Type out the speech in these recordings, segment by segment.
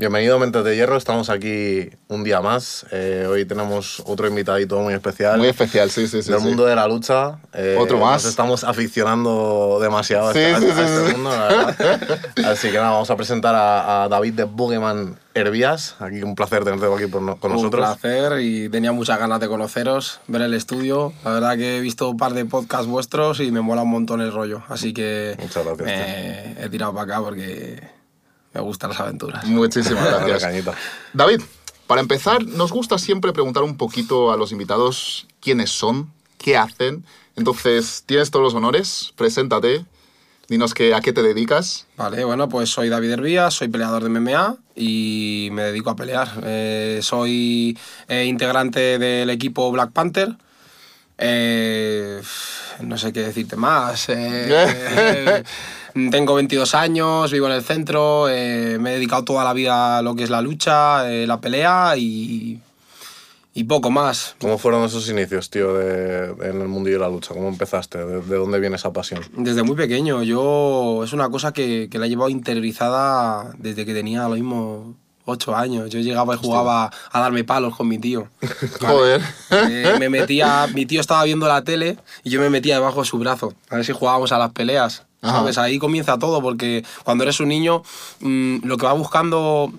Bienvenido a Mentes de Hierro, estamos aquí un día más. Eh, hoy tenemos otro invitadito muy especial. Muy especial, sí, sí, sí. Del sí. mundo de la lucha. Eh, Otro más. Nos estamos aficionando demasiado a Sí, este, a sí, este- a sí, este sí. mundo, la verdad. Así que nada, vamos a presentar a, a David de Boogeyman Hervías. Aquí un placer tenerte aquí por no- con Un nosotros. placer y tenía muchas ganas de conoceros, ver el estudio. La verdad que he visto un par de podcasts vuestros y me mola un montón el rollo. Así que Muchas gracias, me he tirado para acá porque me gustan las aventuras. Muchísimas gracias. cañita. David, para empezar, nos gusta siempre preguntar un poquito a los invitados quiénes son, qué hacen. Entonces, tienes todos los honores, preséntate, dinos que, a qué te dedicas. Vale, bueno, pues soy David Hervías, soy peleador de MMA y me dedico a pelear. Eh, soy eh, integrante del equipo Black Panther. Eh, no sé qué decirte más. Tengo 22 años, vivo en el centro, eh, me he dedicado toda la vida a lo que es la lucha, eh, la pelea y, y poco más. ¿Cómo fueron esos inicios, tío, de, en el mundillo de la lucha? ¿Cómo empezaste? ¿De, de dónde viene esa pasión? Desde muy pequeño, yo es una cosa que, que la he llevado interiorizada desde que tenía lo mismo 8 años. Yo llegaba y jugaba a darme palos con mi tío. Joder. Eh, me metía, mi tío estaba viendo la tele y yo me metía debajo de su brazo, a ver si jugábamos a las peleas. Ahí comienza todo, porque cuando eres un niño, mm, lo que va buscando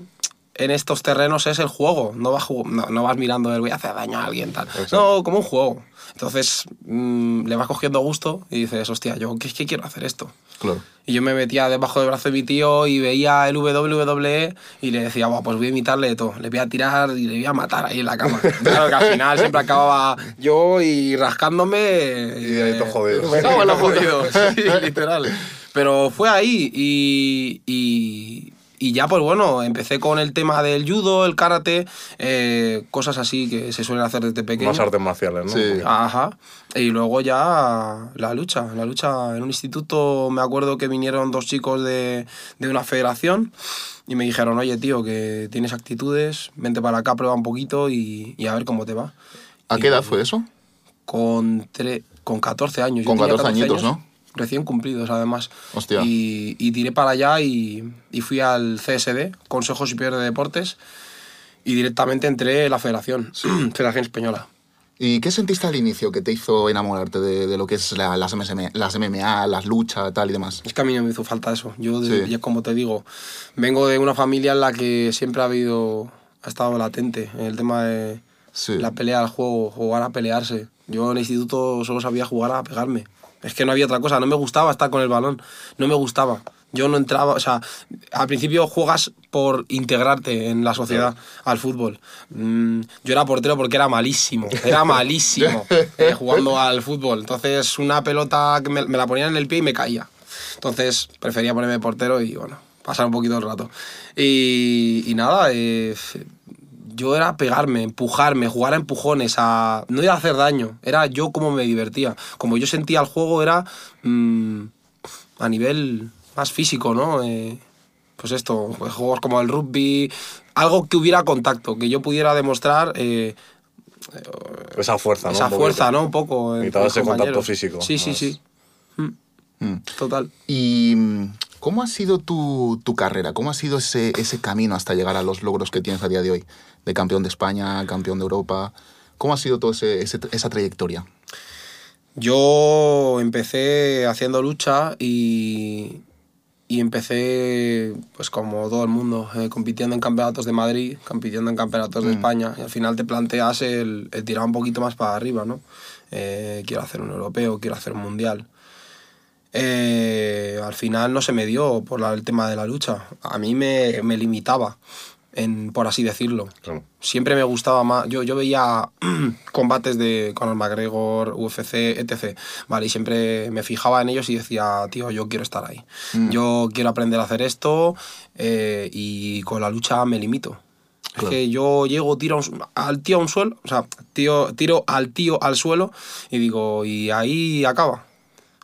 en estos terrenos es el juego. No vas, no, no vas mirando el voy a hacer daño a alguien, tal. No, como un juego. Entonces mm, le vas cogiendo gusto y dices, hostia, yo ¿qué, qué quiero hacer esto? Claro. Y yo me metía debajo del brazo de mi tío y veía el WWE y le decía, "Buah, pues voy a imitarle de todo. Le voy a tirar y le voy a matar ahí en la cama. Claro que al final siempre acababa yo y rascándome. Y de ahí todo jodido. Me jodido, sí, literal. Pero fue ahí y, y, y ya pues bueno, empecé con el tema del judo, el karate, eh, cosas así que se suelen hacer desde pequeño. Más artes marciales, ¿no? Sí. Ajá. Y luego ya la lucha. La lucha en un instituto, me acuerdo que vinieron dos chicos de, de una federación y me dijeron, oye tío, que tienes actitudes, vente para acá, prueba un poquito y, y a ver cómo te va. ¿A qué edad fue eso? Con, tre- con 14 años. Con tenía 14 añitos, ¿no? Recién cumplidos, además. Hostia. Y, y tiré para allá y, y fui al CSD, Consejo Superior de Deportes, y directamente entré en la federación, Federación Española. ¿Y qué sentiste al inicio que te hizo enamorarte de, de lo que es la- las, MSM las MMA, las luchas, tal y demás? Es que a mí no me hizo falta eso. Yo, Sí. ya como te digo, vengo de una familia en la que siempre ha habido, ha estado latente el tema de Sí. la pelea al juego, jugar a pelearse. Yo en el instituto solo sabía jugar a pegarme. Es que no había otra cosa, no me gustaba estar con el balón, no me gustaba. Yo no entraba, o sea, al principio juegas por integrarte en la sociedad al fútbol. Mm, yo era portero porque era malísimo, era malísimo eh, jugando al fútbol. Entonces una pelota que me, me la ponían en el pie y me caía. Entonces prefería ponerme portero y bueno, pasar un poquito el rato. Y, y nada, eh, yo era pegarme, empujarme, jugar a empujones, a... no era hacer daño, era yo como me divertía. Como yo sentía el juego era mm, a nivel más físico, ¿no? Eh, pues esto, pues juegos como el rugby, algo que hubiera contacto, que yo pudiera demostrar eh, Esa fuerza, ¿no? esa fuerza, ¿no? Un poco. en- Necesitaba ese contacto físico, Sí, sí, sí. Mm, Mm. Total. ¿Y cómo ha sido tu, tu carrera? ¿Cómo ha sido ese, ese camino hasta llegar a los logros que tienes a día de hoy? De campeón de España, campeón de Europa. ¿Cómo ha sido toda esa trayectoria? Yo empecé haciendo lucha y, y empecé, pues como todo el mundo, eh, compitiendo en campeonatos de Madrid, compitiendo en campeonatos de España. Y al final te planteas el, el tirar un poquito más para arriba, ¿no? Eh, quiero hacer un europeo, quiero hacer un mundial. Eh, al final no se me dio por la- el tema de la lucha. A mí me, me limitaba, en, por así decirlo Claro. siempre me gustaba más. Yo, yo veía combates de Conor McGregor, UFC, etc. Vale, y siempre me fijaba en ellos y decía, tío, yo quiero estar ahí. Yo quiero aprender a hacer esto eh, y con la lucha me limito. Claro. Es que yo llego, tiro un- al tío a un suelo, o sea, tío, tiro al tío al suelo y digo, y ahí acaba.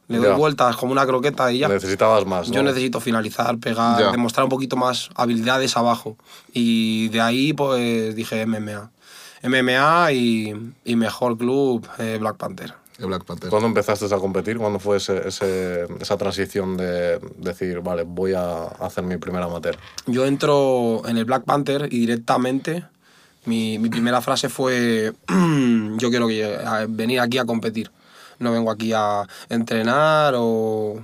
Le doy Ya. vueltas como una croqueta y ya. Necesitabas más, ¿no? Yo necesito finalizar, pegar, Ya. demostrar un poquito más habilidades abajo. Y de ahí pues dije MMA. MMA y, y mejor club eh, Black Panther. Black Panther. ¿Cuándo empezaste a competir? ¿Cuándo fue ese- ese- esa transición de decir, vale, voy a hacer mi primer amateur? Yo entro en el Black Panther y directamente mi, mi primera frase fue, yo quiero que- a- venir aquí a competir. No vengo aquí a entrenar o,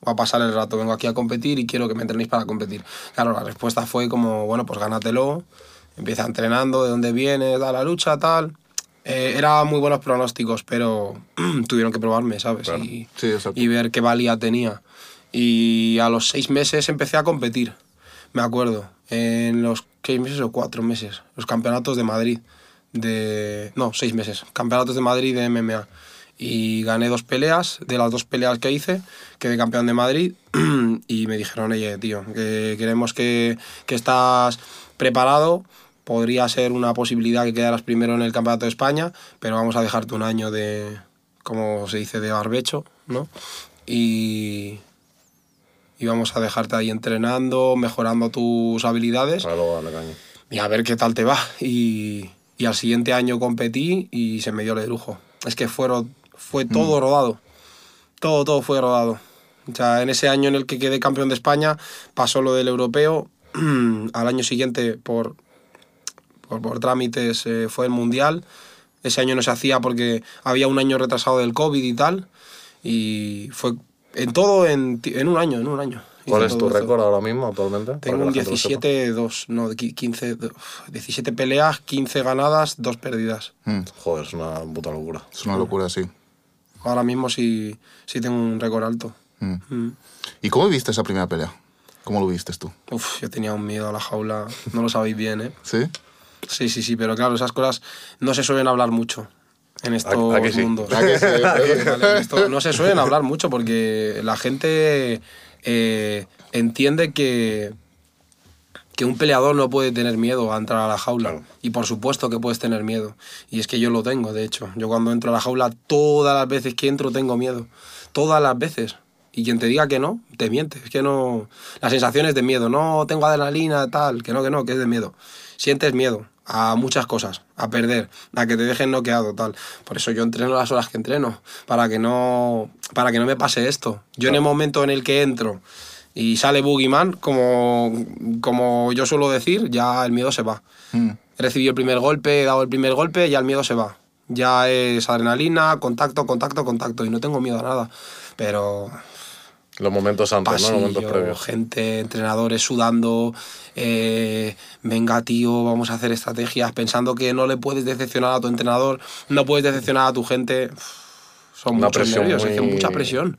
o a pasar el rato, vengo aquí a competir y quiero que me entrenéis para competir. Claro, la respuesta fue como, bueno, pues gánatelo, empieza entrenando, de dónde vienes, da la lucha, tal. Eh, era muy buenos pronósticos, pero tuvieron que probarme, ¿sabes? Claro. Y, Sí, exacto. y ver qué valía tenía. Y a los seis meses empecé a competir, me acuerdo, en los seis meses o cuatro meses, los campeonatos de Madrid, de... no, seis meses, campeonatos de Madrid de MMA. Y gané dos peleas, de las dos peleas que hice, quedé campeón de Madrid y me dijeron, oye, tío, que queremos que, que estás preparado, podría ser una posibilidad que quedaras primero en el Campeonato de España, pero vamos a dejarte un año de, como se dice, de barbecho, ¿no? Y, y vamos a dejarte ahí entrenando, mejorando tus habilidades luego darle caña. y a ver qué tal te va. Y, y al siguiente año competí y se me dio de lujo. Es que fueron, fue todo rodado. Todo, todo fue rodado. O sea, en ese año en el que quedé campeón de España, pasó lo del europeo. al año siguiente, por, por, por trámites, eh, fue el mundial. Ese año no se hacía porque había un año retrasado del COVID y tal. Y fue en todo en, en un año, en un año. ¿Cuál es tu récord ahora mismo, actualmente? Tengo un la gente lo sepa. 17-2, no, qui- 15, uf, 17 peleas, 15 ganadas, 2 perdidas. Mm, Joder, es una puta locura. Es una locura, sí. Ahora mismo sí, sí tengo un récord alto. Mm. Mm. ¿Y cómo viste esa primera pelea? ¿Cómo lo viste tú? Uf, yo tenía un miedo a la jaula, no lo sabéis bien, ¿eh? ¿Sí? Sí, sí, sí, pero claro, esas cosas no se suelen hablar mucho en estos ¿A que sí? mundos. ¿A que sí? Vale, en esto no se suelen hablar mucho porque la gente eh, entiende que, que un peleador no puede tener miedo a entrar a la jaula. Claro. Y por supuesto que puedes tener miedo. Y es que yo lo tengo, de hecho. Yo cuando entro a la jaula, todas las veces que entro tengo miedo. Todas las veces. Y quien te diga que no, te miente. Es que no. La sensación es de miedo. No tengo adrenalina, tal. Que no, que no, que es de miedo. Sientes miedo a muchas cosas, a perder, a que te dejen noqueado, tal. Por eso yo entreno las horas que entreno, para que no, para que no me pase esto. Yo en el momento en el que entro y sale Boogeyman, como, como yo suelo decir, ya el miedo se va. Mm. He recibido el primer golpe, he dado el primer golpe, ya el miedo se va. Ya es adrenalina, contacto, contacto, contacto, y no tengo miedo a nada. Pero Los momentos antes, ¿no? Los momentos pasillo, previos. gente, entrenadores sudando, eh, venga tío, vamos a hacer estrategias, pensando que no le puedes decepcionar a tu entrenador, no puedes decepcionar a tu gente. Son Una muchos presión nervios, es que muy- mucha presión.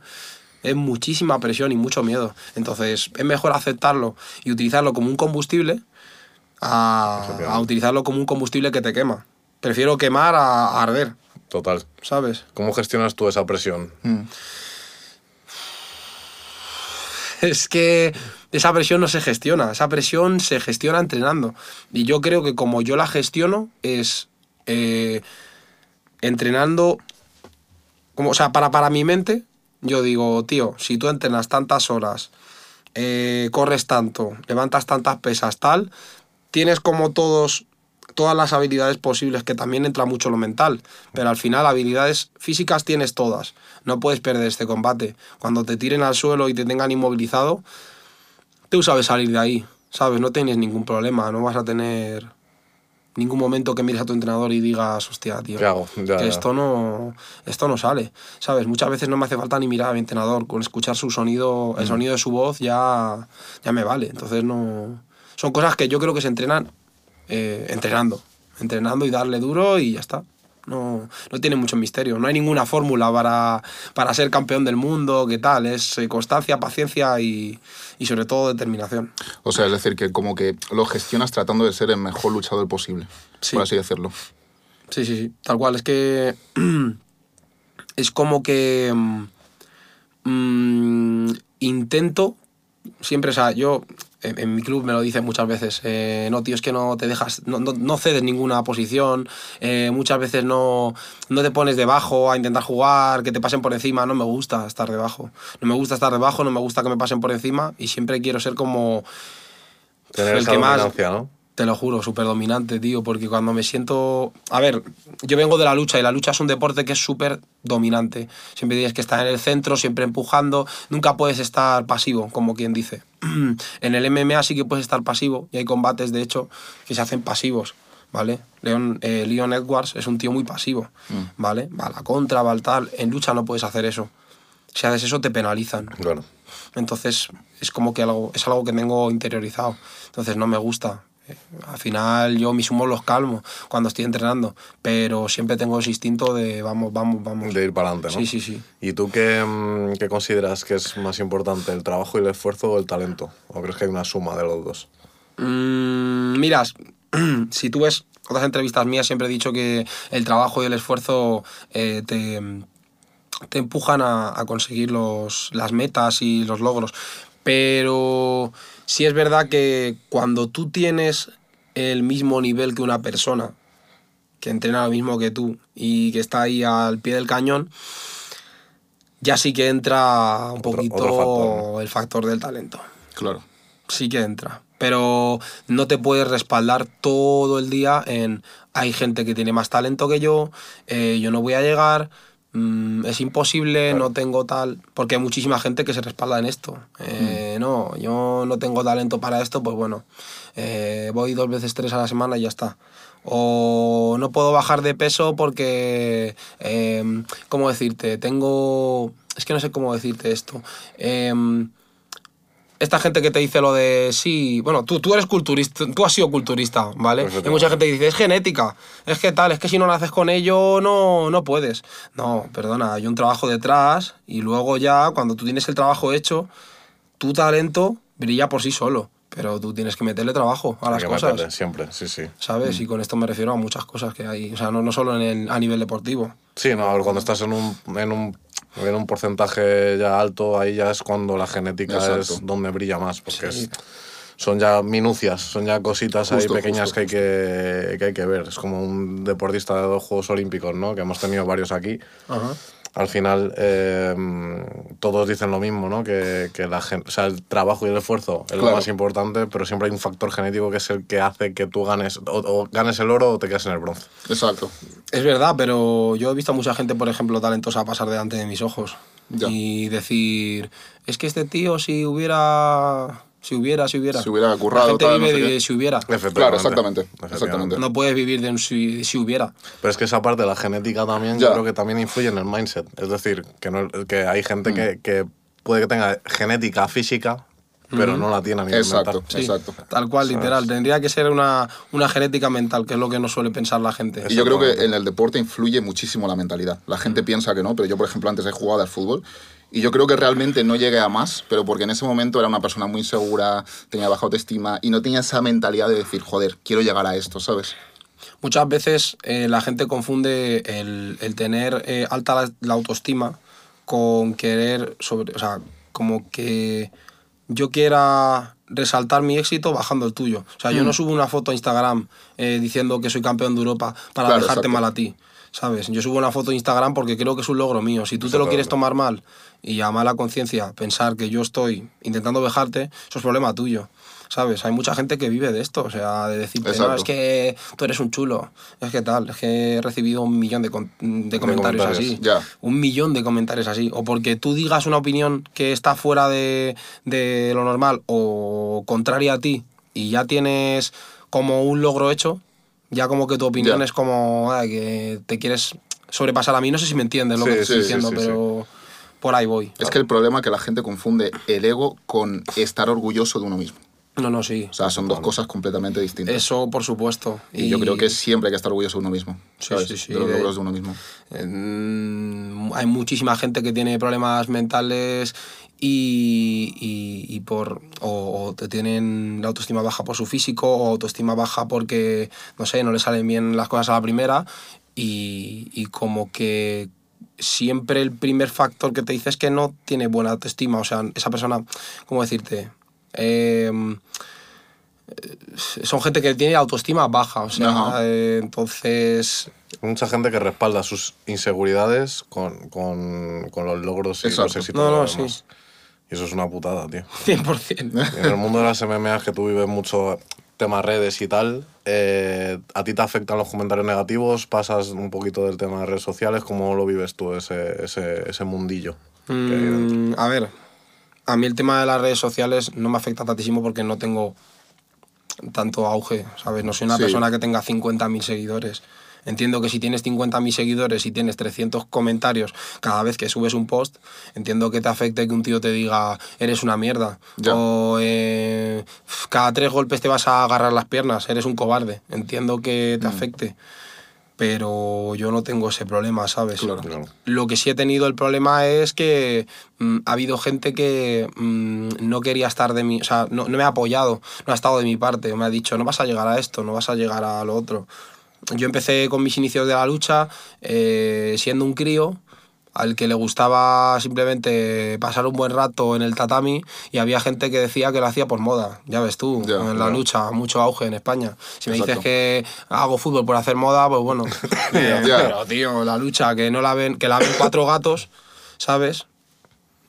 Es muchísima presión y mucho miedo. Entonces es mejor aceptarlo y utilizarlo como un combustible a, a utilizarlo como un combustible que te quema. Prefiero quemar a, a arder, Total. ¿sabes? ¿Cómo gestionas tú esa presión? Mm. Es que esa presión no se gestiona, esa presión se gestiona entrenando. Y yo creo que como yo la gestiono es eh, entrenando, como, o sea, para, para mi mente, yo digo, tío, si tú entrenas tantas horas, eh, corres tanto, levantas tantas pesas, tal, tienes como todos todas las habilidades posibles, que también entra mucho lo mental, pero al final habilidades físicas tienes todas. No puedes perder este combate. Cuando te tiren al suelo y te tengan inmovilizado, tú sabes salir de ahí, ¿sabes? No tienes ningún problema, no vas a tener ningún momento que mires a tu entrenador y digas, hostia, tío, que ya. esto no, esto no sale, ¿sabes? Muchas veces no me hace falta ni mirar a mi entrenador, con escuchar su sonido, el sonido de su voz ya, ya me vale. Entonces no... Son cosas que yo creo que se entrenan eh, entrenando, entrenando y darle duro y ya está. No, no tiene mucho misterio, no hay ninguna fórmula para, para ser campeón del mundo, qué tal, es eh, constancia, paciencia y, y sobre todo determinación. O sea, es decir, que como que lo gestionas tratando de ser el mejor luchador posible, Sí. por así decirlo. Sí, sí, sí, tal cual. Es que es como que mm, mm, intento siempre, o sea, yo en, en mi club me lo dicen muchas veces, eh, no, tío, es que no te dejas, no, no, no cedes ninguna posición, eh, muchas veces no, no te pones debajo a intentar jugar, que te pasen por encima, no me gusta estar debajo, no me gusta estar debajo, no me gusta que me pasen por encima y siempre quiero ser como Tener el esa que más- ¿no? Te lo juro, súper dominante, tío, porque cuando me siento... A ver, yo vengo de la lucha y la lucha es un deporte que es súper dominante. Siempre tienes que estar en el centro, siempre empujando, nunca puedes estar pasivo, como quien dice. en el MMA sí que puedes estar pasivo y hay combates, de hecho, que se hacen pasivos, ¿vale? Leon, eh, Leon Edwards es un tío muy pasivo, ¿vale? Va a la contra, va al tal. En lucha no puedes hacer eso. Si haces eso te penalizan. Claro. Entonces es como que algo, es algo que tengo interiorizado. Entonces no me gusta. Al final yo mis humos los calmo cuando estoy entrenando, pero siempre tengo ese instinto de vamos, vamos, vamos. De ir para adelante, ¿no? Sí, sí, sí. ¿Y tú qué, mm, qué consideras que es más importante, el trabajo y el esfuerzo o el talento? ¿O crees que hay una suma de los dos? Mm, miras, si tú ves otras entrevistas mías, siempre he dicho que el trabajo y el esfuerzo eh, te, te empujan a, a conseguir los, las metas y los logros. Pero sí es verdad que cuando tú tienes el mismo nivel que una persona, que entrena lo mismo que tú y que está ahí al pie del cañón, ya sí que entra un Otro- poquito otro factor, ¿no? el factor del talento Claro. sí que entra. Pero no te puedes respaldar todo el día en hay gente que tiene más talento que yo, eh, yo no voy a llegar, mm, es imposible, no tengo tal. Porque hay muchísima gente que se respalda en esto. Eh, No, yo no tengo talento para esto, pues bueno, eh, voy dos veces tres a la semana y ya está. O no puedo bajar de peso porque, em, ¿cómo decirte? Tengo... Es que no sé cómo decirte esto. Esta gente que te dice lo de sí, bueno, tú, tú eres culturista, tú has sido culturista, ¿vale? Perfecto. Y mucha gente dice, es genética, es que tal, es que si no lo haces con ello no, no puedes. No, perdona, hay un trabajo detrás y luego ya cuando tú tienes el trabajo hecho, tu talento brilla por sí solo, pero tú tienes que meterle trabajo a las que cosas. meterle, siempre, sí, sí. ¿Sabes? Y con esto me refiero a muchas cosas que hay, o sea, no, no solo en el- a nivel deportivo. Sí, no, cuando estás en un, en un, en un porcentaje ya alto, ahí ya es cuando la genética Exacto. es donde brilla más, porque Sí. es- son ya minucias, son ya cositas Justo, ahí pequeñas justo, que, hay que, que hay que ver. Es como un deportista de dos Juegos Olímpicos, ¿no? Que hemos tenido varios aquí. Ajá. Al final, eh, todos dicen lo mismo, ¿no? Que, que la o sea, el trabajo y el esfuerzo es lo más importante, pero siempre hay un factor genético que es el que hace que tú ganes, o, o ganes el oro o te quedes en el bronce. Exacto. Es verdad, pero yo he visto a mucha gente, por ejemplo, talentosa pasar delante de mis ojos. Ya. Y decir, es que este tío si hubiera, si hubiera, si hubiera. Si hubiera currado, La gente tal, no vive sé de qué. si hubiera. Efectivamente. Claro, exactamente, Efectivamente. exactamente. No puedes vivir de un si, si hubiera. Pero es que esa parte de la genética también, Ya. yo creo que también influye en el mindset. Es decir, que, no, que hay Mm. gente que, que puede que tenga genética física, pero no la tiene a nivel Exacto, mental. Sí, exacto. Tal cual, literal. Tendría que ser una, una genética mental, que es lo que no suele pensar la gente. Y yo creo que en el deporte influye muchísimo la mentalidad. La gente piensa que no, pero yo, por ejemplo, antes he jugado al fútbol y yo creo que realmente no llegué a más, pero porque en ese momento era una persona muy insegura, tenía baja autoestima y no tenía esa mentalidad de decir, joder, quiero llegar a esto, ¿sabes? Muchas veces eh, la gente confunde el, el tener eh, alta la, la autoestima con querer sobre, o sea, como que yo quiera resaltar mi éxito bajando el tuyo. O sea, yo no subo una foto a Instagram eh, diciendo que soy campeón de Europa para Claro, dejarte exacto. mal a ti. ¿Sabes? Yo subo una foto a Instagram porque creo que es un logro mío. Si tú te lo quieres tomar mal y a mala conciencia pensar que yo estoy intentando dejarte, eso es problema tuyo. ¿Sabes? Hay mucha gente que vive de esto, o sea, de decirte, no, es que tú eres un chulo, es que tal, es que he recibido un millón de, con- de comentarios, comentarios, así. ya. Un millón de comentarios así. O porque tú digas una opinión que está fuera de, de lo normal o contraria a ti y ya tienes como un logro hecho, ya como que tu opinión Ya. es como ah, que te quieres sobrepasar a mí. No sé si me entiendes lo Sí, que te estoy sí, diciendo, sí, pero por ahí voy. Es que el problema es que la gente confunde el ego con estar orgulloso de uno mismo. No, no, sí. O sea, son dos cosas completamente distintas. Eso, por supuesto. y, yo creo que siempre hay que estar orgulloso de uno mismo. Sí, ¿sabes? sí, sí, de los logros de uno mismo. Hay muchísima gente que tiene problemas mentales y, y- y por o, o te tienen la autoestima baja por su físico o autoestima baja porque no sé no le salen bien las cosas a la primera y, y como que siempre el primer factor que te dice es que no tiene buena autoestima. O sea esa persona cómo decirte Em, son gente que tiene autoestima baja o sea eh, entonces mucha gente que respalda sus inseguridades con, con, con los logros y los éxitos No, no, sí. Y eso es una putada, tío. 100%. Y en el mundo de las MMA que tú vives mucho tema redes y tal, eh, ¿a ti te afectan los comentarios negativos? ¿Pasas un poquito del tema de redes sociales? ¿Cómo lo vives tú, ese, ese, ese mundillo? Mm, a ver, a mí el tema de las redes sociales no me afecta tantísimo porque no tengo tanto auge, ¿sabes? No soy una Sí. persona que tenga 50.000 seguidores. Entiendo que si tienes 50.000 seguidores y tienes 300 comentarios cada vez que subes un post, entiendo que te afecte que un tío te diga eres una mierda. Ya. O eh, cada tres golpes te vas a agarrar las piernas, eres un cobarde. Entiendo que Mm. te afecte. Pero yo no tengo ese problema, ¿sabes? Claro. Claro. Lo que sí he tenido el problema es que mm, ha habido gente que mm, no quería estar de mí, o sea, no, no me ha apoyado, no ha estado de mi parte, me ha dicho, no vas a llegar a esto, no vas a llegar a lo otro. Yo empecé con mis inicios de la lucha eh, siendo un crío al que le gustaba simplemente pasar un buen rato en el tatami y había gente que decía que lo hacía por moda, ya ves tú, en la lucha, mucho auge en España. Si me dices que hago fútbol por hacer moda, pues bueno, pero tío, la lucha, que no la ven, que la ven cuatro gatos, ¿sabes?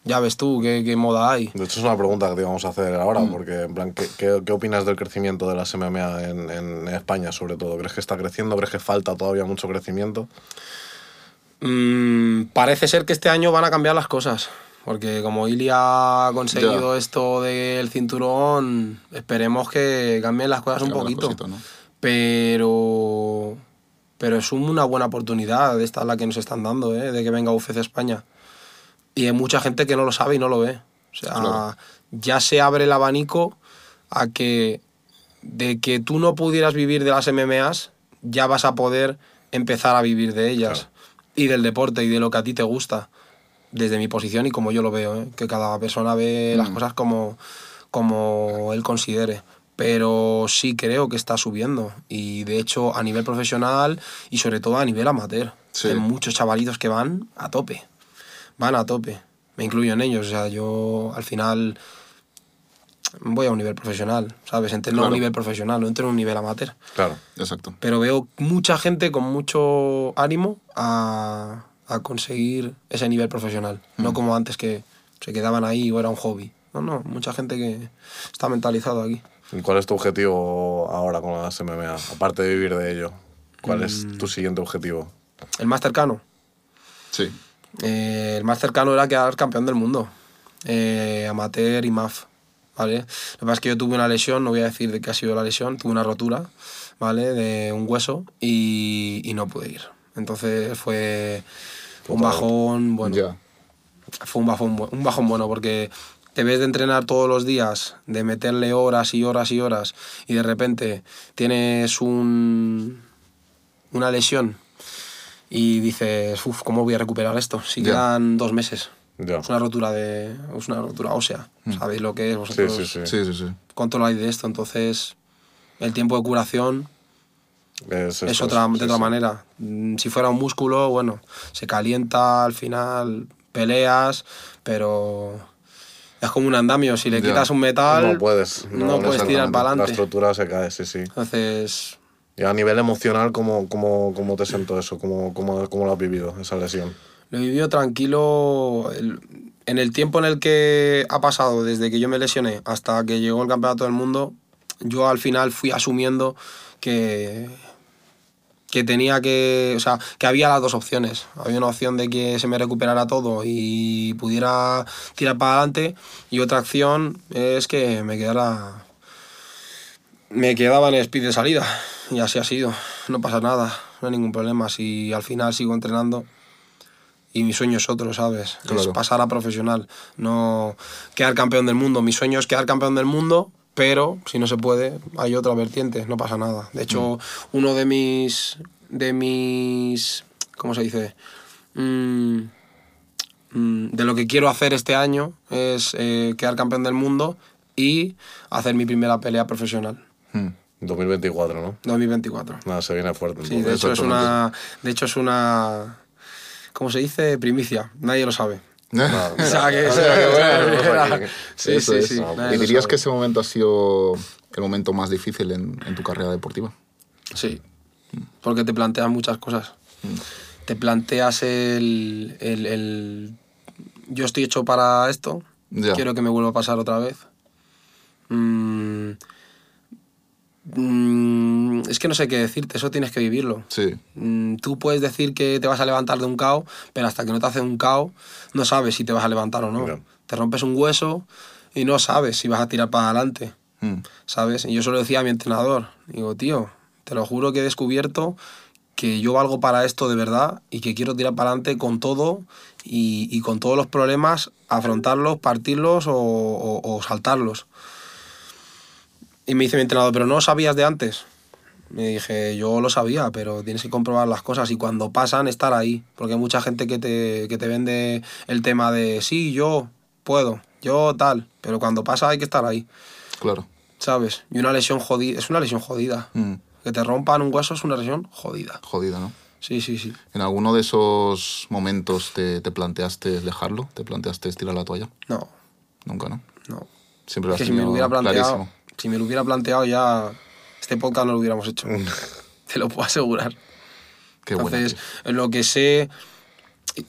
Ya ves tú qué, qué moda hay. De hecho, es una pregunta que te íbamos a hacer ahora, porque, en plan, ¿qué, qué, qué opinas del crecimiento de las MMA en, en España, sobre todo? ¿Crees que está creciendo? ¿Crees que falta todavía mucho crecimiento? Mm, parece ser que este año van a cambiar las cosas. Porque como Ili ha conseguido Ya. esto del cinturón, esperemos que cambien las cosas un poquito. cosita, ¿no? Pero. Pero es una buena oportunidad, esta la que nos están dando, ¿eh? de que venga UFC España. Y hay mucha gente que no lo sabe y no lo ve. O sea, Claro. ya se abre el abanico a que de que tú no pudieras vivir de las MMAs, ya vas a poder empezar a vivir de ellas. Y del deporte y de lo que a ti te gusta. Desde mi posición y como yo lo veo, ¿eh? que cada persona ve las cosas como, como él considere. Pero sí creo que está subiendo. Y de hecho, a nivel profesional y sobre todo a nivel amateur. Sí. Hay muchos chavalitos que van a tope. Van a tope. Me incluyo en ellos. O sea, yo al final voy a un nivel profesional, ¿sabes? Entreno a Claro. un nivel profesional, no entreno a un nivel amateur. Claro. Exacto. Pero veo mucha gente con mucho ánimo a, a conseguir ese nivel profesional. No como antes que se quedaban ahí o era un hobby. No, no, mucha gente que está mentalizado aquí. ¿Y cuál es tu objetivo ahora con las MMA? Aparte de vivir de ello, ¿cuál es tu siguiente objetivo? El más cercano. Sí. Eh, el más cercano era quedar campeón del mundo. Eh, amateur y MAF. ¿Vale? Lo que pasa es que yo tuve una lesión, no voy a decir de qué ha sido la lesión, tuve una rotura, ¿vale? De un hueso y, y no pude ir. Entonces fue un bajón, bueno, Ya. fue un bajón, un bajón bueno porque te ves de entrenar todos los días, de meterle horas y horas y horas y de repente tienes un, una lesión y dices, uff, ¿cómo voy a recuperar esto? Si Ya. quedan dos meses. Ya. Es una rotura de es una rotura ósea. ¿Sabéis lo que es? Vosotros sí, sí. Sí, sí, sí. controláis de esto. Entonces, el tiempo de curación Es, es esto, otra, sí, de otra sí. manera. Mm, Si fuera un músculo, bueno, se calienta al final, peleas, pero es como un andamio. Si le quitas un metal, No puedes. no, no puedes tirar para La adelante. estructura se cae, sí, sí. Entonces, Y a nivel emocional, ¿cómo, cómo, cómo te siento eso? ¿Cómo, cómo, ¿Cómo lo has vivido, esa lesión? lo he vivido tranquilo. En el tiempo en el que ha pasado, desde que yo me lesioné hasta que llegó el campeonato del mundo, yo al final fui asumiendo que, que tenía que. O sea, que había las dos opciones. Había una opción de que se me recuperara todo y pudiera tirar para adelante, y otra acción es que me quedara. Me quedaba en el speed de salida, y así ha sido. No pasa nada, no hay ningún problema. Si al final sigo entrenando, y mi sueño es otro, ¿sabes? Es Claro. pasar a profesional, no quedar campeón del mundo. Mi sueño es quedar campeón del mundo, pero si no se puede, hay otra vertiente, no pasa nada. De hecho, uno de mis, de mis, ¿cómo se dice? Mm, mm, de lo que quiero hacer este año es eh, quedar campeón del mundo y hacer mi primera pelea profesional, Hmm. 2024, ¿no? 2024. Nada, se viene fuerte. Sí, de hecho es una, de hecho es una, ¿cómo se dice? Primicia. Nadie lo sabe. Sí, sí, sí. ¿Y dirías que ese momento ha sido el momento más difícil en, en tu carrera deportiva? Sí, porque te planteas muchas cosas. Te planteas el, el, el- Yo estoy hecho para esto, quiero que me vuelva a pasar otra vez. Mm, Mm, es que no sé qué decirte, eso tienes que vivirlo. Sí, Mm, Tú puedes decir que te vas a levantar de un cao, pero hasta que no te hace un cao, no sabes si te vas a levantar o no. Te rompes un hueso y no sabes si vas a tirar para adelante, Mm, ¿sabes? Y yo se lo decía a mi entrenador. Digo, tío, te lo juro que he descubierto que yo valgo para esto de verdad y que quiero tirar para adelante con todo y, y con todos los problemas, afrontarlos, partirlos o, o- o saltarlos. Y me dice mi entrenador, pero no sabías de antes. Me dije, yo lo sabía, pero tienes que comprobar las cosas y cuando pasan, estar ahí. Porque hay mucha gente que te, que te vende el tema de, sí, yo puedo, yo tal, pero cuando pasa hay que estar ahí, claro. ¿sabes? Y una lesión jodida, es una lesión jodida. Mm, Que te rompan un hueso es una lesión jodida. jodida, ¿no? Sí, sí, sí. ¿En alguno de esos momentos te, te planteaste dejarlo? ¿Te planteaste tirar la toalla? No, Nunca, ¿no? no. Siempre lo has que si me hubiera planteado, clarísimo. Si me lo hubiera planteado ya, este podcast no lo hubiéramos hecho. te lo puedo asegurar. Qué. Entonces, en lo que sé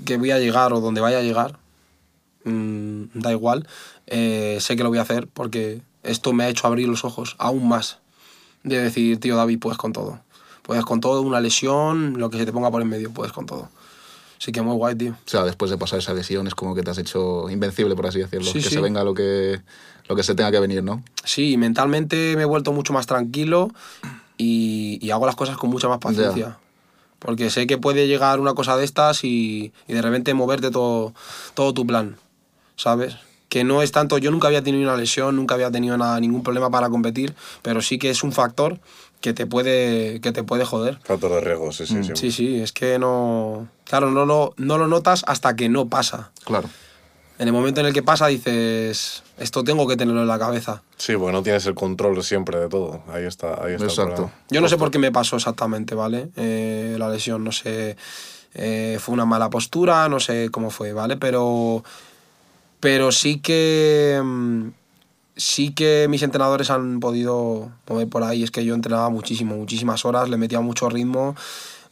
que voy a llegar o donde vaya a llegar, mm, da igual, eh, sé que lo voy a hacer porque esto me ha hecho abrir los ojos aún más. De decir, tío David, puedes con todo. Puedes con todo, una lesión, lo que se te ponga por en medio, puedes con todo. Así que muy guay, tío. O sea, después de pasar esa lesión es como que te has hecho invencible, por así decirlo. Sí, que sí. se venga lo que, lo que se tenga que venir, ¿no? Sí, mentalmente me he vuelto mucho más tranquilo y, y hago las cosas con mucha más paciencia. Porque sé que puede llegar una cosa de estas y, y de repente moverte todo, todo tu plan, ¿sabes? Que no es tanto, yo nunca había tenido una lesión, nunca había tenido nada, ningún problema para competir, pero sí que es un factor que te puede, que te puede joder. Factor de riesgo, sí, sí, Mm. sí. Sí, sí, es que no... Claro, no lo, no lo notas hasta que no pasa. Claro. En el momento en el que pasa dices, esto tengo que tenerlo en la cabeza. Sí, porque no tienes el control siempre de todo. Ahí está, ahí está. Exacto. Yo no sé por qué me pasó exactamente, ¿vale? Eh, la lesión, no sé. eh, fue una mala postura, no sé cómo fue, ¿vale? Pero. Pero sí que. mm, Sí que mis entrenadores han podido mover por ahí. Es que yo entrenaba muchísimo, muchísimas horas, le metía mucho ritmo.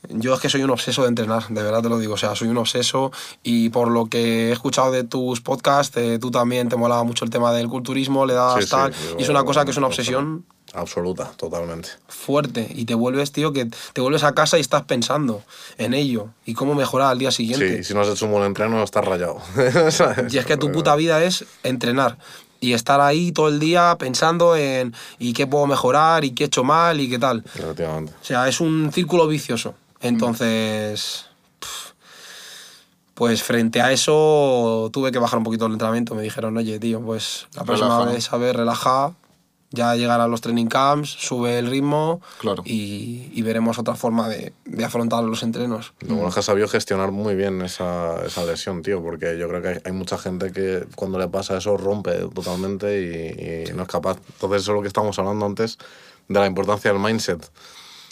Yo es que soy un obseso de entrenar, de verdad te lo digo. O sea, soy un obseso y por lo que he escuchado de tus podcasts, eh, tú también te molaba mucho el tema del culturismo, le dabas Sí, sí, tal. yo- y es una cosa que es una obsesión Absoluta, totalmente. fuerte y te vuelves, tío, que te vuelves a casa y estás pensando en ello y cómo mejorar al día Sí, siguiente. y si no has hecho un buen entreno, estás rayado. Y es que tu puta vida es entrenar y estar ahí todo el día pensando en y qué puedo mejorar y qué he hecho mal y qué tal. O sea, es un círculo vicioso. Entonces, pues frente a eso tuve que bajar un poquito el entrenamiento. Me dijeron, oye, tío, pues la próxima Relaja, vez, a ver, relaja. Ya llegará a los training camps, sube el ritmo Claro. y, y veremos otra forma de, de afrontar los entrenos. Lo bueno es que has sabido gestionar muy bien esa, esa lesión, tío, porque yo creo que hay, hay mucha gente que cuando le pasa eso rompe totalmente y, y no es capaz. Entonces, eso es lo que estábamos hablando antes de la importancia del mindset.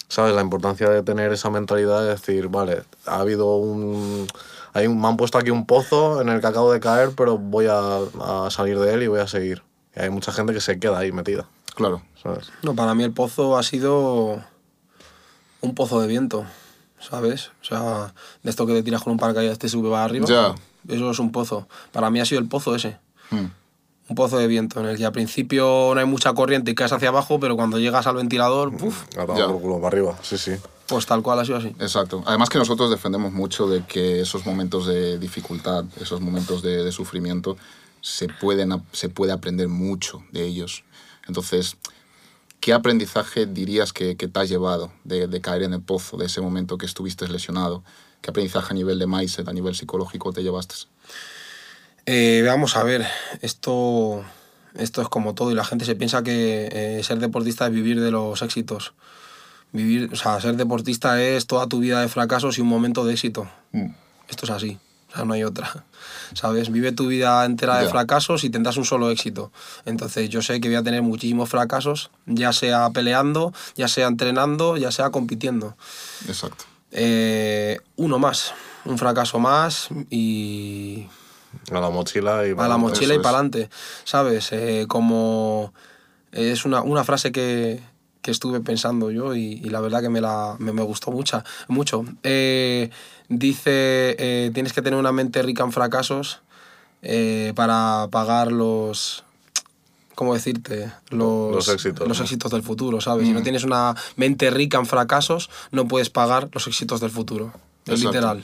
¿Sabes? La importancia de tener esa mentalidad de decir, vale, ha habido un. Hay un me han puesto aquí un pozo en el que acabo de caer, pero voy a, a salir de él y voy a seguir. Y hay mucha gente que se queda ahí metida, Claro. ¿sabes? No, para mí el pozo ha sido un pozo de viento, ¿sabes? O sea, de esto que te tiras con un paracaídas te sube para arriba. Ya. Eso es un pozo. Para mí ha sido el pozo ese. Mm, Un pozo de viento en el que al principio no hay mucha corriente y caes hacia abajo, pero cuando llegas al ventilador, uf, A tomar Ya. por culo para arriba, sí, sí. pues tal cual ha sido así. Exacto. Además que nosotros defendemos mucho de que esos momentos de dificultad, esos momentos de, de sufrimiento, se, pueden, se puede aprender mucho de ellos. Entonces, ¿qué aprendizaje dirías que, que te has llevado de, de caer en el pozo, de ese momento que estuviste lesionado? ¿Qué aprendizaje a nivel de mindset, a nivel psicológico te llevaste? Eh, vamos a ver, esto, esto es como todo y la gente se piensa que eh, ser deportista es vivir de los éxitos. Vivir, o sea, ser deportista es toda tu vida de fracasos y un momento de éxito. Esto es así, o sea, no hay otra. ¿Sabes? Vive tu vida entera de fracasos y tendrás un solo éxito. Entonces yo sé que voy a tener muchísimos fracasos, ya sea peleando, ya sea entrenando, ya sea compitiendo. Exacto. Eh, uno más, un fracaso más y A la mochila y... a la mochila y para adelante, ¿sabes? Eh, como es una, una frase que, que estuve pensando yo y, y la verdad que me, la, me, me gustó mucha, mucho. Eh, dice, eh, tienes que tener una mente rica en fracasos para pagar los... ¿cómo decirte? Los, Los éxitos, los ¿no? éxitos del futuro, ¿sabes? Mm. Si no tienes una mente rica en fracasos, no puedes pagar los éxitos del futuro. Es literal.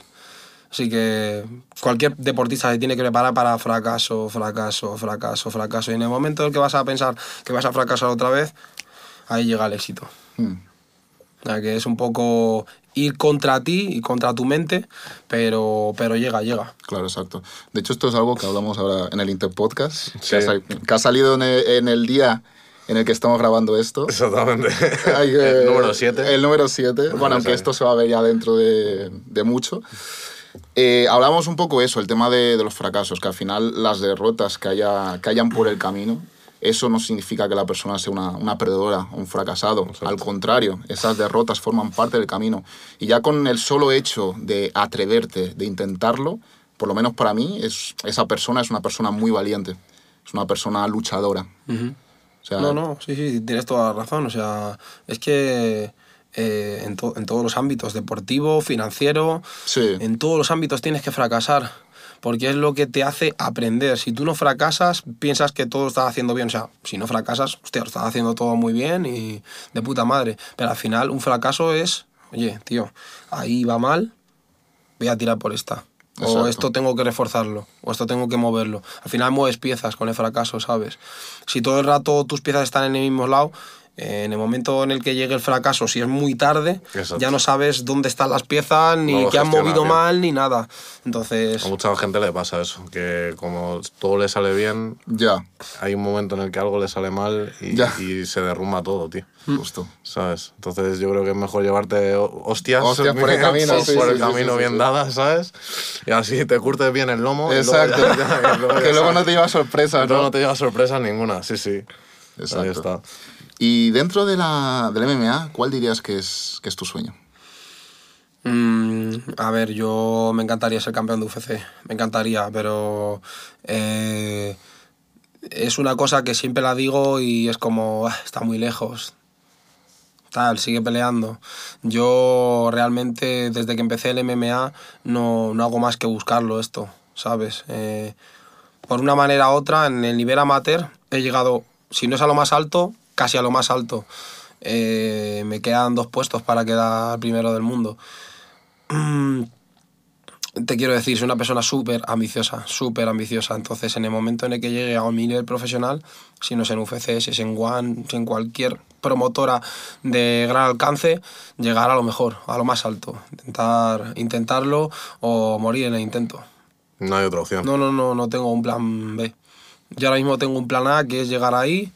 Así que cualquier deportista se tiene que preparar para fracaso, fracaso, fracaso, fracaso. Y en el momento en el que vas a pensar que vas a fracasar otra vez, ahí llega el éxito. Mm. O sea, que es un poco ir contra ti y contra tu mente, pero, pero llega, llega. Claro, exacto. De hecho, esto es algo que hablamos ahora en el Interpodcast, Sí. que, ha, sal- que ha salido en el, en el día en el que estamos grabando esto. Exactamente. Hay el número 7. El número 7. Bueno, aunque esto se va a ver ya dentro de, de mucho. Eh, hablamos un poco eso, el tema de, de los fracasos, que al final las derrotas que, haya, que hayan por el camino, eso no significa que la persona sea una, una perdedora o un fracasado. Al contrario, esas derrotas forman parte del camino. Y ya con el solo hecho de atreverte, de intentarlo, por lo menos para mí, es, esa persona es una persona muy valiente. Es una persona luchadora. O sea, No, no, sí, sí, tienes toda la razón. O sea, es que eh, en, to- en todos los ámbitos, deportivo, financiero, Sí. en todos los ámbitos tienes que fracasar. Porque es lo que te hace aprender. Si tú no fracasas, piensas que todo estás haciendo bien. O sea, si no fracasas, hostia, lo estás haciendo todo muy bien y de puta madre. Pero al final, un fracaso es, oye, tío, ahí va mal, voy a tirar por esta. Exacto. O esto tengo que reforzarlo, o esto tengo que moverlo. Al final mueves piezas con el fracaso, ¿sabes? Si todo el rato tus piezas están en el mismo lado, en el momento en el que llegue el fracaso, si es muy tarde, Exacto. ya no sabes dónde están las piezas, ni No que han movido bien. mal, ni nada. Entonces, A mucha gente le pasa eso, que como todo le sale bien, Ya, hay un momento en el que algo le sale mal y, Ya. y se derrumba todo, tío. justo. ¿Sabes? Entonces yo creo que es mejor llevarte ho- hostias, Hostias por el camino, sí, por sí, el sí, camino sí, bien sí. dadas, ¿sabes? Y así te curtes bien el lomo. y luego Exacto. ya- ya- luego que luego no te lleva sorpresas, Luego ¿no? no te lleva sorpresa ninguna, sí, sí. Exacto. Ahí está. Y dentro de la, del MMA, ¿cuál dirías que es, que es tu sueño? mm, a ver, yo me encantaría ser campeón de UFC, me encantaría, pero eh, es una cosa que siempre la digo y es como, "Ah, está muy lejos. Tal, sigue peleando. Yo realmente desde que empecé el MMA no, no hago más que buscarlo esto, ¿sabes? Eh, por una manera u otra, en el nivel amateur he llegado, si no es a lo más alto, casi a lo más alto. Eh, me quedan dos puestos para quedar primero del mundo. Mm, Te quiero decir, soy una persona súper ambiciosa, súper ambiciosa. Entonces, en el momento en el que llegue a un nivel profesional, si no es en UFC, si es en One, si en cualquier promotora de gran alcance, llegar a lo mejor, a lo más alto. Intentar, intentarlo o morir en el intento. No hay otra opción. No, no, no, no tengo un plan B. Yo ahora mismo tengo un plan A, que es llegar ahí.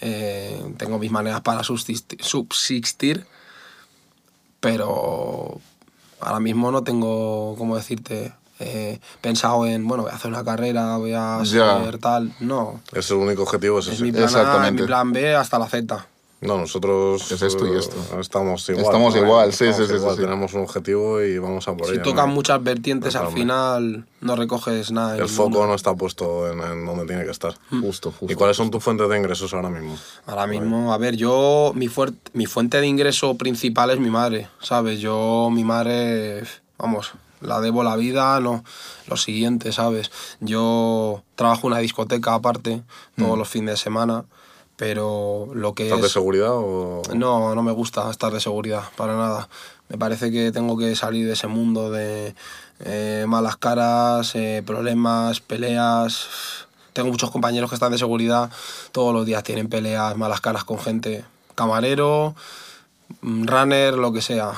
Eh, tengo mis maneras para subsistir, subsistir, pero ahora mismo no tengo, ¿cómo decirte? Eh, pensado en, bueno, voy a hacer una carrera, voy a Ya. ser tal. No, es el único objetivo, es es mi plan A, Exactamente. mi plan B hasta la Z. No, nosotros Es esto y esto. eh, estamos igual. Estamos ¿no? igual, sí, Estamos sí, sí, igual, sí. Tenemos un objetivo y vamos a por Si ello. tocan ¿no? muchas vertientes, al Totalmente. final no recoges nada. El foco no está puesto en, en donde tiene que estar. Justo, justo. ¿Y cuáles son tus fuentes de ingresos ahora mismo? Ahora mismo, a ver, yo, mi, mi fuente de ingreso principal es mi madre, ¿sabes? Yo, mi madre, vamos, la debo la vida, no, lo siguiente, ¿sabes? Yo trabajo en una discoteca aparte, todos los fines de semana, pero lo que ¿Estás de es... seguridad o...? No, no me gusta estar de seguridad, para nada. Me parece que tengo que salir de ese mundo de eh, malas caras, eh, problemas, peleas. Tengo muchos compañeros que están de seguridad, todos los días tienen peleas, malas caras con gente. Camarero, mm, runner, lo que sea.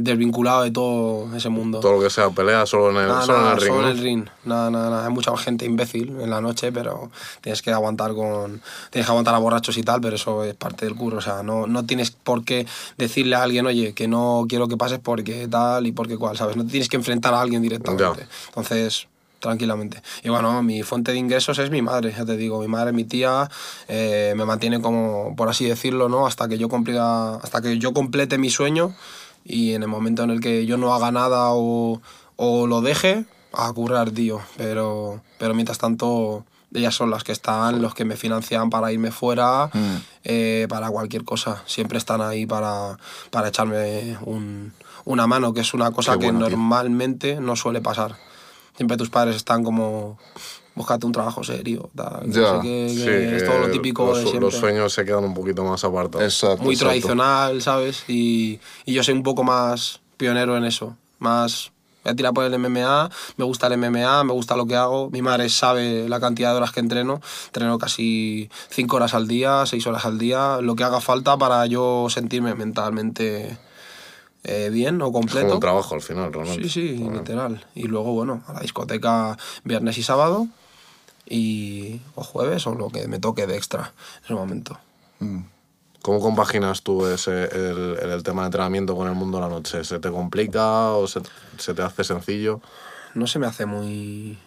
Desvinculado de todo ese mundo. Todo lo que sea pelea solo en el, Nada, solo nada, en el ring, solo ¿no? en el ring. Nada, nada, nada. Hay mucha gente imbécil en la noche, pero tienes que aguantar con. Tienes que aguantar a borrachos y tal, pero eso es parte del curro. O sea, no, no tienes por qué decirle a alguien, oye, que no quiero que pases porque tal y porque cual, ¿sabes? No te tienes que enfrentar a alguien directamente. Ya. Entonces, tranquilamente. Y bueno, mi fuente de ingresos es mi madre, ya te digo. Mi madre, mi tía, eh, me mantiene como, por así decirlo, ¿no? Hasta que yo cumplida, hasta que yo complete mi sueño y en el momento en el que yo no haga nada o, o lo deje, a currar, tío. Pero, pero mientras tanto, ellas son las que están, los que me financian para irme fuera, Mm. eh, para cualquier cosa. Siempre están ahí para, para echarme un- una mano, que es una cosa que tío. normalmente no suele pasar. Siempre tus padres están como búscate un trabajo serio. tal. que Ya, sé que- que Sí, es todo lo típico los, de los siempre. sueños se quedan un poquito más apartados. Exacto. Muy exacto. tradicional, ¿sabes? Y, y yo soy un poco más pionero en eso. Más. Voy a tirar por el MMA, me gusta el MMA, me gusta lo que hago. Mi madre sabe la cantidad de horas que entreno. Entreno casi 5 horas al día, 6 horas al día, lo que haga falta para yo sentirme mentalmente eh, bien o Es como completo. un trabajo al final, realmente. Sí, sí, literal. Y luego, bueno, a la discoteca viernes y sábado. Y, o jueves, o lo que me toque de extra en ese momento. Mm. ¿Cómo compaginas tú ese, el, el- el tema de entrenamiento con el mundo de la noche? ¿Se te complica o se, se te hace sencillo? no se me hace muy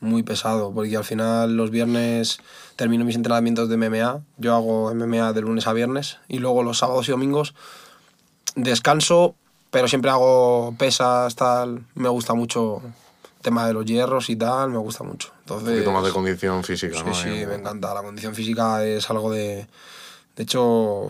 muy pesado porque al final los viernes termino mis entrenamientos de MMA yo hago MMA de lunes a viernes y luego los sábados y domingos descanso pero siempre hago pesas tal me gusta mucho el tema de los hierros y tal me gusta mucho Un poquito más de condición física, sí ¿no? sí me encanta la condición física es algo de de hecho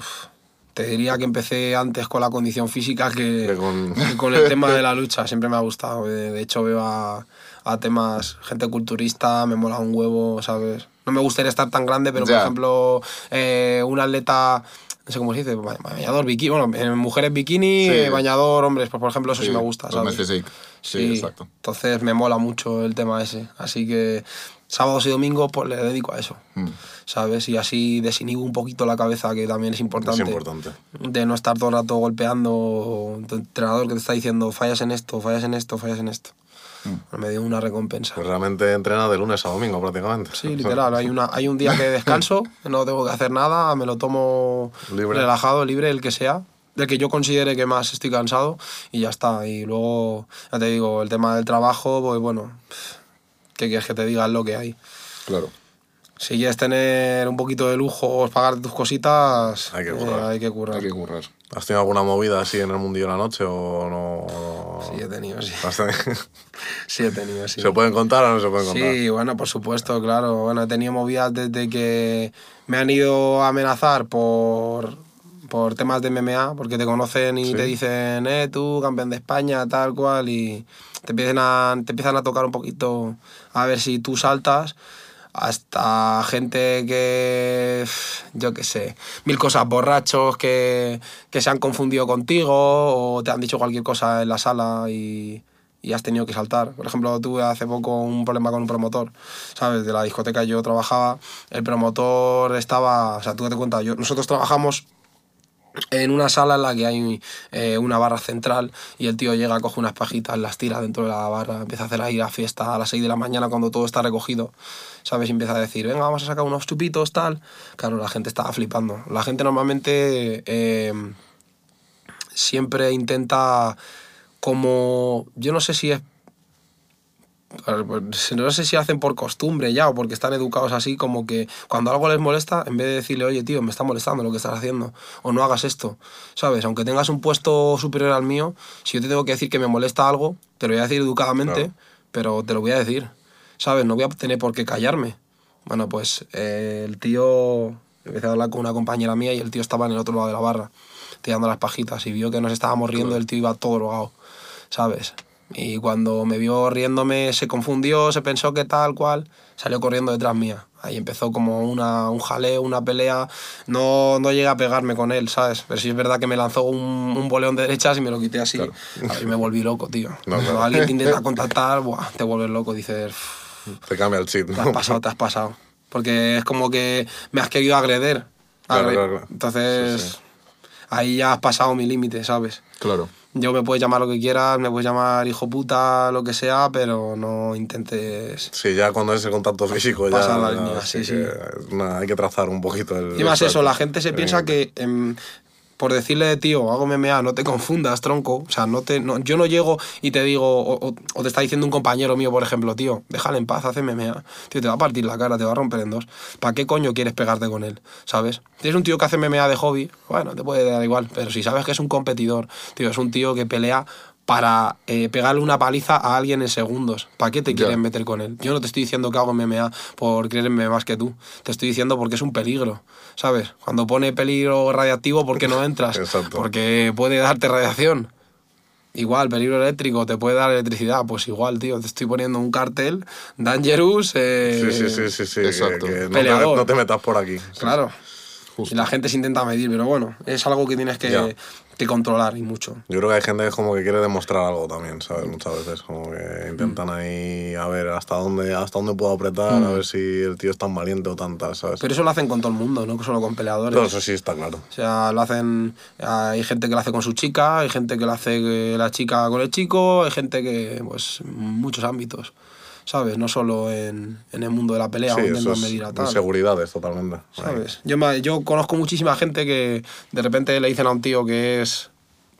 te diría que empecé antes con la condición física que, con- que con el tema de la lucha siempre me ha gustado. De, hecho, veo a, a temas, gente culturista, me mola un huevo, ¿sabes? No me gustaría estar tan grande, pero por ejemplo, eh, un atleta, no sé cómo se dice, ba- bañador, bikini, bueno, en mujeres bikini, Sí. bañador, hombres, pues por ejemplo, eso sí, me gusta, ¿sabes? Physique. Sí, exacto. Entonces me mola mucho el tema ese. Así que sábados y domingos pues le dedico a eso. Mm. ¿Sabes? Y así desinhibo un poquito la cabeza, que también es importante. Es importante. De no estar todo el rato golpeando tu entrenador que te está diciendo fallas en esto, fallas en esto, fallas en esto. Me dio una recompensa. Pues realmente entrena de lunes a domingo prácticamente. Sí, literal. Hay, una, hay un día que descanso, no tengo que hacer nada, me lo tomo Libre. relajado, libre, el que sea, del que yo considere que más estoy cansado y ya está. Y luego, ya te digo, el tema del trabajo, pues bueno, ¿qué quieres que te diga? Es lo que hay. Claro. Si quieres tener un poquito de lujo, pagar tus cositas, Hay que eh, currar. hay que currar. Hay que currar. ¿Has tenido alguna movida así en el mundillo de la noche o no? Sí, he tenido, sí. ¿Has tenido- Sí, he tenido, sí. ¿Se pueden contar o no se pueden contar? Sí, bueno, por supuesto, claro. Bueno, he tenido movidas desde que me han ido a amenazar por, por temas de MMA, porque te conocen y Sí. te dicen, eh, tú, campeón de España, tal cual, y te empiezan, a, te empiezan a tocar un poquito a ver si tú saltas. Hasta gente que, yo qué sé, mil cosas, borrachos que, que se han confundido contigo o te han dicho cualquier cosa en la sala y, y has tenido que saltar. Por ejemplo, tuve hace poco un problema con un promotor, ¿sabes? De la discoteca yo trabajaba, el promotor estaba, o sea, tú date cuenta, yo, nosotros trabajamos en una sala en la que hay eh, una barra central y el tío llega, coge unas pajitas, las tira dentro de la barra, empieza a hacer ahí la fiesta a las 6 de la mañana cuando todo está recogido, ¿sabes? Y empieza a decir, venga, vamos a sacar unos chupitos, tal. Claro, la gente estaba flipando. La gente normalmente eh, siempre intenta como, yo no sé si es no sé si hacen por costumbre ya o porque están educados así, como que cuando algo les molesta, en vez de decirle, oye, tío, me está molestando lo que estás haciendo, o no hagas esto, ¿sabes? Aunque tengas un puesto superior al mío, si yo te tengo que decir que me molesta algo, te lo voy a decir educadamente, Claro. pero te lo voy a decir, ¿sabes? No voy a tener por qué callarme. Bueno, pues eh, el tío, empecé a hablar con una compañera mía y el tío estaba en el otro lado de la barra, tirando las pajitas, y vio que nos estábamos riendo, el tío iba todo drogado, ¿sabes? Y cuando me vio riéndome, se confundió, se pensó que tal cual, salió corriendo detrás mía. Ahí empezó como una, un jaleo, una pelea. No, no llegué a pegarme con él, ¿sabes? Pero sí es verdad que me lanzó un, un boleón de derechas y me lo quité así. Ahí me volví loco, tío. No, Cuando claro. alguien te intenta contactar, buah, te vuelves loco, dices, "Uf, Te cambia el chip, te ¿no? has pasado, te has pasado. Porque es como que me has querido agredir. Claro, Agre- claro, claro. Entonces, Sí, sí. ahí ya has pasado mi límite, ¿sabes? Claro. Yo me puedes llamar lo que quieras, me puedes llamar hijo puta, lo que sea, pero no intentes... Sí, ya cuando es el contacto físico ya, Pasa la línea, sí sí, que una- hay que trazar un poquito el... Y más eso, la gente se piensa que em, por decirle, tío, hago MMA, no te confundas, tronco. O sea, no te, no- yo no llego y te digo, o, o- te está diciendo un compañero mío, por ejemplo, tío, déjale en paz, hace MMA. Tío, te va a partir la cara, te va a romper en dos. ¿Para qué coño quieres pegarte con él? ¿Sabes? Si es un tío que hace MMA de hobby, bueno, te puede dar igual. Pero si sabes que es un competidor, tío, es un tío que pelea para eh, pegarle una paliza a alguien en segundos. ¿Para qué te Ya. quieren meter con él? Yo no te estoy diciendo que hago MMA por creerme más que tú. Te estoy diciendo porque es un peligro, ¿sabes? Cuando pone peligro radiactivo, ¿por qué no entras? Exacto. Porque puede darte radiación. Igual, peligro eléctrico, te puede dar electricidad. Pues igual, tío, te estoy poniendo un cartel, Dangerous. eh, Sí, sí, sí, sí, sí. que- exacto. que no, te, no te metas por aquí. Claro. Justo. Y la gente se intenta medir, pero bueno, es algo que tienes que, que controlar y mucho. Yo creo que hay gente que como que quiere demostrar algo también, ¿sabes? Muchas veces, como que intentan Mm. ahí a ver hasta dónde, hasta dónde puedo apretar, a ver si el tío es tan valiente o tan tal, ¿sabes? Pero eso lo hacen con todo el mundo, no solo con peleadores. Todo eso sí está claro. O sea, lo hacen. Hay gente que lo hace con su chica, hay gente que lo hace eh, la chica con el chico, hay gente que, pues, muchos ámbitos, ¿sabes? No solo en, en el mundo de la pelea, Sí, o eso es medir a tal. inseguridades totalmente. ¿Sabes? Yo, me- yo conozco muchísima gente que de repente le dicen a un tío que es,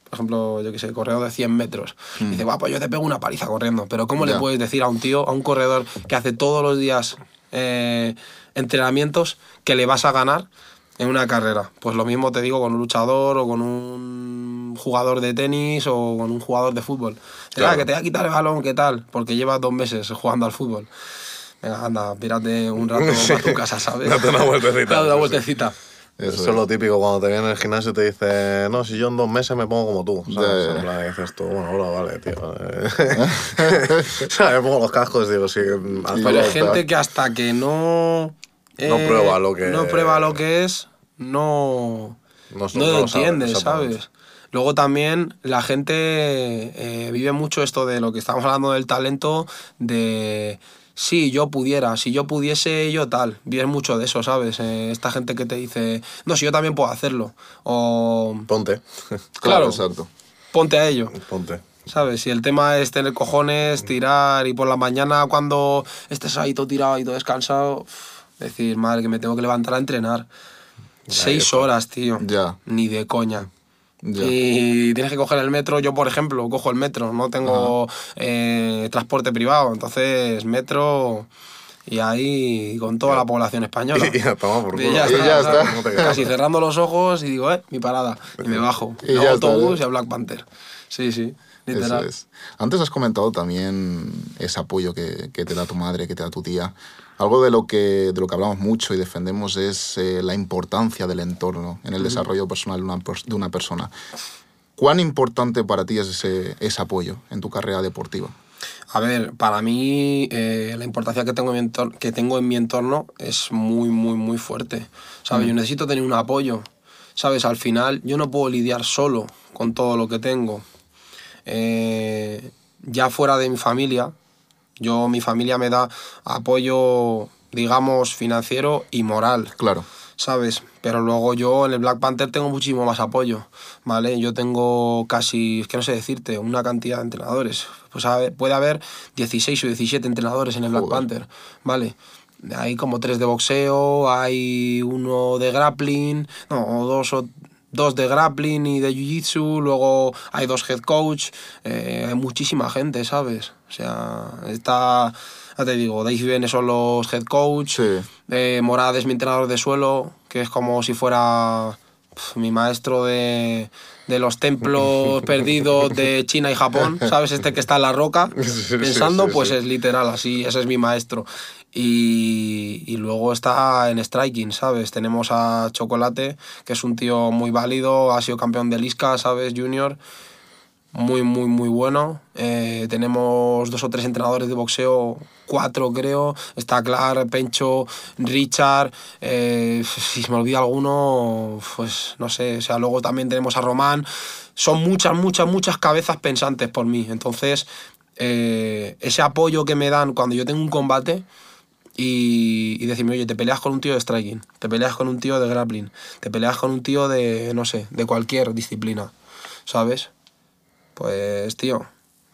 por ejemplo, yo qué sé, corredor de 100 metros. Y dice, va, pues yo te pego una paliza corriendo. Pero ¿cómo le puedes decir a un tío, a un corredor que hace todos los días eh, entrenamientos, que le vas a ganar en una carrera? Pues lo mismo te digo con un luchador o con un jugador de tenis o con un jugador de fútbol. Dice, Claro. "Ah, que te voy a quitar el balón, ¿qué tal? Porque llevas dos meses jugando al fútbol. Venga, anda, pírate un rato a tu casa, ¿sabes? Date una vueltecita, Date una vueltecita. Eso Eso es lo típico cuando te viene el gimnasio y te dice, no, si yo en dos meses me pongo como tú. ¿sabes? Ya. En plan, dices tú, bueno, hola, vale, tío. ¿Sabes? Me pongo los cascos y digo, sí, Pero hay gente que hasta que no... eh, No prueba lo que- No prueba lo que es, no... No, No, no lo entiende. ¿sabes? Luego también la gente eh, vive mucho esto de lo que estamos hablando del talento, de sí, yo pudiera, si yo pudiese, yo tal. Vive mucho de eso, ¿sabes? Eh, esta gente que te dice, no, si yo también puedo hacerlo. O Ponte. Claro, Claro. exacto. ponte a ello. Ponte. ¿Sabes? Si el tema es tener cojones, tirar y por la mañana cuando estés ahí todo tirado y todo descansado, decir, madre, que me tengo que levantar a entrenar. Seis horas, tío. Ya. Ni de coña. Y tienes que coger el metro. Yo, por ejemplo, cojo el metro. No tengo eh, transporte privado. Entonces, metro y ahí con toda la población española. Y ya toma por Y culo. ya Y está. Casi cerrando los ojos y digo, eh, mi parada. Y me bajo. Y autobús ya. y a Black Panther. Sí, sí. Eso Literal. es. Antes has comentado también ese apoyo que, que te da tu madre, que te da tu tía. Algo de lo que, de lo que hablamos mucho y defendemos es eh, la importancia del entorno en el desarrollo personal de una, de una persona. ¿Cuán importante para ti es ese, ese apoyo en tu carrera deportiva? A ver, para mí eh, la importancia que tengo, en mi entorno, que tengo en mi entorno es muy, muy, muy fuerte. ¿Sabes? Yo necesito tener un apoyo. ¿Sabes? Al final yo no puedo lidiar solo con todo lo que tengo. Eh, ya fuera de mi familia, yo, mi familia me da apoyo, digamos, financiero y moral. Claro. ¿sabes? Pero luego yo en el Black Panther tengo muchísimo más apoyo, ¿vale? Yo tengo casi, es que no sé decirte, una cantidad de entrenadores. Pues a ver, puede haber 16 o 17 entrenadores en el Black Joder. Panther, ¿vale? Hay como tres de boxeo, hay uno de grappling, no, o dos o dos de grappling y de jiu-jitsu, luego hay dos head coach, eh, hay muchísima gente, ¿sabes? O sea, está, ya te digo, Dave Bene son los head coach, Sí. eh, Morad es mi entrenador de suelo, que es como si fuera pf, mi maestro de, de los templos perdidos de China y Japón, ¿sabes? Este que está en la roca sí, pensando, sí, pues es literal, así, ese es mi maestro. Y, y luego está en striking, ¿sabes? Tenemos a Chocolate, que es un tío muy válido, ha sido campeón de Lisca, ¿sabes? Junior muy, muy, muy bueno. Eh, tenemos dos o tres entrenadores de boxeo, cuatro creo. Está Clark, Pencho, Richard. eh, si me olvida alguno, pues no sé. O sea, luego también tenemos a Román. Son muchas, muchas, muchas cabezas pensantes por mí. Entonces, eh, ese apoyo que me dan cuando yo tengo un combate y, y decirme, oye, te peleas con un tío de striking, te peleas con un tío de grappling, te peleas con un tío de, no sé, de cualquier disciplina, ¿sabes? Pues, tío,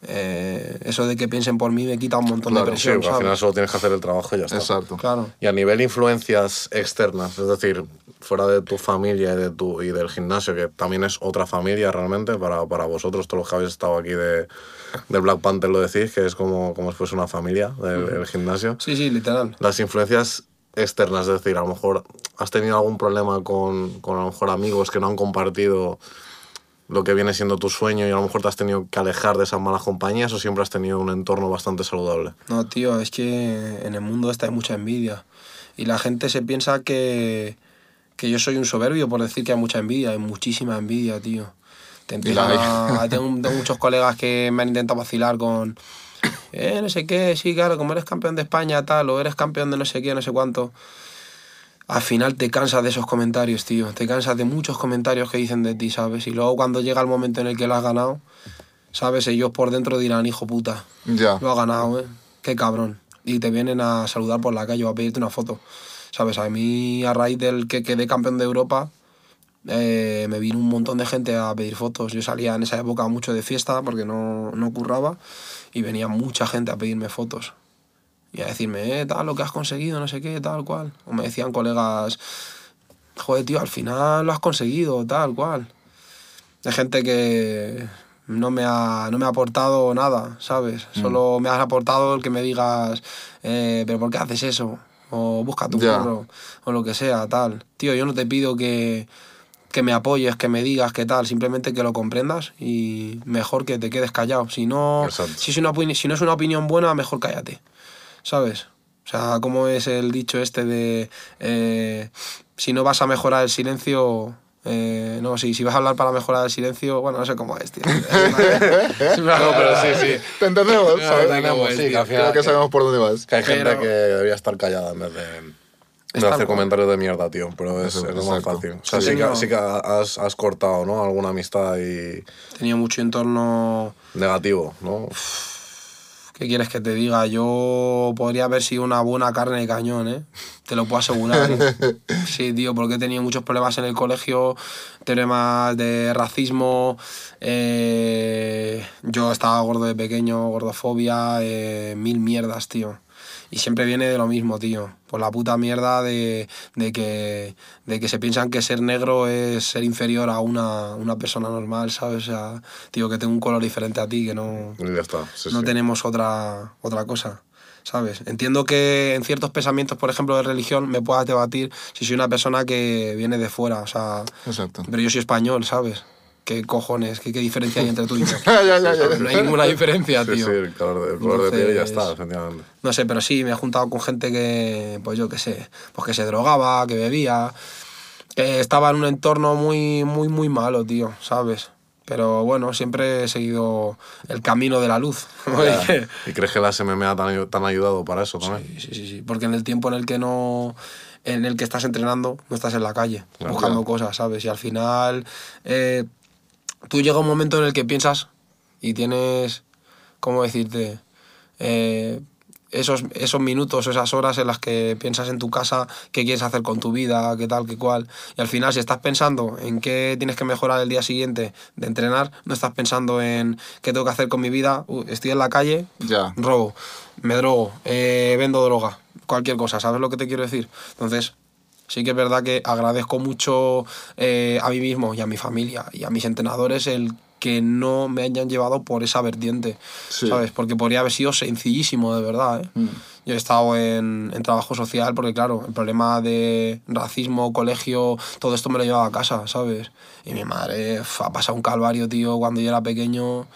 eh, eso de que piensen por mí me quita un montón Claro, de Sí, presión, porque al final solo tienes que hacer el trabajo y ya está. Exacto. Claro. Y a nivel influencias externas, es decir, fuera de tu familia y, de tu, y del gimnasio, que también es otra familia realmente para, para vosotros, todos los que habéis estado aquí de, del Black Panther lo decís, que es como, como si fuese una familia del el gimnasio. Sí, sí, literal. Las influencias externas, es decir, a lo mejor has tenido algún problema con, con a lo mejor amigos que no han compartido lo que viene siendo tu sueño y a lo mejor te has tenido que alejar de esas malas compañías o siempre has tenido un entorno bastante saludable. No, tío, es que en el mundo este hay mucha envidia. Y la gente se piensa que, que yo soy un soberbio por decir que hay mucha envidia. Hay muchísima envidia, tío. Te Y la empiezan a- tengo, tengo muchos colegas que me han intentado vacilar con. Eh, no sé qué, sí, claro, como eres campeón de España, tal, o eres campeón de no sé qué, no sé cuánto. Al final te cansas de esos comentarios, tío. Te cansas de muchos comentarios que dicen de ti, ¿sabes? Y luego cuando llega el momento en el que lo has ganado, ¿sabes? Ellos por dentro dirán, hijo puta, Ya. lo ha ganado, ¿eh? Qué cabrón. Y te vienen a saludar por la calle o a pedirte una foto. ¿Sabes? A mí, a raíz del que quedé campeón de Europa, eh, me vino un montón de gente a pedir fotos. Yo salía en esa época mucho de fiesta porque no, no curraba y venía mucha gente a pedirme fotos. Y a decirme, eh, tal, lo que has conseguido, no sé qué, tal cual. O me decían colegas, joder, tío, al final lo has conseguido, tal cual. Hay gente que no me ha, no me ha aportado nada, ¿sabes? Solo me has aportado el que me digas, eh, pero ¿por qué haces eso? O busca tu curro, o lo que sea, tal. Tío, yo no te pido que, que me apoyes, que me digas qué tal, simplemente que lo comprendas y mejor que te quedes callado. Si no, Exacto. si es una, si no es una opinión buena, mejor cállate, ¿sabes? O sea, como es el dicho este de eh, si no vas a mejorar el silencio, eh, no, si, si vas a hablar para mejorar el silencio, bueno, no sé cómo es, tío. No, pero sí, sí. ¿Te entendemos? No, ¿sabes? entendemos, sí, final- Creo que sabemos por dónde vas. Que hay gente que debería estar callada en vez de, Está hacer comentarios de mierda, tío. Pero es, lo más fácil. O sea, Sí, sí, que, no. sí que has, has cortado, ¿no? Alguna amistad y Tenía mucho entorno. negativo, ¿no? ¿Qué quieres que te diga? Yo podría haber sido una buena carne de cañón, ¿eh? Te lo puedo asegurar. ¿eh? Sí, tío, porque he tenido muchos problemas en el colegio, temas de racismo. eh, yo estaba gordo de pequeño, gordofobia, eh, mil mierdas, tío. Y siempre viene de lo mismo, tío. Por la puta mierda de, de que, de que se piensan que ser negro es ser inferior a una, una persona normal, ¿sabes? O sea, tío, que tengo un color diferente a ti, que no Y ya está. Sí, no sí. tenemos otra, otra cosa, ¿sabes? Entiendo que en ciertos pensamientos, por ejemplo, de religión, me puedas debatir si soy una persona que viene de fuera, o sea, Exacto. pero yo soy español, ¿sabes? ¿Qué cojones? ¿Qué, qué diferencia hay entre tú y yo? Ya, ya, ya, ya. No hay ninguna diferencia, Sí, tío. sí, el color de, el color de piel ya está, efectivamente. No sé, pero sí, me he juntado con gente que, pues yo qué sé, pues que se drogaba, que bebía, que estaba en un entorno muy, muy, muy malo, tío, ¿sabes? Pero bueno, siempre he seguido el camino de la luz. ¿Y crees que las MMA te han, ayudado para eso también? Sí, sí, sí, sí. Porque en el tiempo en el que no. En el que estás entrenando, no estás en la calle, Claro. buscando cosas, ¿sabes? Y al final. eh, tú llega un momento en el que piensas y tienes. ¿Cómo decirte? Eh, esos, esos minutos, esas horas en las que piensas en tu casa, qué quieres hacer con tu vida, qué tal, qué cual. Y al final, si estás pensando en qué tienes que mejorar el día siguiente de entrenar, no estás pensando en qué tengo que hacer con mi vida. Uh, estoy en la calle, Ya. robo, me drogo, eh, vendo droga, cualquier cosa, ¿sabes lo que te quiero decir? Entonces, sí que es verdad que agradezco mucho eh, a mí mismo y a mi familia y a mis entrenadores el que no me hayan llevado por esa vertiente, Sí. ¿sabes? Porque podría haber sido sencillísimo, de verdad, ¿eh? Mm. Yo he estado en, en trabajo social porque, claro, el problema de racismo, colegio, todo esto me lo llevaba a casa, ¿sabes? Y mi madre ha pasado un calvario, tío, cuando yo era pequeño,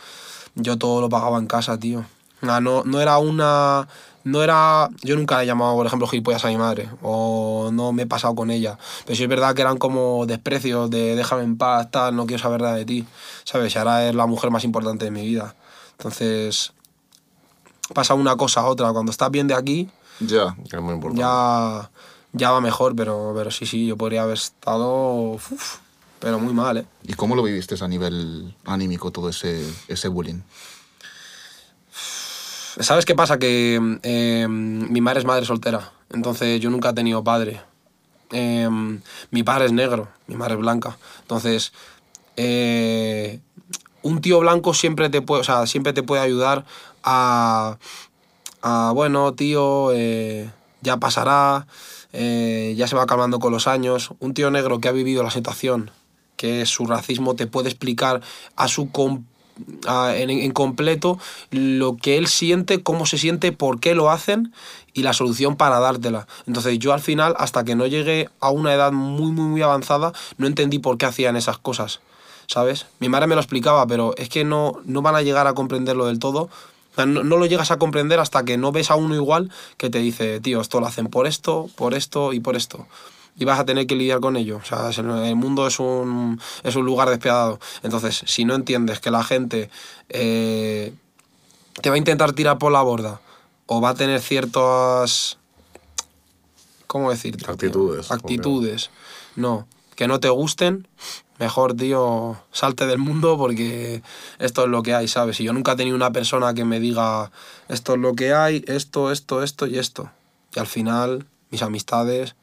yo todo lo pagaba en casa, tío. No, no era una... No era... Yo nunca le he llamado, por ejemplo, gilipollas a mi madre, o no me he pasado con ella. Pero sí es verdad que eran como desprecios de déjame en paz, tal, no quiero saber nada de ti, ¿sabes? Y ahora es la mujer más importante de mi vida. Entonces, pasa una cosa a otra. Cuando estás bien de aquí, Ya. Que es muy importante. ya, ya va mejor, pero, pero sí, sí, yo podría haber estado, uf, pero muy mal, ¿eh? ¿Y cómo lo viviste a nivel anímico todo ese, ese bullying? ¿Sabes qué pasa? Que eh, mi madre es madre soltera, entonces yo nunca he tenido padre. Eh, mi padre es negro, mi madre es blanca. Entonces, eh, un tío blanco siempre te puede, o sea, siempre te puede ayudar a, a, bueno, tío, eh, ya pasará, eh, ya se va calmando con los años. Un tío negro que ha vivido la situación, que su racismo, te puede explicar a su com- en, en completo lo que él siente, cómo se siente, por qué lo hacen y la solución para dártela. Entonces yo al final, hasta que no llegué a una edad muy, muy, muy avanzada, no entendí por qué hacían esas cosas. ¿Sabes? Mi madre me lo explicaba, pero es que no, no van a llegar a comprenderlo del todo. No, no lo llegas a comprender hasta que no ves a uno igual que te dice, tío, esto lo hacen por esto, por esto y por esto. Y vas a tener que lidiar con ello. O sea, el, mundo es un, es un lugar despiadado. Entonces, si no entiendes que la gente eh, te va a intentar tirar por la borda o va a tener ciertas... ¿Cómo decirte? Actitudes, Actitudes. No, que no te gusten, mejor, tío, salte del mundo porque esto es lo que hay, ¿sabes? Y yo nunca he tenido una persona que me diga esto es lo que hay, esto, esto, esto y esto. Y al final, mis amistades,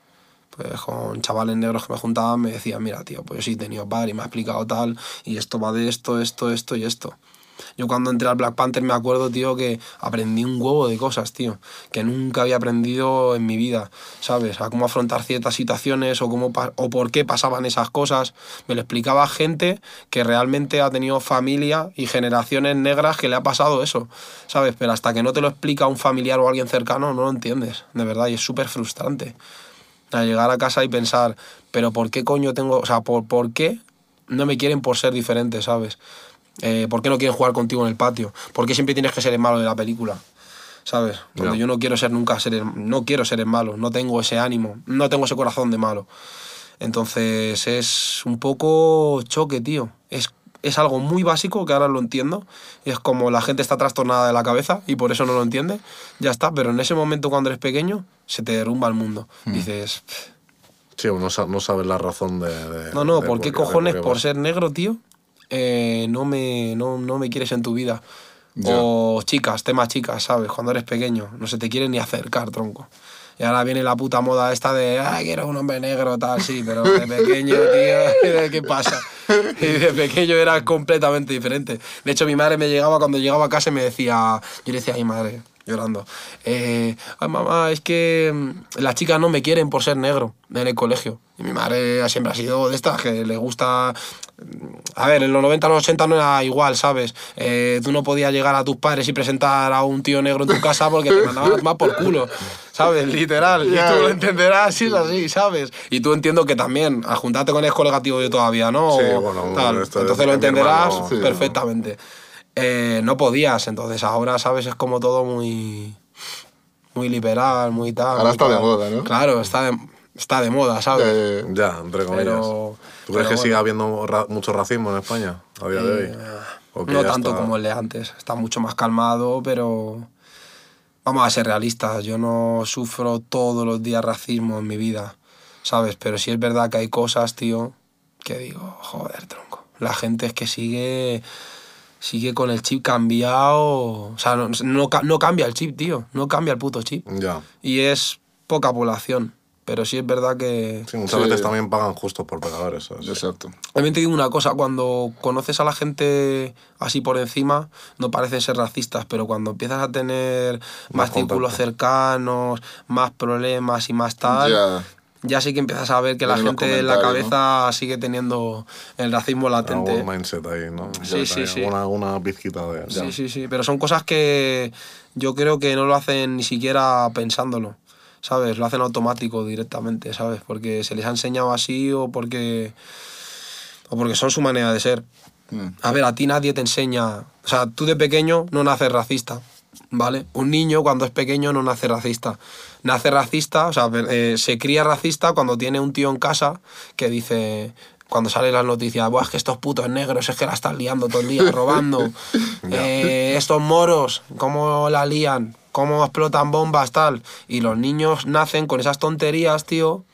pues con chavales negros que me juntaban, me decían, mira, tío, pues yo sí he tenido padre y me ha explicado tal, y esto va de esto, esto, esto y esto. Yo cuando entré al Black Panther me acuerdo, tío, que aprendí un huevo de cosas, tío, que nunca había aprendido en mi vida, ¿sabes? A cómo afrontar ciertas situaciones o, cómo o por qué pasaban esas cosas. Me lo explicaba gente que realmente ha tenido familia y generaciones negras que le ha pasado eso, ¿sabes? Pero hasta que no te lo explica un familiar o alguien cercano, no lo entiendes, de verdad, y es súper frustrante. A llegar a casa y pensar, pero ¿por qué coño tengo, o sea, por, por qué no me quieren por ser diferente, ¿sabes? Eh, ¿Por qué no quieren jugar contigo en el patio? ¿Por qué siempre tienes que ser el malo de la película? ¿Sabes? Yo no quiero ser nunca ser el, no quiero ser el malo, no tengo ese ánimo, no tengo ese corazón de malo. Entonces es un poco choque, tío. Es, es algo muy básico que ahora lo entiendo. Y es como la gente está trastornada de la cabeza y por eso no lo entiende. Ya está, pero en ese momento cuando eres pequeño se te derrumba el mundo. Dices, "Pff, Sí, no, no sabes la razón de... de- no, no, de ¿por qué cojones por ser negro, tío? eh, no, me, no, no me quieres en tu vida. Ya. O chicas, tema chicas, ¿sabes? Cuando eres pequeño, no se te quiere ni acercar, tronco. Y ahora viene la puta moda esta de, ay, quiero un hombre negro, tal, sí, pero de pequeño, tío, ¿qué pasa? Y de pequeño era completamente diferente. De hecho, mi madre me llegaba, cuando llegaba a casa y me decía, yo le decía a mi madre, llorando, eh, "Ay, mamá, es que mm, las chicas no me quieren por ser negro en el colegio. Y mi madre siempre ha sido de estas, que le gusta... A ver, en los 90, los 80 no era igual, ¿sabes? Eh, tú no podías llegar a tus padres y presentar a un tío negro en tu casa porque te mandaban tomar por culo, ¿sabes? Literal. Ya. Y tú lo entenderás si es así, ¿sabes? Y tú entiendo que también, a juntarte con el colega tío yo todavía, ¿no? Sí, bueno, tal. Entonces lo entenderás hermano. Sí. perfectamente. Eh, no podías, entonces ahora, ¿sabes? Es como todo muy muy liberal, muy tal. Ahora muy está de moda, ¿no? Claro, está de, está de moda, ¿sabes? Eh, Ya, entre comillas. Pero- ¿Tú crees que bueno. sigue habiendo ra- mucho racismo en España a día de hoy? ¿O que no tanto está- como el de antes, está mucho más calmado, pero vamos a ser realistas, yo no sufro todos los días racismo en mi vida, ¿sabes? Pero sí es verdad que hay cosas, tío, que digo, joder, tronco. La gente es que sigue sigue con el chip cambiado, o sea, no, no, no cambia el chip, tío, no cambia el puto chip. Ya. Y es poca población, pero sí es verdad que... Sí, muchas Sí. veces también pagan justo por pecadores. ¿sabes? exacto. También te digo una cosa, cuando conoces a la gente así por encima, no parecen ser racistas, pero cuando empiezas a tener más, Más círculos cercanos, más problemas y más tal, ya, Ya. sí que empiezas a ver que la gente en la cabeza sigue teniendo el racismo latente. Algún mindset ahí, ¿no? Sí, sí, sí. Alguna, alguna pizquita de... Sí, sí, sí, pero son cosas que yo creo que no lo hacen ni siquiera pensándolo, ¿sabes? Lo hacen automático directamente, ¿sabes? Porque se les ha enseñado así o porque, o porque son su manera de ser. Mm. A ver, a ti nadie te enseña. O sea, tú de pequeño no naces racista, ¿vale? Un niño cuando es pequeño no nace racista. Nace racista, o sea, eh, se cría racista cuando tiene un tío en casa que dice. Cuando salen las noticias, Buah, es que estos putos negros es que la están liando todo el día, robando. Eh, estos moros, cómo la lían, cómo explotan bombas, tal. Y los niños nacen con esas tonterías, tío,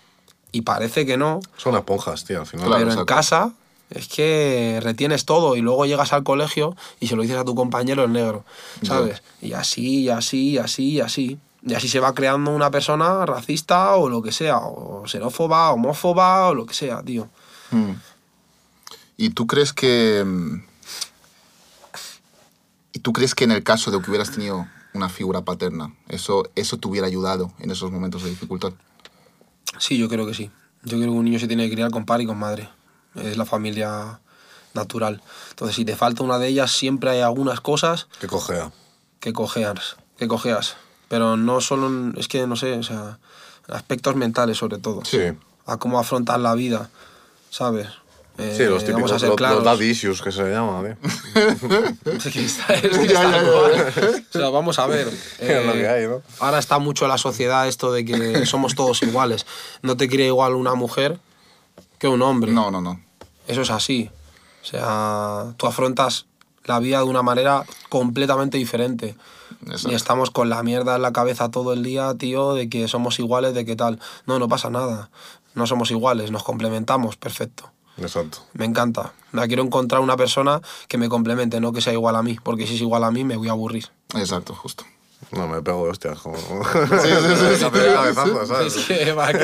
y parece que no, Son esponjas, tío, al final. Pero en casa es que retienes todo y luego llegas al colegio y se lo dices a tu compañero el negro, ¿sabes? Y así, y así, y así, y así. Y así se va creando una persona racista o lo que sea, o xenófoba, homófoba o lo que sea, tío. Mm. ¿Y tú crees que... mm, ¿Y tú crees que en el caso de que hubieras tenido una figura paterna, eso, eso te hubiera ayudado en esos momentos de dificultad? Sí, yo creo que sí. Yo creo que un niño se tiene que criar con padre y con madre. Es la familia natural. Entonces, si te falta una de ellas, siempre hay algunas cosas Que cojea. que cojeas, que cojeas. Pero no solo, es que no sé, o sea, aspectos mentales sobre todo. Sí. A cómo afrontar la vida, ¿sabes? Eh, Sí, los vamos típicos, a ser los, los daddy issues que se llama, tío. Es que está- es que Ya, está ya, ya, igual. O sea, vamos a ver. Es lo eh, que hay, ¿no? Ahora está mucho en la sociedad esto de que somos todos iguales. No te quiere igual una mujer que un hombre. No, no, no. Eso es así. O sea, tú afrontas la vida de una manera completamente diferente. Exacto. Y estamos con la mierda en la cabeza todo el día, tío, de que somos iguales, de que tal. No, no pasa nada. No somos iguales, nos complementamos, perfecto. Exacto. Me encanta. Quiero encontrar una persona que me complemente, no que sea igual a mí, porque si es igual a mí me voy a aburrir. Exacto, justo. No, me pego de hostias. Como... sí, sí. Que va a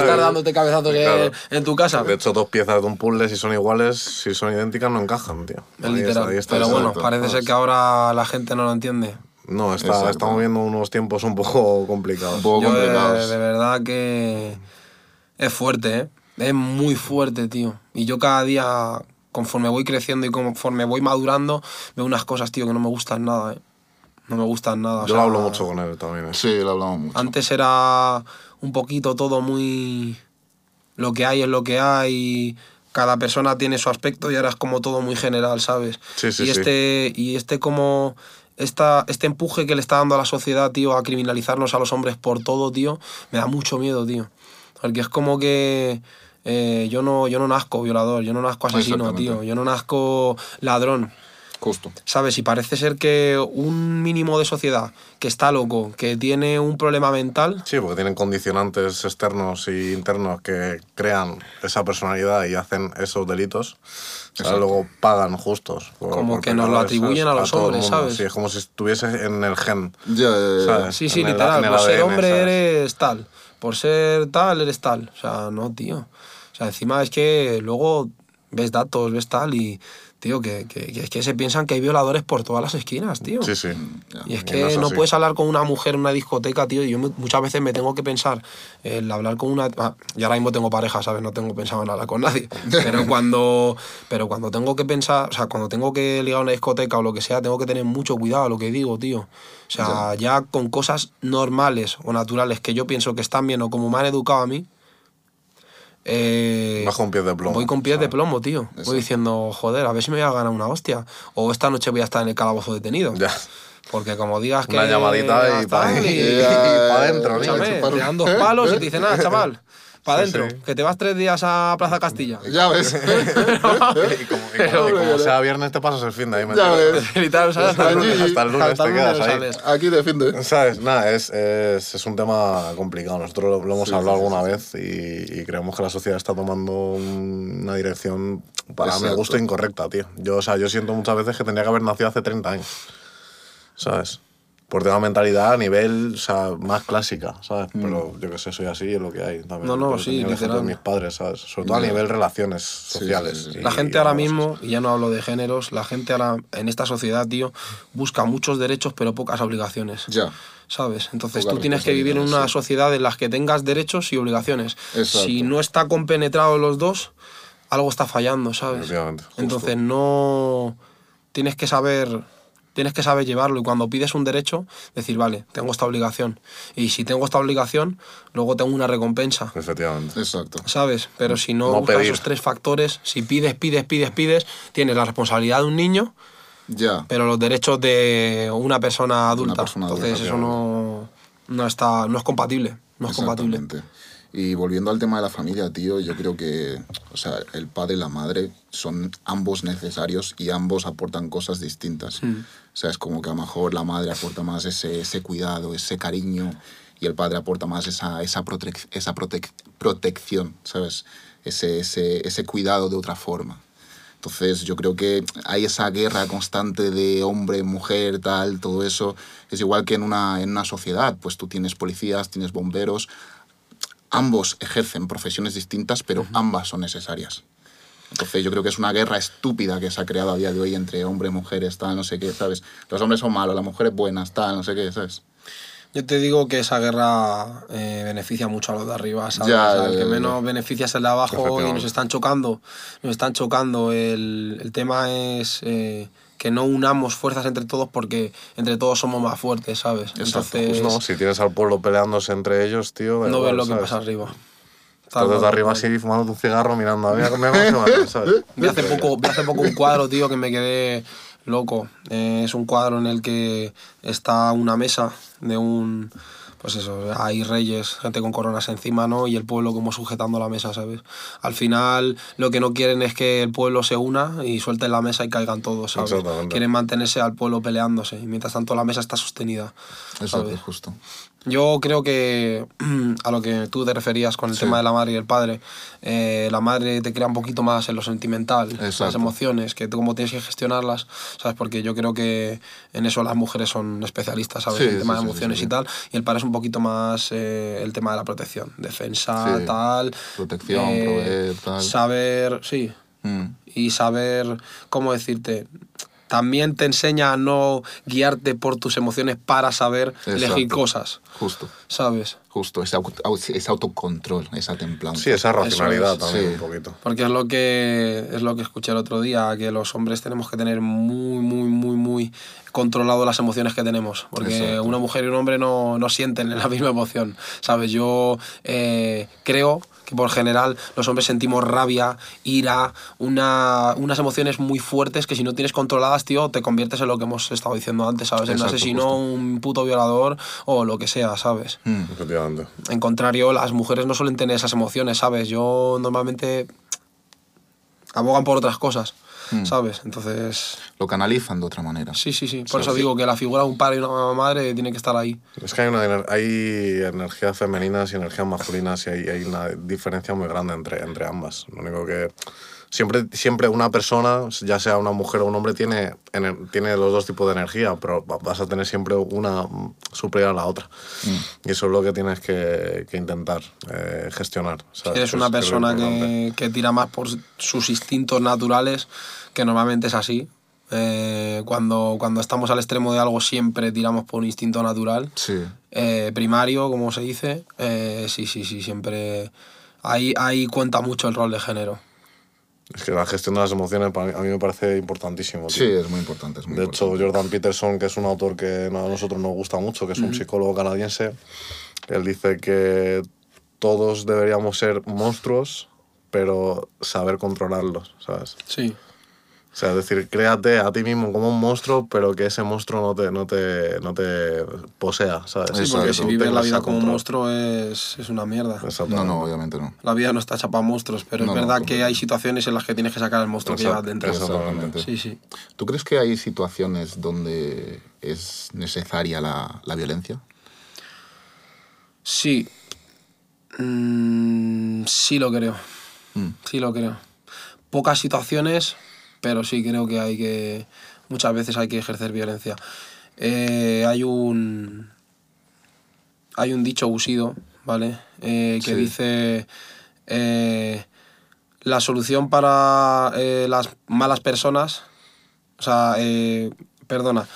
estar dándote cabezazos en- Claro. en tu casa. De hecho, dos piezas de un puzzle, si son iguales, si son idénticas, no encajan, tío. Es Ahí literal. está, ahí está Pero bueno, parece ser que ahora la gente no lo entiende. No, está, estamos viendo unos tiempos un poco complicados. Un poco Yo de, complicados. de verdad que es fuerte, ¿eh? Es muy fuerte, tío. Y yo cada día, conforme voy creciendo y conforme voy madurando, veo unas cosas, tío, que no me gustan nada, ¿eh? No me gustan nada. o Yo lo sea, hablo mucho con él también. ¿eh? Sí, lo hablamos mucho. Antes era un poquito todo muy... Lo que hay es lo que hay, cada persona tiene su aspecto y ahora es como todo muy general, ¿sabes? Sí, sí, y sí. este, y este como... Esta, este empuje que le está dando a la sociedad, tío, a criminalizarnos a los hombres por todo, tío, me da mucho miedo, tío. Porque es como que eh, yo, no, yo no nazco violador, yo no nazco asesino, tío, yo no nazco ladrón. Justo. ¿Sabes? Y parece ser que un mínimo de sociedad que está loco, que tiene un problema mental, Sí, porque tienen condicionantes externos e internos que crean esa personalidad y hacen esos delitos. O sea, luego pagan justos. por- Como por que nos lo atribuyen a los el hombres. ¿sabes? Sí, es como si estuviese en el gen. Ya, ya, ya. ¿sabes? Sí, sí, En literal. el por ser ADN, hombre ¿sabes? eres tal. Por ser tal, eres tal. O sea, no, tío. O sea, encima es que luego ves datos, ves tal y, tío, que, que, que es que se piensan que hay violadores por todas las esquinas, tío. Sí, sí. Y es que no es no así. puedes hablar con una mujer en una discoteca, tío. y Yo muchas veces me tengo que pensar el hablar con una. ah, y ahora mismo tengo pareja, ¿sabes? No tengo pensado en hablar con nadie. Pero cuando, pero cuando tengo que pensar, o sea, cuando tengo que ligar a una discoteca o lo que sea, tengo que tener mucho cuidado a lo que digo, tío. O sea, ya con cosas normales o naturales que yo pienso que están bien o como me han educado a mí. Eh, Vas con pies de plomo. Voy con pies de ¿sabes? plomo, tío. Exacto. Voy diciendo, joder, a ver si me voy a ganar una hostia. O esta noche voy a estar en el calabozo detenido. Ya. Porque como digas que. Una llamadita y pa- tal, y Ya, pa' dentro, niño. escúchame, chupar un- te dan dos palos y te dicen, nada, chaval, para adentro, sí. que te vas tres días a Plaza Castilla. Ya ves. Y como, y como- y como sea viernes te pasas el fin de ahí. ya ves. Literal, ¿sabes? Hasta el lunes. Hasta el lunes Hasta te quedas lunes ahí. sales. Aquí defiende. ¿Sabes? Nada, es, es, es un tema complicado. Nosotros lo, lo hemos Sí, hablado sí, alguna vez y, y creemos que la sociedad está tomando un- una dirección, para mi Exacto. gusto, incorrecta, tío. Yo, o sea, yo siento muchas veces que tendría que haber nacido hace 30 años. ¿Sabes? Por tema de mentalidad a nivel o sea, más clásica, ¿sabes? Pero yo que sé, soy así, es lo que hay. También, No, no, Pero sí, ejemplo de literal. mis padres, ¿sabes? Sobre todo a Ya. nivel relaciones sociales. sí, sí. y- La gente ahora mismo, y ya no hablo de géneros, la gente ahora en esta sociedad, tío, busca muchos derechos pero pocas obligaciones. Ya. ¿Sabes? Entonces tú tienes que vivir en una sociedad en la que tengas derechos y obligaciones. Exacto. Si no está compenetrado los dos, algo está fallando, ¿sabes? Entonces no tienes que saber tienes que saber llevarlo y cuando pides un derecho decir, vale, tengo esta obligación y si tengo esta obligación, luego tengo una recompensa. Efectivamente. Exacto. ¿Sabes? Pero si no, No buscas pedir. esos tres factores, si pides, pides, pides, pides, tienes la responsabilidad de un niño, Ya. pero los derechos de una persona adulta. persona adulta, Entonces eso no, no está, no es compatible. No es compatible. Exactamente. Y volviendo al tema de la familia, tío, yo creo que, o sea, el padre y la madre son ambos necesarios y ambos aportan cosas distintas. Hmm. O sea, es como que a lo mejor la madre aporta más ese, ese cuidado, ese cariño, y el padre aporta más esa, esa, protec- esa protec- protección, ¿sabes? Ese, ese, ese cuidado de otra forma. Entonces yo creo que hay esa guerra constante de hombre, mujer, tal, todo eso. Es igual que en una, en una sociedad, pues tú tienes policías, tienes bomberos, ambos ejercen profesiones distintas, pero ambas son necesarias. Entonces yo creo que es una guerra estúpida que se ha creado a día de hoy entre hombres, mujeres, tal, no sé qué, ¿sabes? Los hombres son malos, las mujeres buenas, tal, no sé qué, ¿sabes? Yo te digo que esa guerra eh, beneficia mucho a los de arriba, ¿sabes? Ya, O sea, el que menos beneficia es el de abajo y nos están chocando. Nos están chocando. El, el tema es eh, que no unamos fuerzas entre todos porque entre todos somos más fuertes, ¿sabes? Exacto, Entonces, No, si tienes al pueblo peleándose entre ellos, tío. no ves lo que ¿sabes? pasa arriba. Estás desde arriba así fumando un cigarro mirando a ver cómo se va a ¿sabes? Vi hace, poco, vi hace poco un cuadro, tío, que me quedé loco. Eh, es un cuadro en el que está una mesa de un... Pues eso, hay reyes, gente con coronas encima, ¿no? Y el pueblo como sujetando la mesa, ¿sabes? Al final lo que no quieren es que el pueblo se una y suelten la mesa y caigan todos, ¿sabes? Exactamente. Quieren mantenerse al pueblo peleándose y mientras tanto la mesa está sostenida. Exacto, ¿sabes? justo. Yo creo que a lo que tú te referías con el tema de la madre y el padre, eh, la madre te crea un poquito más en lo sentimental, las Exacto. emociones, que tú cómo tienes que gestionarlas, ¿sabes? Porque yo creo que en eso las mujeres son especialistas, ¿sabes? Sí, el tema sí, de emociones y tal, y el padre es un poquito más eh, el tema de la protección, defensa, tal. eh, Protección, proveer, tal. Saber, sí, Mm. y saber, ¿cómo decirte? También te enseña a no guiarte por tus emociones para saber elegir cosas, Justo, ¿sabes? justo. Ese, ese autocontrol, esa templanza. Sí, esa racionalidad es, también sí. un poquito. Porque es lo que es lo que escuché el otro día, que los hombres tenemos que tener muy, muy, muy, muy controlado las emociones que tenemos. Porque Exacto. una mujer y un hombre no, no sienten la misma emoción. ¿Sabes? Yo eh, creo que por general los hombres sentimos rabia, ira, una, unas emociones muy fuertes que si no tienes controladas, tío, te conviertes en lo que hemos estado diciendo antes, ¿sabes? En un asesino, justo. un puto violador o lo que sea, ¿sabes? Mm. Efectivamente. En contrario, las mujeres no suelen tener esas emociones, ¿sabes? Yo normalmente abogan por otras cosas, Mm. ¿sabes? Entonces, Lo canalizan de otra manera. sí, sí, sí. Por Sí, eso sí. digo que la figura de un padre y una madre tiene que estar ahí. Es que hay, una, hay energías femeninas y energías masculinas y hay, hay una diferencia muy grande entre, entre ambas. Lo único que siempre, siempre una persona, ya sea una mujer o un hombre, tiene, tiene los dos tipos de energía, pero va- vas a tener siempre una superior a la otra. Mm. Y eso es lo que tienes que, que intentar eh, gestionar. ¿sabes? Eres una persona que, que tira más por sus instintos naturales, que normalmente es así. Eh, cuando, cuando estamos al extremo de algo siempre tiramos por un instinto natural. Sí. Eh, primario, como se dice. Eh, sí, sí, sí, siempre... Ahí, ahí cuenta mucho el rol de género. Es que la gestión de las emociones para a mí me parece importantísimo. tío. Sí, es muy importante. Es muy De hecho, importante. Jordan Peterson, que es un autor que a nosotros nos gusta mucho, que es un psicólogo canadiense, él dice que todos deberíamos ser monstruos, pero saber controlarlos, ¿sabes? Sí. O sea, es decir, créate a ti mismo como un monstruo, pero que ese monstruo no te, no te, no te posea, ¿sabes? Sí, Exacto. porque Que si vives la vida como un monstruo es, es una mierda. No, no, obviamente no. La vida no está hecha para monstruos, pero No, es no, verdad que completamente. hay situaciones en las que tienes que sacar el monstruo que llevas Exacto, dentro. Exactamente. Sí, sí. ¿Tú crees que hay situaciones donde es necesaria la, la violencia? Sí. Mm, sí lo creo. Mm. Sí lo creo. Pocas situaciones, pero sí creo que hay que. Muchas veces hay que ejercer violencia. Eh, hay un. Hay un dicho usido, ¿vale? Eh, que Sí. dice. eh, la solución para las malas personas. O sea, eh, perdona.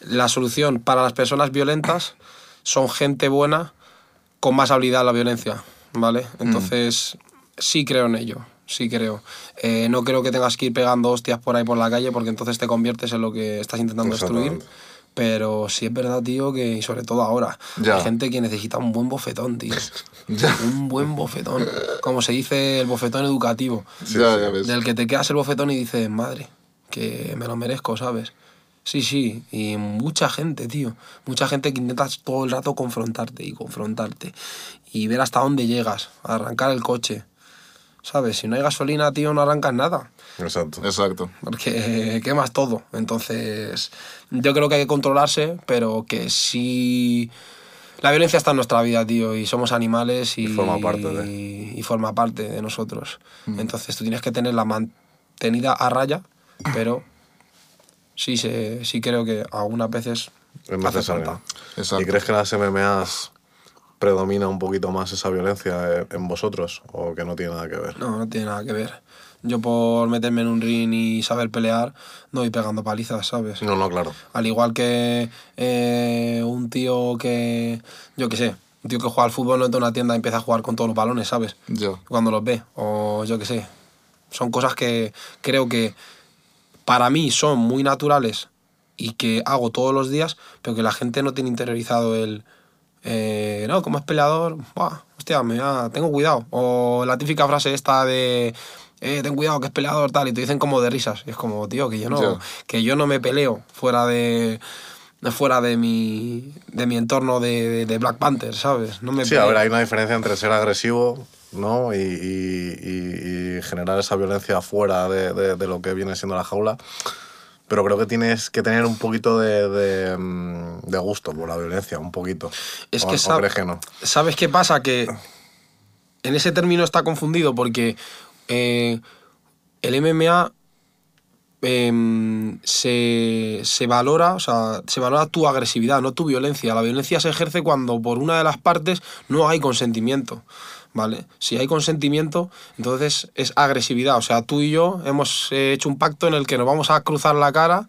La solución para las personas violentas son gente buena con más habilidad en la violencia, ¿vale? Entonces, sí creo en ello, sí creo. Eh, no creo que tengas que ir pegando hostias por ahí por la calle porque entonces te conviertes en lo que estás intentando destruir. Pero sí es verdad, tío, que y sobre todo ahora, Ya. hay gente que necesita un buen bofetón, tío. Ya. un buen bofetón. Como se dice, el bofetón educativo. ya, ya. Del que te quedas el bofetón y dices, madre, que me lo merezco, ¿sabes? Sí, sí, y mucha gente, tío. Mucha gente que intenta todo el rato confrontarte y confrontarte. Y ver hasta dónde llegas, arrancar el coche. ¿Sabes? Si no hay gasolina, tío, no arrancas nada. Exacto. Exacto. Porque quemas todo. Entonces, yo creo que hay que controlarse, pero que sí... La violencia está en nuestra vida, tío, y somos animales y, Y forma parte de. y forma parte de nosotros. Entonces tú tienes que tenerla mantenida a raya, pero sí, se, sí creo que algunas veces Es hace necesario. falta. ¿Y crees que las MMAs predomina un poquito más esa violencia en- en vosotros o que no tiene nada que ver? No, no tiene nada que ver. Yo por meterme en un ring y saber pelear, no voy pegando palizas, ¿sabes? No, no, claro. Al igual que eh, un tío que, yo qué sé, un tío que juega al fútbol no entra a una tienda y empieza a jugar con todos los balones, ¿sabes? Ya. Cuando los ve, o yo qué sé. Son cosas que creo que para mí son muy naturales y que hago todos los días, pero que la gente no tiene interiorizado el, eh, no, como es peleador, buah, hostia, me da- tengo cuidado. O la típica frase esta de, eh, ten cuidado que es peleador, tal, y te dicen como de risas. Y es como, tío, que yo no, que yo no me peleo fuera de fuera de mi, de mi entorno de, de- de Black Panther, ¿sabes? No me Sí, a peleo. ver, hay una diferencia entre ser agresivo ¿no? y, y- y- y generar esa violencia fuera de, de- de lo que viene siendo la jaula. Pero creo que tienes que tener un poquito de, de, mm, de gusto por la violencia, un poquito. Es ¿O- que sab- que no? ¿Sabes qué pasa? Que en ese término está confundido porque eh, el MMA em, se, se valora, o sea, se valora tu agresividad, no tu violencia. La violencia se ejerce cuando por una de las partes no hay consentimiento. ¿Vale? Si hay consentimiento, entonces es agresividad. O sea, tú y yo hemos eh, hecho un pacto en el que nos vamos a cruzar la cara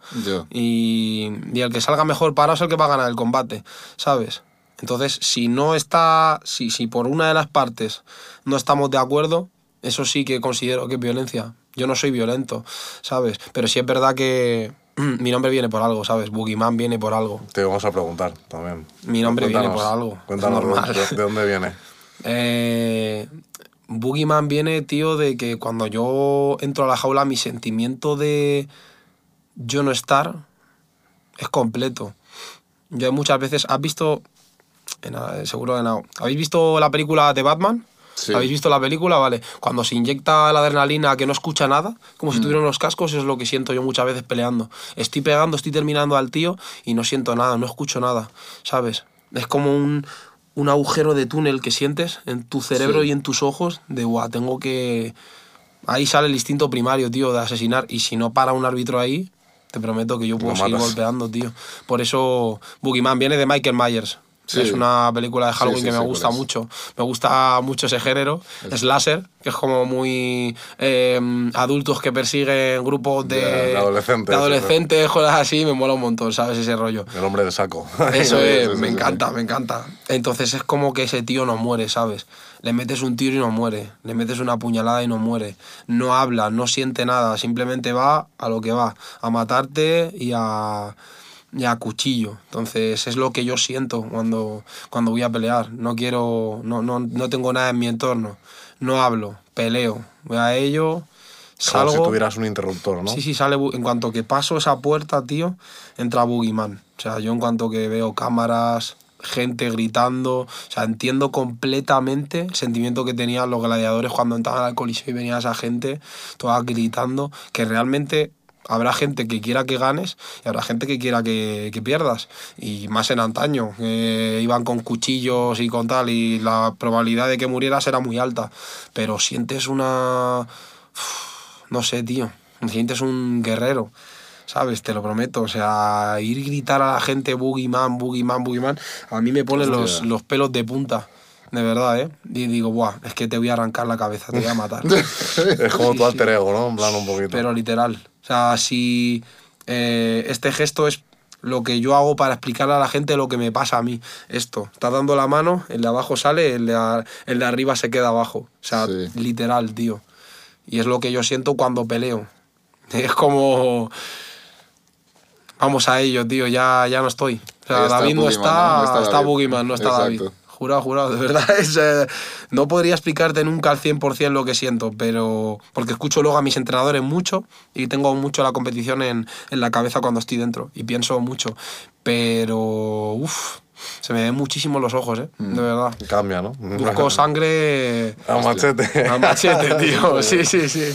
y, y el que salga mejor parado es el que va a ganar el combate, ¿sabes? Entonces, si no está, si, si por una de las partes no estamos de acuerdo, eso sí que considero que es violencia. Yo no soy violento, ¿sabes? Pero sí es verdad que mi nombre viene por algo, ¿sabes? Boogeyman viene por algo. Te vamos a preguntar también. Mi nombre viene Cuéntanos, por algo, Cuéntanos de dónde viene. Eh, Boogeyman viene, tío, de que cuando yo entro a la jaula, mi sentimiento de yo no estar es completo. Yo muchas veces, ¿has visto? en- seguro que no. ¿Habéis visto la película de Batman? Sí. ¿Habéis visto la película? Vale. Cuando se inyecta la adrenalina que no escucha nada, como si tuviera unos cascos, es lo que siento yo muchas veces peleando. Estoy pegando, estoy terminando al tío y no siento nada, no escucho nada, ¿sabes? Es como un, un agujero de túnel que sientes en tu cerebro Sí. y en tus ojos de, guau, tengo que... Ahí sale el instinto primario, tío, de asesinar. Y si no para un árbitro ahí, te prometo que yo puedo seguir golpeando, tío. Por eso Boogeyman viene de Michael Myers. Sí. Es una película de Halloween sí, que me gusta es. mucho. Me gusta mucho ese género. Slasher, que es como muy eh, adultos que persiguen grupos de, De- adolescentes, de adolescentes, cosas así. Me mola un montón, ¿sabes? Ese rollo. El hombre de saco. Eso es, me encanta, me encanta. Entonces es como que ese tío no muere, ¿sabes? Le metes un tiro y no muere, le metes una puñalada y no muere. No habla, no siente nada, simplemente va a lo que va, a matarte y a, y a cuchillo. Entonces es lo que yo siento cuando, cuando voy a pelear. No quiero, no, no, no tengo nada en mi entorno. No hablo, peleo. Voy a ello, Como salgo... si tuvieras un interruptor, ¿no? Sí, sí, sale. En cuanto que paso esa puerta, tío, entra Boogeyman. O sea, yo en cuanto que veo cámaras, gente gritando, o sea, entiendo completamente el sentimiento que tenían los gladiadores cuando entraban al coliseo y venía esa gente toda gritando, que realmente habrá gente que quiera que ganes y habrá gente que quiera que, que pierdas. Y más en antaño, que iban con cuchillos y con tal, y la probabilidad de que murieras era muy alta. Pero sientes una no sé, tío. Sientes un guerrero, ¿sabes? Te lo prometo. O sea, ir y gritar a la gente Boogeyman, Boogeyman, Boogeyman, a mí me pone los, los pelos de punta. De verdad, ¿eh? Y digo, buah, es que te voy a arrancar la cabeza, te voy a matar. Es como tu alter ego, ¿no? En plan, un poquito. Pero literal. O sea, si eh, este gesto es lo que yo hago para explicarle a la gente lo que me pasa a mí. Esto, está dando la mano, el de abajo sale, el de, a- el de arriba se queda abajo. O sea, Sí. literal, tío. Y es lo que yo siento cuando peleo. Es como... Vamos a ello, tío, ya, ya no estoy. O sea, está David no está, está está David. Boogeyman, no está David. Jurado, jurado, de verdad. Es, eh, no podría explicarte nunca al 100% lo que siento, pero. Porque escucho luego a mis entrenadores mucho y tengo mucho la competición en, en la cabeza cuando estoy dentro y pienso mucho. Pero. Uff, se me ven muchísimo los ojos, ¿eh? Mm. De verdad. Cambia, ¿no? Busco sangre. A machete. A machete, tío. Sí, sí, sí.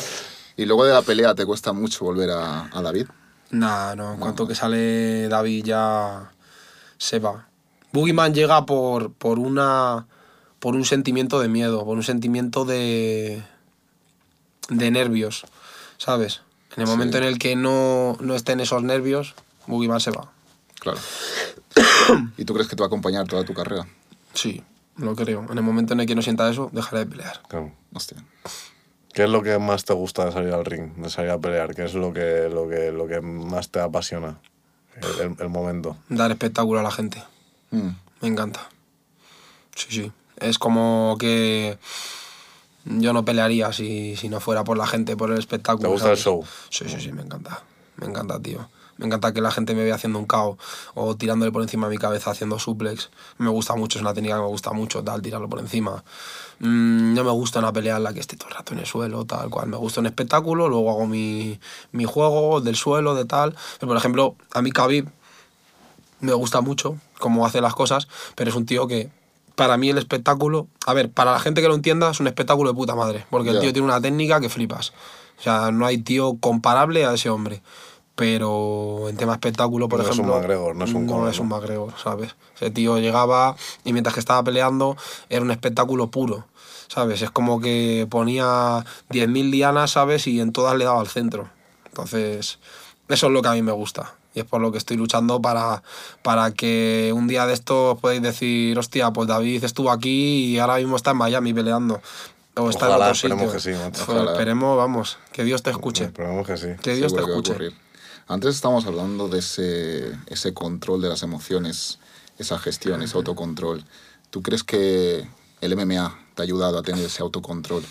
Y luego de la pelea te cuesta mucho volver a, a David. Nah, no, en cuanto que sale David ya se va. Boogeyman llega por, por una por un sentimiento de miedo, por un sentimiento de de nervios, ¿sabes? En el Sí. momento en el que no, no estén esos nervios, Boogeyman se va. Claro. ¿Y tú crees que te va a acompañar toda tu carrera? Sí, lo creo. En el momento en el que no sienta eso, dejaré de pelear. Claro. Hostia. ¿Qué es lo que más te gusta de salir al ring, de salir a pelear? ¿Qué es lo que, lo que, lo que más te apasiona? El, el- el momento. Dar espectáculo a la gente. Mm. Me encanta. Sí, sí. Es como que yo no pelearía si, si no fuera por la gente, por el espectáculo. ¿Te gusta el ¿sabes? show? Sí, sí, sí, me encanta. Me encanta, tío. Me encanta que la gente me vea haciendo un KO o tirándole por encima de mi cabeza haciendo suplex. Me gusta mucho, es una técnica que me gusta mucho, tal, tirarlo por encima. Mm, no me gusta una pelea en la que esté todo el rato en el suelo, tal cual. Me gusta un espectáculo, luego hago mi, mi juego del suelo, de tal. Pero, por ejemplo, a mí Khabib me gusta mucho cómo hace las cosas, pero es un tío que para mí el espectáculo, a ver, para la gente que lo entienda, es un espectáculo de puta madre, porque el tío tiene una técnica que flipas. O sea, no hay tío comparable a ese hombre. Pero en tema espectáculo, por No es un ejemplo. McGregor, no es un Conor, es un ¿no? McGregor, ¿sabes? Ese tío llegaba y mientras que estaba peleando era un espectáculo puro, ¿sabes? Es como que ponía 10.000 dianas, ¿sabes? Y en todas le daba al centro. Entonces, eso es lo que a mí me gusta. Y es por lo que estoy luchando para, para que un día de estos podáis decir, hostia, pues David estuvo aquí y ahora mismo está en Miami peleando. O está Ojalá, en otro esperemos que sí, macho. Ojalá. esperemos, vamos, que Dios te escuche. Esperemos que sí. Que Dios te Seguro escuche. Antes estábamos hablando de ese, ese control de las emociones, esa gestión, ese autocontrol. ¿Tú crees que el MMA te ha ayudado a tener ese autocontrol?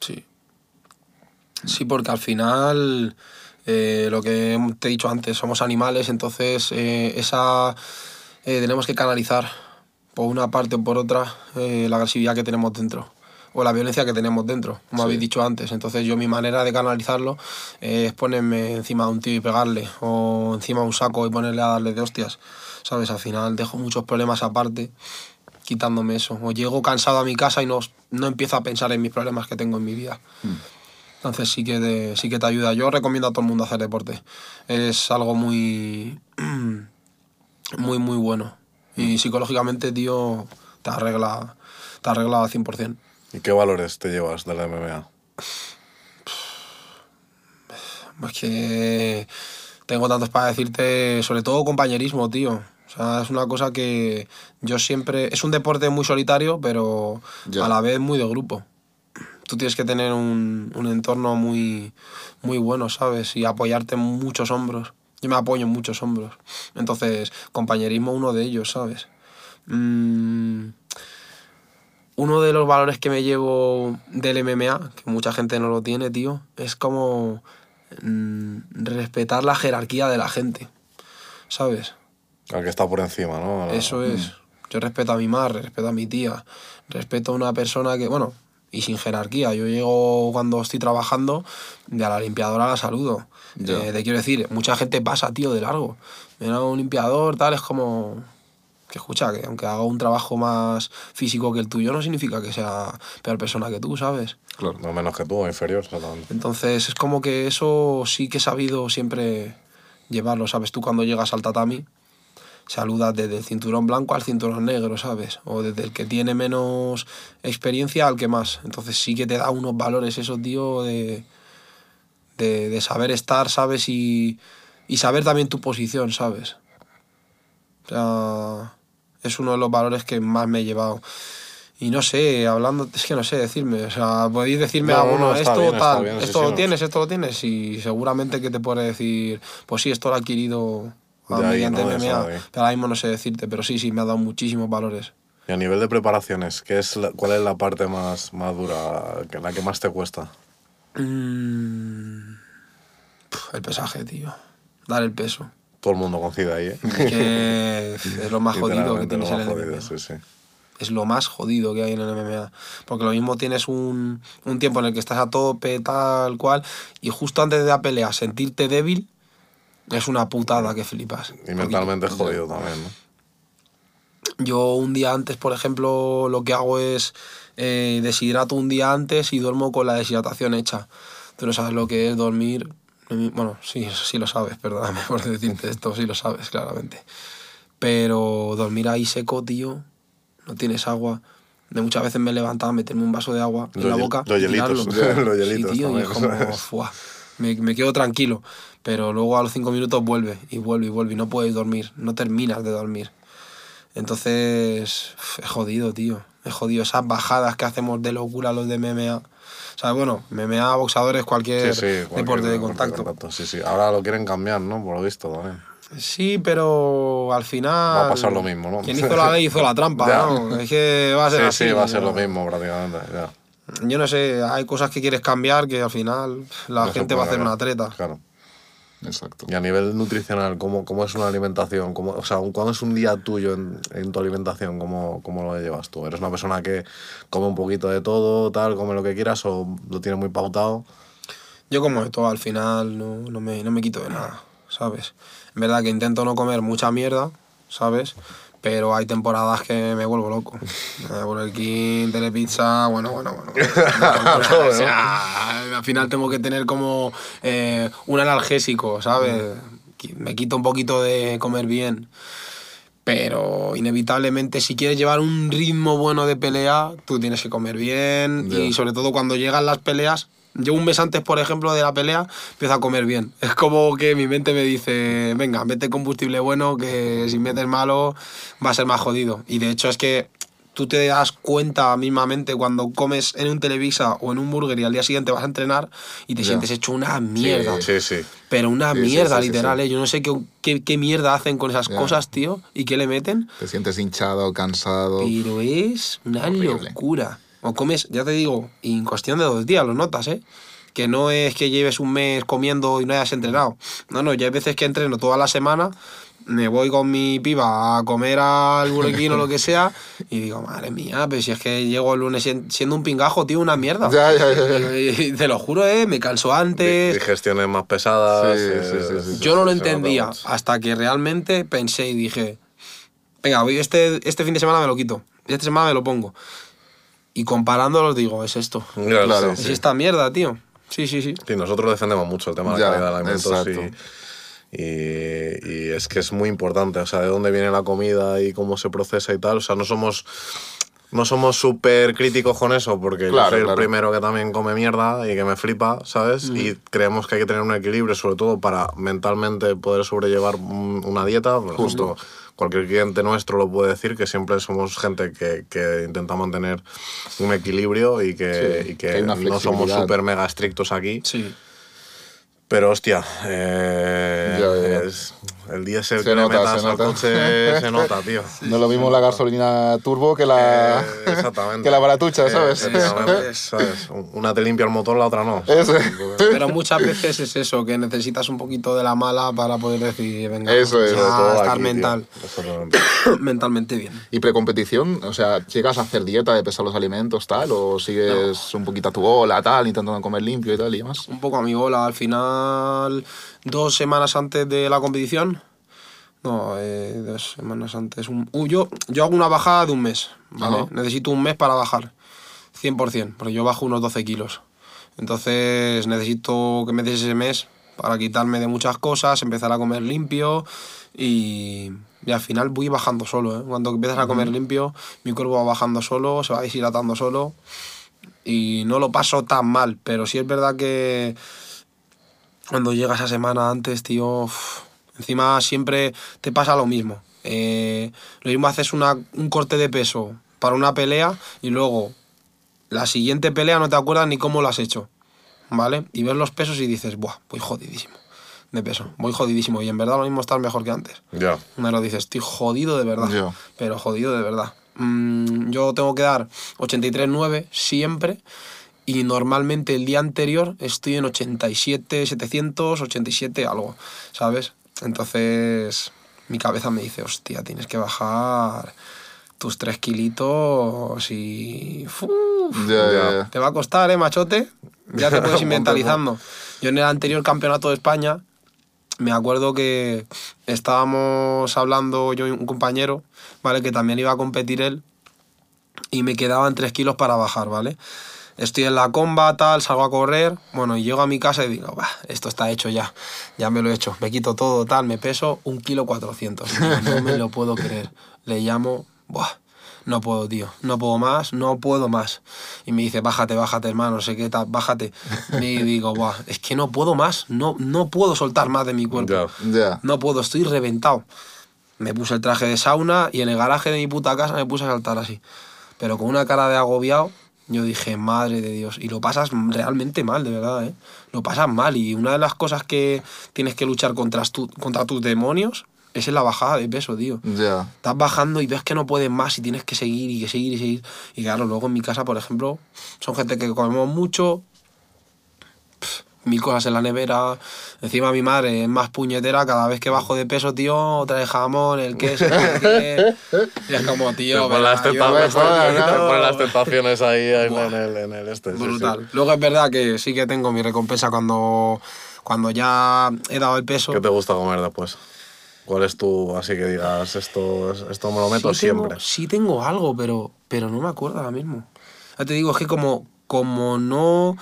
Sí. Sí, porque al final, eh, lo que te he dicho antes, somos animales, entonces eh, esa eh, tenemos que canalizar por una parte o por otra eh, la agresividad que tenemos dentro o la violencia que tenemos dentro, como Sí. habéis dicho antes. Entonces yo mi manera de canalizarlo es ponerme encima de un tío y pegarle, o encima de un saco y ponerle a darle de hostias. ¿Sabes? Al final dejo muchos problemas aparte quitándome eso. O llego cansado a mi casa y no, no empiezo a pensar en mis problemas que tengo en mi vida. Entonces sí que, te, sí que te ayuda. Yo recomiendo a todo el mundo hacer deporte. Es algo muy, muy, muy bueno. Y psicológicamente, tío, te arregla, te arregla al 100%. ¿Y qué valores te llevas de la MMA? Es que tengo tantos para decirte, sobre todo compañerismo, tío. O sea, es una cosa que yo siempre... Es un deporte muy solitario, pero Ya. a la vez muy de grupo. Tú tienes que tener un, un entorno muy, muy bueno, ¿sabes? Y apoyarte en muchos hombros. Yo me apoyo en muchos hombros. Entonces, compañerismo uno de ellos, ¿sabes? Mm, uno de los valores que me llevo del MMA, que mucha gente no lo tiene, tío, es como mm, respetar la jerarquía de la gente, ¿sabes? Al que está por encima, ¿no? La- Eso es. Yo respeto a mi madre, respeto a mi tía, respeto a una persona que, bueno, y sin jerarquía. Yo llego cuando estoy trabajando, de a la limpiadora la saludo. Ya. Eh, te quiero decir, mucha gente pasa, tío, de largo. Mira un limpiador, tal, es como... Que escucha, que aunque haga un trabajo más físico que el tuyo, no significa que sea peor persona que tú, ¿sabes? Claro. No menos que tú, inferior. Entonces es como que eso sí que he sabido siempre llevarlo, ¿sabes? Tú cuando llegas al tatami saludas desde el cinturón blanco al cinturón negro, ¿sabes? O desde el que tiene menos experiencia al que más. Entonces sí que te da unos valores eso, tío, de, de, de saber estar, ¿sabes? Y, y saber también tu posición, ¿sabes? O sea, es uno de los valores que más me he llevado. Y no sé, hablando, es que no sé decirme, o sea, podéis decirme No, no, alguno, no, está esto bien, está tal, bien, sí, esto sí, lo no. tienes, esto lo tienes, y seguramente que te puede decir, pues sí, esto lo he adquirido Mediante ¿no? MMA, pero ahora mismo no sé decirte, pero sí, sí, me ha dado muchísimos valores. Y a nivel de preparaciones, ¿qué es la- ¿cuál es la parte más, más dura, la que más te cuesta? Mm, el pesaje, tío, dar el peso, Todo el mundo coincide ahí, ¿eh? que es lo más jodido que tienes en el más MMA. jodido, sí, sí. es lo más jodido que hay en el MMA. Porque lo mismo tienes un, un tiempo en el que estás a tope, tal cual, y justo antes de la pelea sentirte débil, es una putada que flipas. Y mentalmente jodido también, ¿no? Yo un día antes, por ejemplo, lo que hago es eh, deshidrato un día antes y duermo con la deshidratación hecha. Tú no sabes lo que es dormir. Bueno, sí, sí lo sabes, perdóname por decirte esto, sí lo sabes, claramente. Pero dormir ahí seco, tío, no tienes agua. De muchas veces me levantaba a meterme un vaso de agua en la boca. los hielitos, los Sí, hielitos tío, y es también, como, ¿sabes? Me, me quedo tranquilo. Pero luego a los cinco minutos vuelve y vuelve y vuelve y no puedes dormir, no terminas de dormir. Entonces, es jodido, tío. Es jodido. Esas bajadas que hacemos de locura los de MMA. O sea, bueno, MMA, boxadores, cualquier, Sí, sí, cualquier deporte de deporte contacto. Sí, sí. Ahora lo quieren cambiar, ¿no? Por lo visto también. Sí, pero al final. Va a pasar lo mismo, ¿no? Quien hizo la ley hizo la trampa. ¿no? Es que va a ser Sí, así. sí, va a ser ¿no? lo mismo prácticamente. Ya. Yo no sé, hay cosas que quieres cambiar que al final la No gente va a hacer una treta. Claro. Exacto. Y a nivel nutricional, ¿cómo, cómo es una alimentación? ¿Cómo, o sea, ¿cuándo es un día tuyo en, en tu alimentación? ¿Cómo, ¿Cómo lo llevas tú? ¿Eres una persona que come un poquito de todo, tal, come lo que quieras o lo tienes muy pautado? Yo como de todo, al final no, no, me, no me quito de nada, ¿sabes? En verdad que intento no comer mucha mierda, ¿sabes? Pero hay temporadas que me vuelvo loco. Eh, Burger King, Telepizza, bueno, bueno, bueno. o sea, al final tengo que tener como eh, un analgésico, ¿sabes? Qui- Me quito un poquito de comer bien. Pero inevitablemente, si quieres llevar un ritmo bueno de pelea, tú tienes que comer bien. Ya. Y sobre todo cuando llegan las peleas, yo un mes antes, por ejemplo, de la pelea, empiezo a comer bien. Es como que mi mente me dice, venga, mete combustible bueno, que si metes malo va a ser más jodido. Y de hecho es que tú te das cuenta mismamente cuando comes en un Televisa o en un burger y al día siguiente vas a entrenar y te sientes hecho una mierda. Sí, sí. Pero una mierda, literal. ¿eh? Yo no sé qué, qué, qué mierda hacen con esas cosas, tío, y qué le meten. Te sientes hinchado, cansado. Pero es una Horrible. locura. O comes, ya te digo, en cuestión de dos días lo notas, ¿eh? Que no es que lleves un mes comiendo y no hayas entrenado. No, no, ya hay veces que entreno toda la semana, me voy con mi piba a comer al King o lo que sea, y digo, madre mía, pero si es que llego el lunes sien- siendo un pingajo, tío, una mierda. Ya, ya, ya. Y te lo juro, ¿eh? Me canso antes. Digestiones más pesadas. Sí, eh, sí, sí, sí. Yo no lo entendía hasta que realmente pensé y dije, venga, voy este, este fin de semana me lo quito, esta semana me lo pongo. Y comparándolos digo, es esto. Claro, Claro. sí, Es sí. esta mierda, tío. Sí, sí, sí. Sí, nosotros defendemos mucho el tema de Ya, la calidad de alimentos y, y, y es que es muy importante, o sea, de dónde viene la comida y cómo se procesa y tal, o sea, no somos no somos súper críticos con eso porque Claro, yo soy claro. el primero que también come mierda y que me flipa, ¿sabes? Y creemos que hay que tener un equilibrio, sobre todo para mentalmente poder sobrellevar un- una dieta. Ejemplo, cualquier cliente nuestro lo puede decir, que siempre somos gente que, que intenta mantener un equilibrio y que, Sí, y que no somos súper mega estrictos aquí. Sí. Pero hostia, eh, Ya, ya, ya. es- el diésel Se que nota, le metas se al nota. coche se nota, tío. No es lo mismo la gasolina turbo que la, Eh, exactamente. que la baratucha, Eh, ¿sabes? efectivamente, ¿sabes? Una te limpia el motor, la otra no. Eso. Pero muchas veces es eso, que necesitas un poquito de la mala para poder decir, venga, Eso es. todo estar aquí, mental, Exactamente. mentalmente bien. ¿Y precompetición? O sea, ¿llegas a hacer dieta de pesar los alimentos, tal? ¿O sigues un poquito a tu bola, tal, intentando comer limpio y tal y demás? Un poco a mi bola, al final, dos semanas antes de la competición, no, eh, dos semanas antes, un, uh, yo, yo hago una bajada de un mes, ¿vale? Ajá. Necesito un mes para bajar, 100%, porque yo bajo unos 12 kilos. Entonces necesito que me des ese mes para quitarme de muchas cosas, empezar a comer limpio y, y al final voy bajando solo. ¿eh? Cuando empiezas a comer limpio, mi cuerpo va bajando solo, se va deshidratando solo y no lo paso tan mal, pero sí es verdad que cuando llega esa semana antes, tío, uf, encima siempre te pasa lo mismo. Eh, lo mismo haces una- un corte de peso para una pelea y luego la siguiente pelea no te acuerdas ni cómo lo has hecho, ¿vale? Y ves los pesos y dices, buah, voy jodidísimo de peso, voy jodidísimo y en verdad lo mismo estás mejor que antes. Ya. Me lo dices, estoy jodido de verdad. Ya. Pero jodido de verdad. Mm, yo tengo que dar 83,9 siempre. Y normalmente el día anterior estoy en 87, 700, 87 algo. ¿Sabes? Entonces mi cabeza me dice, hostia, tienes que bajar tus 3 kilitos y... ¡Uf! Te va a costar, ¿eh, machote? Ya te puedes ir mentalizando. Yo en el anterior campeonato de España, me acuerdo que estábamos hablando yo y un compañero, ¿vale? Que también iba a competir él, y me quedaban 3 kilos para bajar, ¿vale? Estoy en la comba, tal, salgo a correr, bueno, y llego a mi casa y digo, "Bah, esto está hecho ya, ya me lo he hecho, me quito todo, tal, me peso un kilo 400, Digo, no me lo puedo creer. Le llamo, buah, no puedo, tío, no puedo más, no puedo más. Y me dice, bájate, bájate, hermano, no sé qué tal, bájate. Y digo, buah, es que no puedo más, no, no puedo soltar más de mi cuerpo. No puedo, estoy reventado. Me puse el traje de sauna y en el garaje de mi puta casa me puse a saltar así. Pero con una cara de agobiado, yo dije, madre de Dios. Y lo pasas realmente mal, de verdad, ¿eh? Lo pasas mal. Y una de las cosas que tienes que luchar contra, tu- contra tus demonios es en la bajada de peso, tío. Ya. Estás bajando y ves que no puedes más y tienes que seguir y que seguir y seguir. Y claro, luego en mi casa, por ejemplo, son gente que comemos mucho. Mil cosas en la nevera. Encima mi madre es más puñetera, cada vez que bajo de peso, tío, trae jamón, el queso, qué. Y es como, tío, ponen las, tentaciones, ¿no? las tentaciones ahí en, en el, en el este. sí, sí. brutal. Luego es verdad que sí que tengo mi recompensa cuando, cuando ya he dado el peso. ¿Qué te gusta comer después? ¿Cuál es tu, así que digas, esto, es- esto me lo meto sí tengo- siempre? sí tengo algo, pero, pero no me acuerdo ahora mismo. Ya te digo, es que como, como no...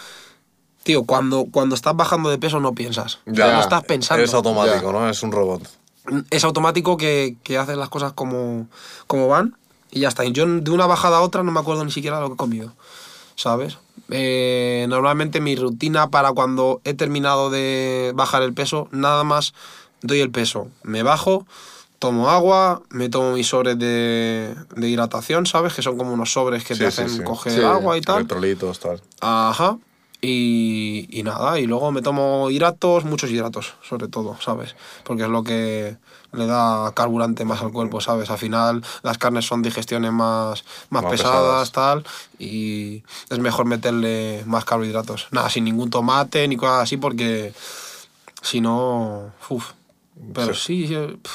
Tío, cuando, cuando estás bajando de peso no piensas. Ya, no estás pensando. Es automático, ¿no? Es un robot. es automático que, que haces las cosas como, como van y ya está. Y yo de una bajada a otra no me acuerdo ni siquiera lo que he comido, ¿sabes? Eh, normalmente mi rutina para cuando he terminado de bajar el peso, nada más doy el peso, me bajo, tomo agua, me tomo mis sobres de, de hidratación, ¿sabes? Que son como unos sobres que te Sí, hacen sí. coger Sí, agua y tal. Electrolitos, tal. Ajá. Y, y nada, y luego me tomo hidratos, muchos hidratos, sobre todo, ¿sabes? Porque es lo que le da carburante más al cuerpo, ¿sabes? Al final las carnes son digestiones más, más, Más pesadas, pesadas. tal, y es mejor meterle más carbohidratos. Nada, sin ningún tomate ni cosas así, porque si no, uff. Pero sí,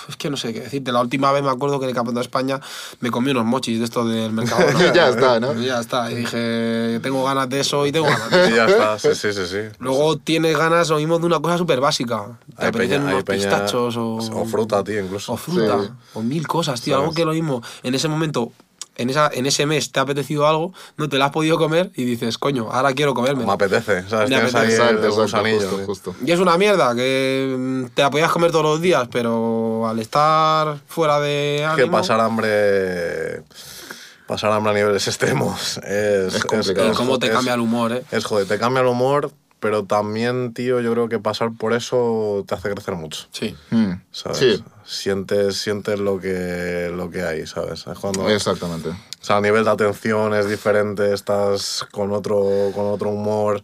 es que no sé qué decirte. La última vez me acuerdo que en el Campeonato de España me comí unos mochis de estos del mercado. Y ya está, ¿no? Y ya está. Y dije, tengo ganas de eso y tengo ganas de eso. Y ya está, sí, sí, sí. sí. Luego tienes ganas lo mismo de una cosa súper básica. Te Hay hay unos peña- pistachos o... o fruta, tío, incluso. O fruta. Sí. O mil cosas, tío. ¿Sabes? Algo que lo mismo. En ese momento, en, esa, en ese mes te ha apetecido algo, no te lo has podido comer y dices, coño, ahora quiero comerme. Me apetece, ¿sabes? Me ahí apetece. el, Exacto, el gusanillo. justo, sí. justo. Y es una mierda, que mm, te la podías comer todos los días, pero al estar fuera de Es que ánimo... pasar hambre. Pasar hambre a niveles extremos es. Es complicado. Y cómo te es- cambia el humor, ¿eh? Es joder, te cambia el humor, pero también, tío, yo creo que pasar por eso te hace crecer mucho. Sí. Mm, ¿Sabes? Sí, Sientes, sientes lo que, lo que hay, ¿sabes? Es cuando, exactamente. o sea, a nivel de atención es diferente, estás con otro, con otro humor.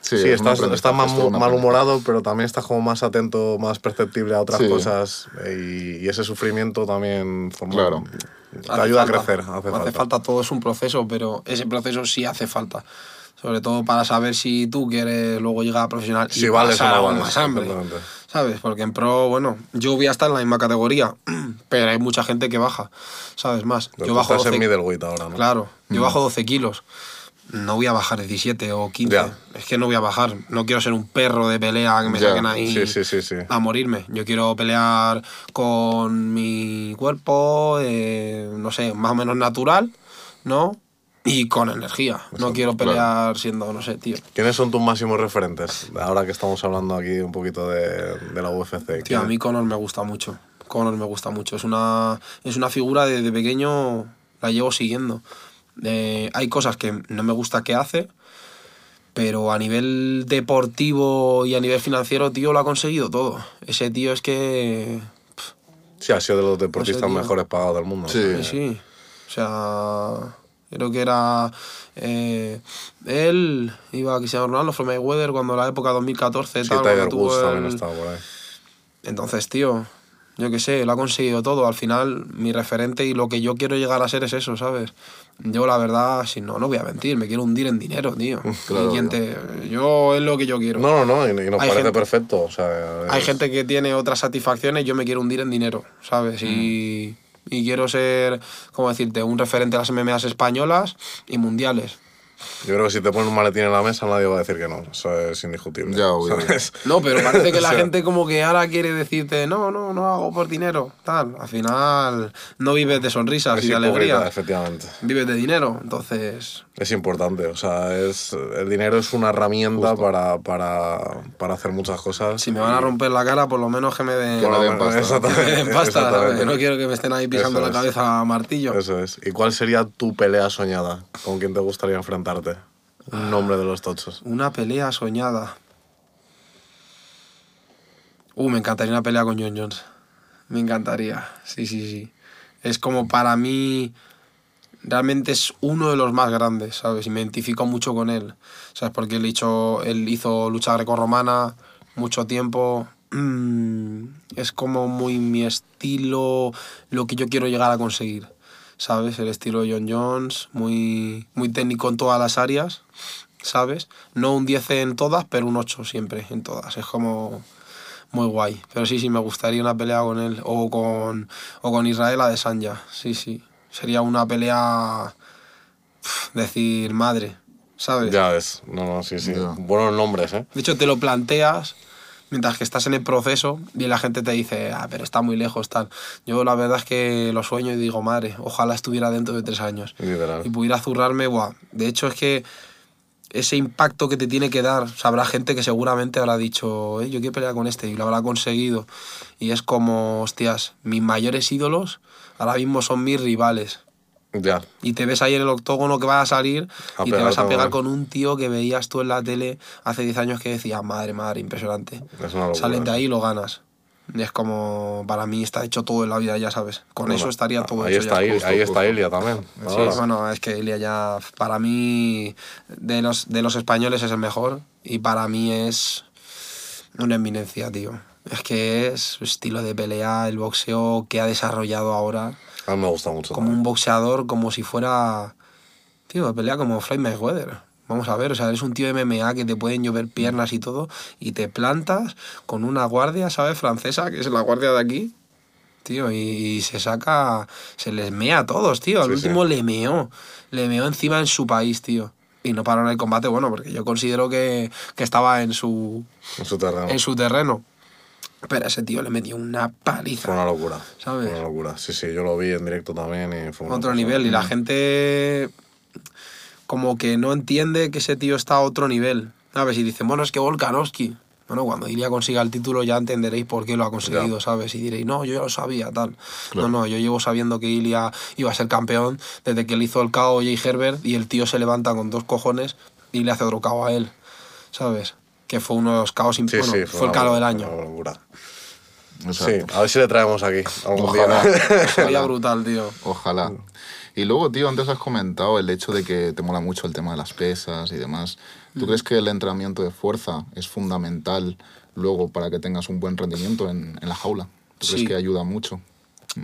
Sí, Sí, es estás, estás más malhumorado, pero también estás como más atento, más perceptible a otras Sí. cosas. Y, y ese sufrimiento también forma, Claro. te Hace ayuda falta. a crecer. Hace, Hace falta. todo, es un proceso, pero ese proceso sí hace falta. Sobre todo para saber si tú quieres luego llegar a profesional y Si o pasar no aún vales, más hambre. ¿Sabes? Porque en pro, bueno, yo voy a estar en la misma categoría, pero hay mucha gente que baja, ¿sabes? Más. Pero Yo bajo estás 12, en middleweight ahora, ¿no? Claro, yo bajo 12 kilos. No voy a bajar 17 o 15. Ya. Es que no voy a bajar. No quiero ser un perro de pelea que me Ya. saquen ahí sí, sí, sí. a morirme. Yo quiero pelear con mi cuerpo, eh, no sé, más o menos natural, ¿no? Y con energía. No quiero claro. pelear siendo, no sé, tío. ¿Quiénes son tus máximos referentes? Ahora que estamos hablando aquí un poquito de, de la UFC. Tío, a mí Conor me gusta mucho. Conor me gusta mucho. Es una, es una figura de, de pequeño, la llevo siguiendo. Eh, hay cosas que no me gusta que hace, pero a nivel deportivo y a nivel financiero, tío, lo ha conseguido todo. Ese tío es que... Sí, ha sido de los deportistas mejores pagados del mundo. Sí. Sí, sí. O sea, creo que era... eh, él iba a Cristiano Ronaldo, fue Mayweather cuando la época 2014, Sí, tal, Tiger Woods también el- estaba por ahí. Entonces, tío, yo qué sé, lo ha conseguido todo. Al final, mi referente y lo que yo quiero llegar a ser es eso, ¿sabes? Yo, la verdad, si no, no voy a mentir, me quiero hundir en dinero, tío. Claro, quien te- Yo es lo que yo quiero. No, no, no, y, nos Hay parece gente- perfecto. O sea, Hay es- gente que tiene otras satisfacciones, yo me quiero hundir en dinero, ¿sabes? Y, y quiero ser, ¿cómo decirte?, un referente a las MMAs españolas y mundiales. Yo creo que si te ponen un maletín en la mesa nadie va a decir que no. Eso es indiscutible. Ya, obvio. ¿sabes? No, pero parece que la O sea, gente como que ahora quiere decirte, no, no, no hago por dinero, tal. Al final no vives de sonrisas y de alegría. efectivamente. Vives de dinero, entonces... Es importante. O sea, es, el dinero es una herramienta para, para, para hacer muchas cosas. Si me van a romper la cara, por lo menos que me den, Que me den pasta. que me Exactamente. den pasta, exactamente. No quiero que me estén ahí pisando Eso la es. cabeza a martillo. Eso es. ¿Y cuál sería tu pelea soñada? ¿Con quién te gustaría Un nombre de los tochos. Una pelea soñada. Uh, me encantaría una pelea con John Jones. Me encantaría. Sí, sí, sí. Es como para mí. Realmente es uno de los más grandes, ¿sabes? Y me identifico mucho con él. ¿Sabes? Porque él hizo, él hizo lucha grecorromana mucho tiempo. Mm, Es como muy mi estilo, lo que yo quiero llegar a conseguir. ¿Sabes? El estilo de John Jones, muy, muy técnico en todas las áreas. ¿sabes? No un 10 en todas, pero un 8 siempre en todas. Es como muy guay. Pero sí, sí, me gustaría una pelea con él o con, o con Israel Adesanya. Sí, sí. Sería una pelea, decir, madre, ¿sabes? Ya ves. No, no, sí, sí. Buenos nombres, ¿eh? De hecho, te lo planteas mientras que estás en el proceso y la gente te dice, ah, pero está muy lejos, tal. Yo la verdad es que lo sueño y digo, madre, ojalá estuviera dentro de tres años. Literal. Y pudiera zurrarme, buah. De hecho, es que ese impacto que te tiene que dar, o sea, habrá gente que seguramente habrá dicho, eh, yo quiero pelear con este y lo habrá conseguido. Y es como, hostias, mis mayores ídolos ahora mismo son mis rivales. Ya. Y te ves ahí en el octógono que vas a salir A y te vas a pegar con un tío que veías tú en la tele hace 10 años que decías, madre, madre, impresionante. Es una locura. Salen de ahí y lo ganas. Es como, para mí está hecho todo en la vida, ya sabes. Con eso Bueno, estaría todo ahí hecho está, ya. ahí, justo, ahí justo. está Ilia también. Sí, bueno, es que Ilia ya, para mí, de los, de los españoles es el mejor y para mí es una eminencia, tío. Es que es su estilo de pelea, el boxeo que ha desarrollado ahora, A mí me gusta mucho. como un boxeador, como si fuera, tío, pelea como Floyd Mayweather. Vamos a ver, o sea, eres un tío de MMA que te pueden llover piernas y todo, y te plantas con una guardia, ¿sabes? Francesa, que es la guardia de aquí, tío, y, y se saca, se les mea a todos, tío. Al Sí, sí. último le meó, le meó encima en su país, tío. Y no paró en el combate, bueno, porque yo considero que, que estaba en su, En su terreno. en su terreno. Pero ese tío le metió una paliza. Fue una locura. ¿Sabes? Fue una locura. Sí, sí, yo lo vi en directo también y fue otro nivel. Y la gente como que no entiende que ese tío está a otro nivel. ¿Sabes? Y dicen, bueno, es que Volkanovski. Bueno, cuando Ilia consiga el título ya entenderéis por qué lo ha conseguido, Ya. ¿sabes? Y diréis, no, yo ya lo sabía, tal. Claro. No, no, yo llevo sabiendo que Ilia iba a ser campeón desde que le hizo el KO a Jay Herbert y el tío se levanta con dos cojones y le hace otro KO a él, ¿sabes? Que fue uno de los imp- Sí, bueno, sí, fue, el KO del año. Sí, a ver si le traemos aquí algún Ojalá. día. Sería brutal, tío. Ojalá. Y luego, tío, antes has comentado el hecho de que te mola mucho el tema de las pesas y demás. ¿Tú Mm. crees que el entrenamiento de fuerza es fundamental luego para que tengas un buen rendimiento en, en la jaula? ¿Tú Sí. crees que ayuda mucho?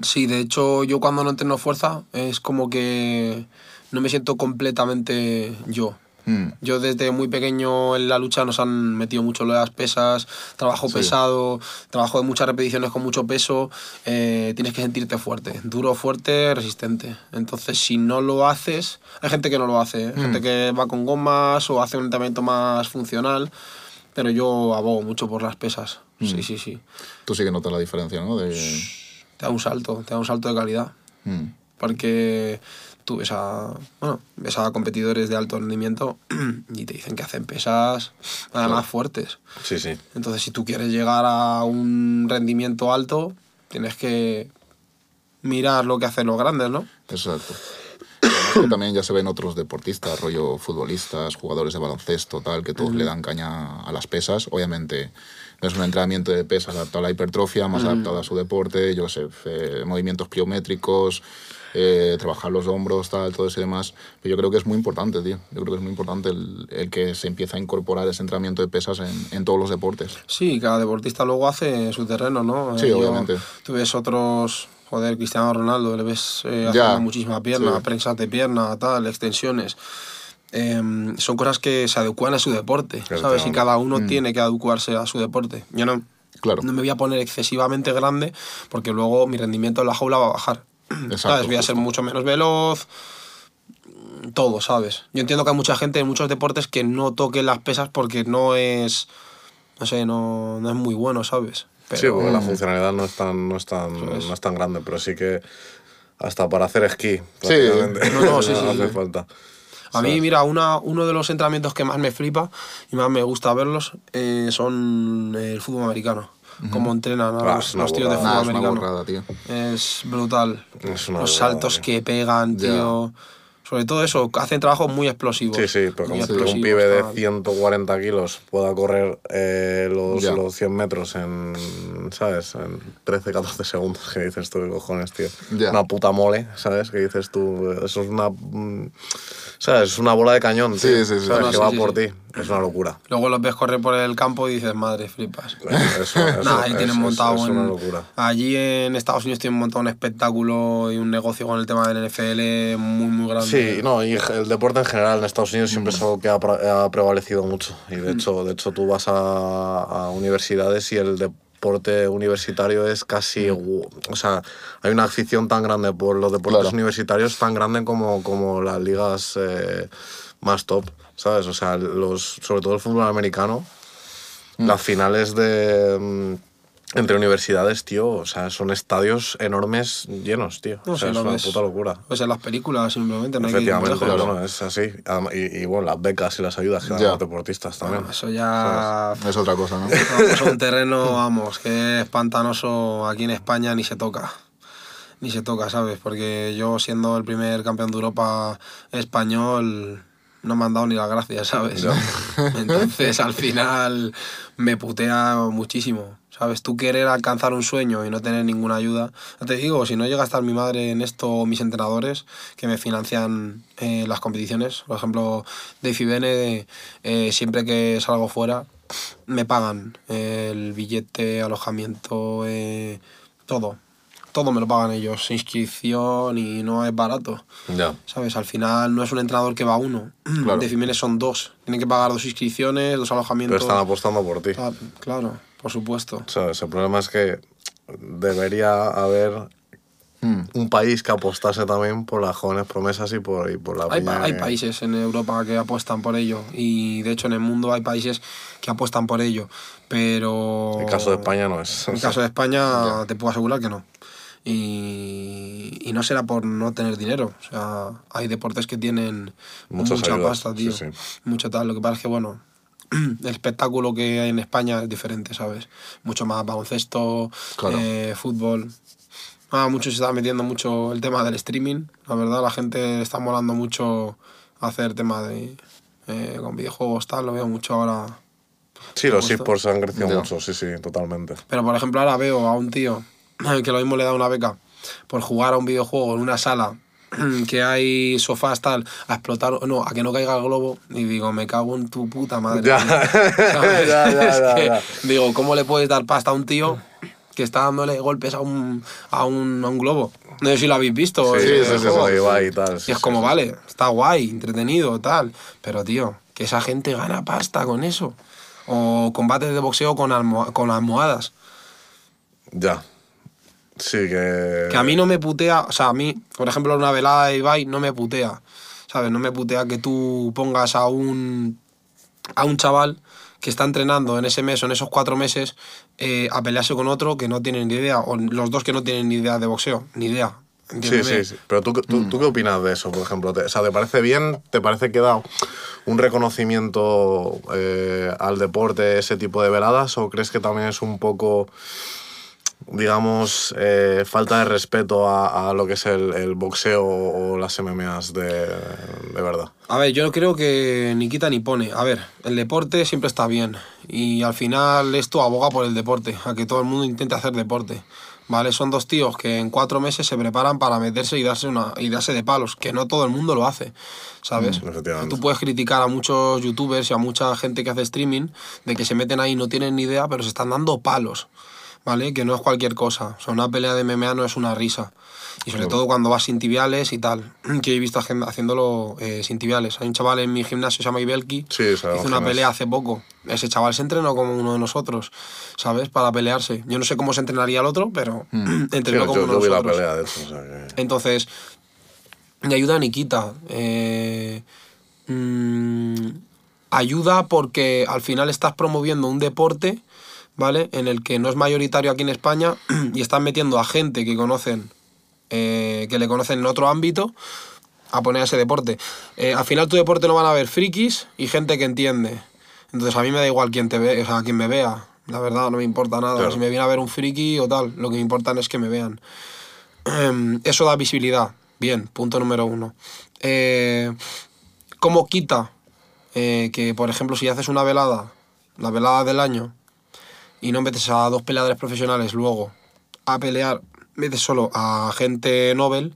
Sí, de hecho, yo cuando no entreno fuerza es como que no me siento completamente yo. Mm, Yo desde muy pequeño en la lucha nos han metido mucho lo de las pesas, trabajo Sí. pesado, trabajo de muchas repeticiones con mucho peso, eh, tienes que sentirte fuerte, duro, fuerte, resistente. Entonces, si no lo haces, hay gente que no lo hace, ¿eh? gente que va con gomas o hace un entrenamiento más funcional, pero yo abogo mucho por las pesas. Sí, sí, sí. Tú sí que notas la diferencia, ¿no? De, Te da un salto, te da un salto de calidad. Porque tú ves a, bueno, ves a competidores de alto rendimiento y te dicen que hacen pesas además fuertes. Sí, sí. Entonces, si tú quieres llegar a un rendimiento alto, tienes que mirar lo que hacen los grandes, ¿no? Exacto. Que también ya se ven otros deportistas, rollo futbolistas, jugadores de baloncesto, tal, que todos le dan caña a las pesas. Obviamente no es un entrenamiento de pesas adaptado a la hipertrofia, más adaptado a su deporte, yo sé, eh, movimientos pliométricos, eh, trabajar los hombros, tal, todo eso y demás. Pero yo creo que es muy importante, tío. Yo creo que es muy importante el, el que se empiece a incorporar ese entrenamiento de pesas en, en todos los deportes. Sí, cada deportista luego hace su terreno, ¿no? Sí, Eh, yo- obviamente. Tú ves otros, joder, Cristiano Ronaldo, le ves eh, Ya, haciendo muchísima pierna, sí. prensas de pierna, tal, extensiones. Em, son cosas que se adecuan a su deporte, Claro, ¿sabes? Y claro. cada uno tiene que adecuarse a su deporte. Yo no, Mm. Claro. no me voy a poner excesivamente grande porque luego mi rendimiento en la jaula va a bajar. Exacto, ¿Sabes? Voy a ser mucho menos veloz, todo, ¿sabes? Yo entiendo que hay mucha gente en muchos deportes que no toque las pesas porque no es, no sé, no, no es muy bueno, ¿sabes? Sí, porque la funcionalidad no es tan, no es tan, no es tan grande, pero sí que hasta para hacer esquí, Sí. No, no, sí, sí, hace sí. falta. A mí, mira, una, uno de los entrenamientos que más me flipa y más me gusta verlos eh, son el fútbol americano. Cómo entrenan a Ah, los, los tíos de fútbol Nah, es una americano. tío. Es brutal. Es una los burrada, saltos tío. que pegan, tío. Sobre todo eso, hacen trabajos muy explosivos. Sí, sí, pero como que un pibe de tal. 140 kilos pueda correr eh, los, los 100 metros en, ¿sabes? En 13, 14 segundos, que dices tú, qué cojones, tío. Ya. Una puta mole, ¿sabes? Que dices tú, eso es una... mm, ¿Sabes? Es una bola de cañón, Sí, tío, sí, sí. ¿sabes? No, que sí, va sí, por sí. ti. Es una locura. Luego los ves correr por el campo y dices, madre, flipas. Eso, eso, Nah, ahí es- tienen es- montado es una un- locura. Allí en Estados Unidos tienen montado un espectáculo y un negocio con el tema del NFL muy, muy grande. Sí, no, y el deporte en general en Estados Unidos siempre es algo que ha, ha prevalecido mucho. Y de hecho, de hecho tú vas a, a universidades y el deporte universitario es casi... gu- O sea, hay una afición tan grande por los deportes Claro. universitarios, tan grande como, como las ligas eh, más top, ¿sabes? O sea, los, sobre todo el fútbol americano, las finales de... entre universidades, tío, o sea, son estadios enormes llenos, tío. No o sea, sé, es lo una ves. puta locura. Pues en las películas simplemente, no hay que Efectivamente, bueno, es así. Y, y, bueno, las becas y las ayudas que dan los deportistas también. Eso ya... Es otra cosa, ¿no? A un terreno, vamos, que es pantanoso aquí en España ni se toca. Ni se toca, ¿sabes? Porque yo siendo el primer campeón de Europa español no me han dado ni las gracias, ¿sabes? Entonces al final me putea muchísimo, ¿sabes? Tú querer alcanzar un sueño y no tener ninguna ayuda. Te digo, si no llega a estar mi madre en esto o mis entrenadores que me financian eh, las competiciones, por ejemplo, Dave y Bene, eh, siempre que salgo fuera, me pagan el billete, alojamiento, eh, todo. Todo me lo pagan ellos, inscripción y no es barato. Ya. ¿Sabes? Al final no es un entrenador que va uno. Claro. De Jiménez son dos. Tienen que pagar dos inscripciones, dos Pero alojamientos. están apostando por ti. Ah, Claro, por supuesto. ¿Sabes? El problema es que debería haber Mm. un país que apostase también por las jóvenes promesas y por, y por la Hay, pa- hay que- países en Europa que apuestan por ello y de hecho en el mundo hay países que apuestan por ello, pero... En el caso de España no es. En el caso de España te puedo asegurar que no. Y, y no será por no tener dinero. O sea, hay deportes que tienen Muchas mucha ayudas, pasta, sí, tío. sí. Mucho tal. Lo que pasa es que, bueno, el espectáculo que hay en España es diferente, ¿sabes? Mucho más baloncesto, Claro. eh, fútbol. Ah, mucho se está metiendo mucho el tema del streaming. La verdad, la gente está molando mucho hacer tema de eh, con videojuegos, tal. Lo veo mucho ahora. Sí, los esports han crecido mucho, sí, sí, totalmente. Pero por ejemplo ahora veo a un tío que lo mismo le da una beca por jugar a un videojuego en una sala que hay sofás tal, a explotar, no, a que no caiga el globo y digo, me cago en tu puta madre. Ya. tío. ¿Sabes? Ya, ya, Es que. Digo, ¿cómo le puedes dar pasta a un tío que está dándole golpes a un, a un, a un globo? No sé si lo habéis visto. Sí, juego. sí, va y tal. Y es como, vale, está guay, entretenido, tal. Pero, tío, que esa gente gana pasta con eso. O combates de boxeo con, almoha- con almohadas. Ya. Sí, que. Que a mí no me putea, o sea, a mí, por ejemplo, una velada de Ibai no me putea. ¿Sabes? No me putea que tú pongas a un, a un chaval que está entrenando en ese mes o en esos cuatro meses eh, a pelearse con otro que no tiene ni idea, o los dos que no tienen ni idea de boxeo, ni idea. Sí, sí, sí. Pero tú, tú, ¿tú qué opinas de eso, por ejemplo? ¿Te, o sea, ¿te parece bien? ¿Te parece que da un reconocimiento eh, al deporte ese tipo de veladas? ¿O crees que también es un poco, digamos, eh, falta de respeto a, a lo que es el, el boxeo o las MMAs de, de verdad? A ver, yo creo que ni quita ni pone. A ver, el deporte siempre está bien. Y al final esto aboga por el deporte, a que todo el mundo intente hacer deporte. ¿Vale? Son dos tíos que en cuatro meses se preparan para meterse y darse, una, y darse de palos, que no todo el mundo lo hace, ¿sabes? Mm. Tú puedes criticar a muchos youtubers y a mucha gente que hace streaming de que se meten ahí y no tienen ni idea, pero se están dando palos, ¿vale? Que no es cualquier cosa. O sea, una pelea de MMA no es una risa. Y sobre todo cuando vas sin tibiales y tal. Que he visto a haciéndolo eh, sin tibiales. Hay un chaval en mi gimnasio, se llama Ibelki. Sí, hizo una pelea hace poco. Ese chaval se entrenó como uno de nosotros, ¿sabes? Para pelearse. Yo no sé cómo se entrenaría el otro, pero Sí, entrenó como yo, uno yo de vi la pelea, de hecho. O sea, que... Entonces, ni ayuda ni quita. Eh, mm, ayuda porque al final estás promoviendo un deporte, ¿vale? En el que no es mayoritario aquí en España y están metiendo a gente que conocen, eh, que le conocen en otro ámbito, a poner ese deporte. Eh, al final tu deporte lo van a ver frikis y gente que entiende. Entonces a mí me da igual quién te ve, o sea, quién me vea. La verdad, no me importa nada. Claro. Si me viene a ver un friki o tal, lo que me importa es que me vean. Em, Eso da visibilidad. Bien, punto número uno. Eh, ¿Cómo quita que, por ejemplo, si haces una velada, la velada del año, y no metes a dos peleadores profesionales luego a pelear, metes solo a gente Nobel,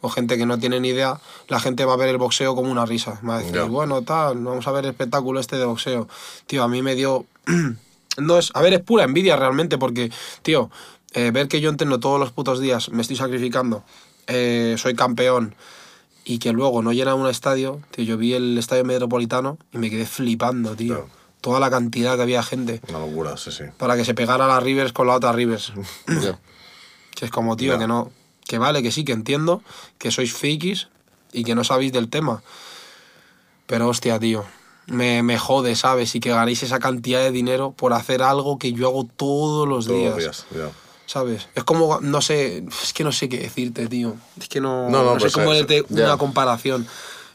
o gente que no tiene ni idea, la gente va a ver el boxeo como una risa. Va a decir, Ya. bueno, tal, vamos a ver el espectáculo este de boxeo. Tío, a mí me dio... no es... A ver, es pura envidia realmente, porque, tío, eh, ver que yo entreno todos los putos días, me estoy sacrificando, eh, soy campeón, y que luego no llena un estadio, tío, yo vi el estadio metropolitano y me quedé flipando, tío. Claro. Toda la cantidad que había gente Una locura, sí, sí. para que se pegara la Rivers con la otra Rivers. Que es como, tío, que no. Que vale, que sí, que entiendo que sois fakis y que no sabéis del tema. Pero hostia, tío. Me, me jode, ¿sabes? Y que ganéis esa cantidad de dinero por hacer algo que yo hago todos los Todos días. los días, ya. ¿Sabes? Es como, no sé, es que no sé qué decirte, tío. Es que no, No, no, no sé pues, cómo eh, darte ya. una comparación.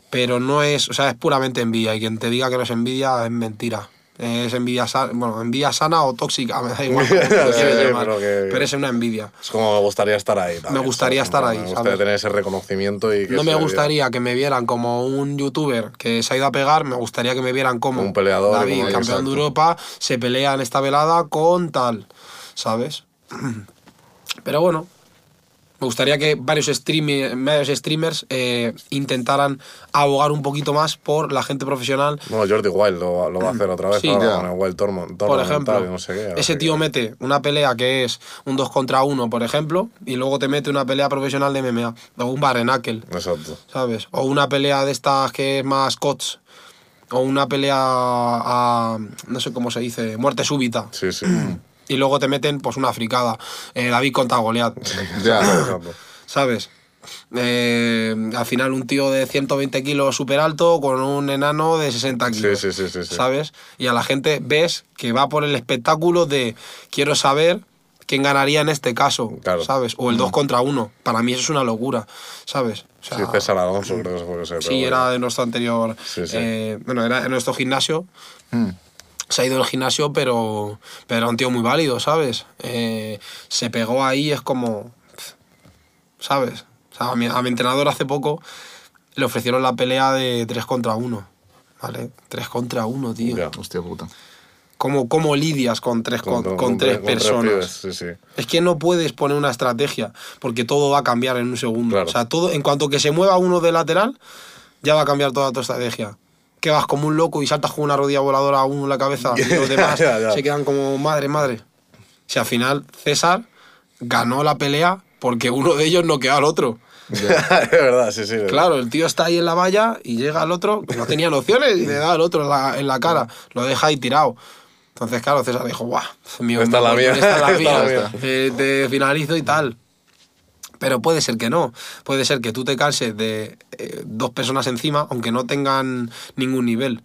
Pero no es, o sea, es puramente envidia. Y quien te diga que no es envidia es mentira. Es envidia sana, bueno, envidia sana o tóxica, me da igual. Sí, pero que- pero es una envidia. Es como me gustaría estar ahí. también, gustaría ¿sabes? estar ahí, Me gustaría ¿sabes? tener ese reconocimiento y que No me gustaría que me vieran como un youtuber que se ha ido a pegar, me gustaría que me vieran como Un peleador, David, como- campeón exacto. de Europa, se pelea en esta velada con tal, ¿sabes? Pero bueno, me gustaría que varios, streamers eh, intentaran abogar un poquito más por la gente profesional. Bueno, Jordi Wild lo, lo va a hacer otra vez Sí. con el Wild Tournament. Por ejemplo, no sé qué, ese tío que- mete una pelea que es un 2 contra 1, por ejemplo, y luego te mete una pelea profesional de MMA, o un barrenacle. Exacto. ¿sabes? O una pelea de estas que es más cots. O una pelea a, no sé cómo se dice, muerte súbita. Sí, sí. Y luego te meten pues una fricada. Eh, David contra Goliat, Ya. ¿sabes? Eh, al final un tío de 120 kilos súper alto con un enano de 60 kilos. Sí, sí, sí. ¿Sabes? Y a la gente ves que va por el espectáculo de quiero saber quién ganaría en este caso, Claro. ¿sabes? O el 2 contra 1. Para mí eso es una locura, ¿sabes? O sea, Sí, César Alonso creo que fue que se Sí, era de nuestro anterior. Eh, bueno, era en nuestro gimnasio. Mm. Se ha ido del gimnasio, pero, pero era un tío muy válido, ¿sabes? Eh, se pegó ahí, es como. ¿Sabes? O sea, a mi, a mi entrenador hace poco le ofrecieron la pelea de 3 contra 1. ¿Vale? 3 contra 1, tío. Ya. Hostia puta. ¿Cómo, cómo lidias con tres, con, Con- con con tres personas? sí, sí. Es que no puedes poner una estrategia, porque todo va a cambiar en un segundo. Claro. O sea, todo, en cuanto que se mueva uno de lateral, ya va a cambiar toda tu estrategia. Que vas como un loco y saltas con una rodilla voladora a uno en la cabeza y los demás se quedan como madre, madre. Si al final César ganó la pelea porque uno de ellos no quedó al otro. es verdad, sí, sí. Claro, el tío está ahí en la valla y llega al otro, que no tenía opciones, y le da al otro en la, en la cara. Lo deja ahí tirado. Entonces, claro, César dijo, guau, mi Esta es la mía, esta es la mía, la mía". eh, te finalizo y tal. Pero puede ser que no. Puede ser que tú te canses de eh, dos personas encima, aunque no tengan ningún nivel.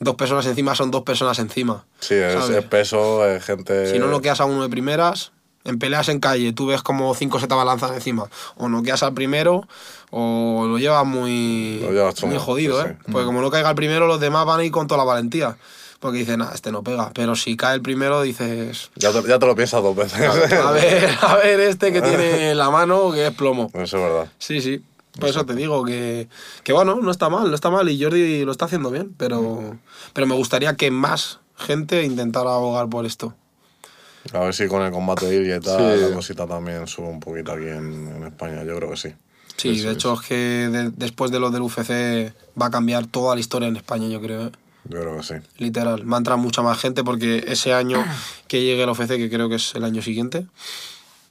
Dos personas encima son dos personas encima. Sí, es, es peso, es gente... Si no noqueas a uno de primeras, en peleas en calle, tú ves como cinco se te abalanzan encima. O noqueas al primero, o lo llevas muy, Lo llevas muy jodido, sí, ¿eh? sí. Porque como no caiga el primero, los demás van a ir con toda la valentía. Porque dicen, nah, este no pega. Pero si cae el primero, dices, Ya te, ya te lo piensas dos veces. a ver, a ver este que tiene en la mano, que es plomo. Eso es verdad. Sí, sí. Por eso te digo que, que, bueno, no está mal, no está mal y Jordi lo está haciendo bien, pero, pero me gustaría que más gente intentara abogar por esto. A ver si con el combate de Ilya y tal, Sí. la cosita también sube un poquito aquí en, en España. Yo creo que sí. Sí, de hecho es que de- después de lo del UFC va a cambiar toda la historia en España, yo creo. ¿eh? Yo creo que sí. Literal, va a entrar mucha más gente porque ese año que llegue el UFC, que creo que es el año siguiente,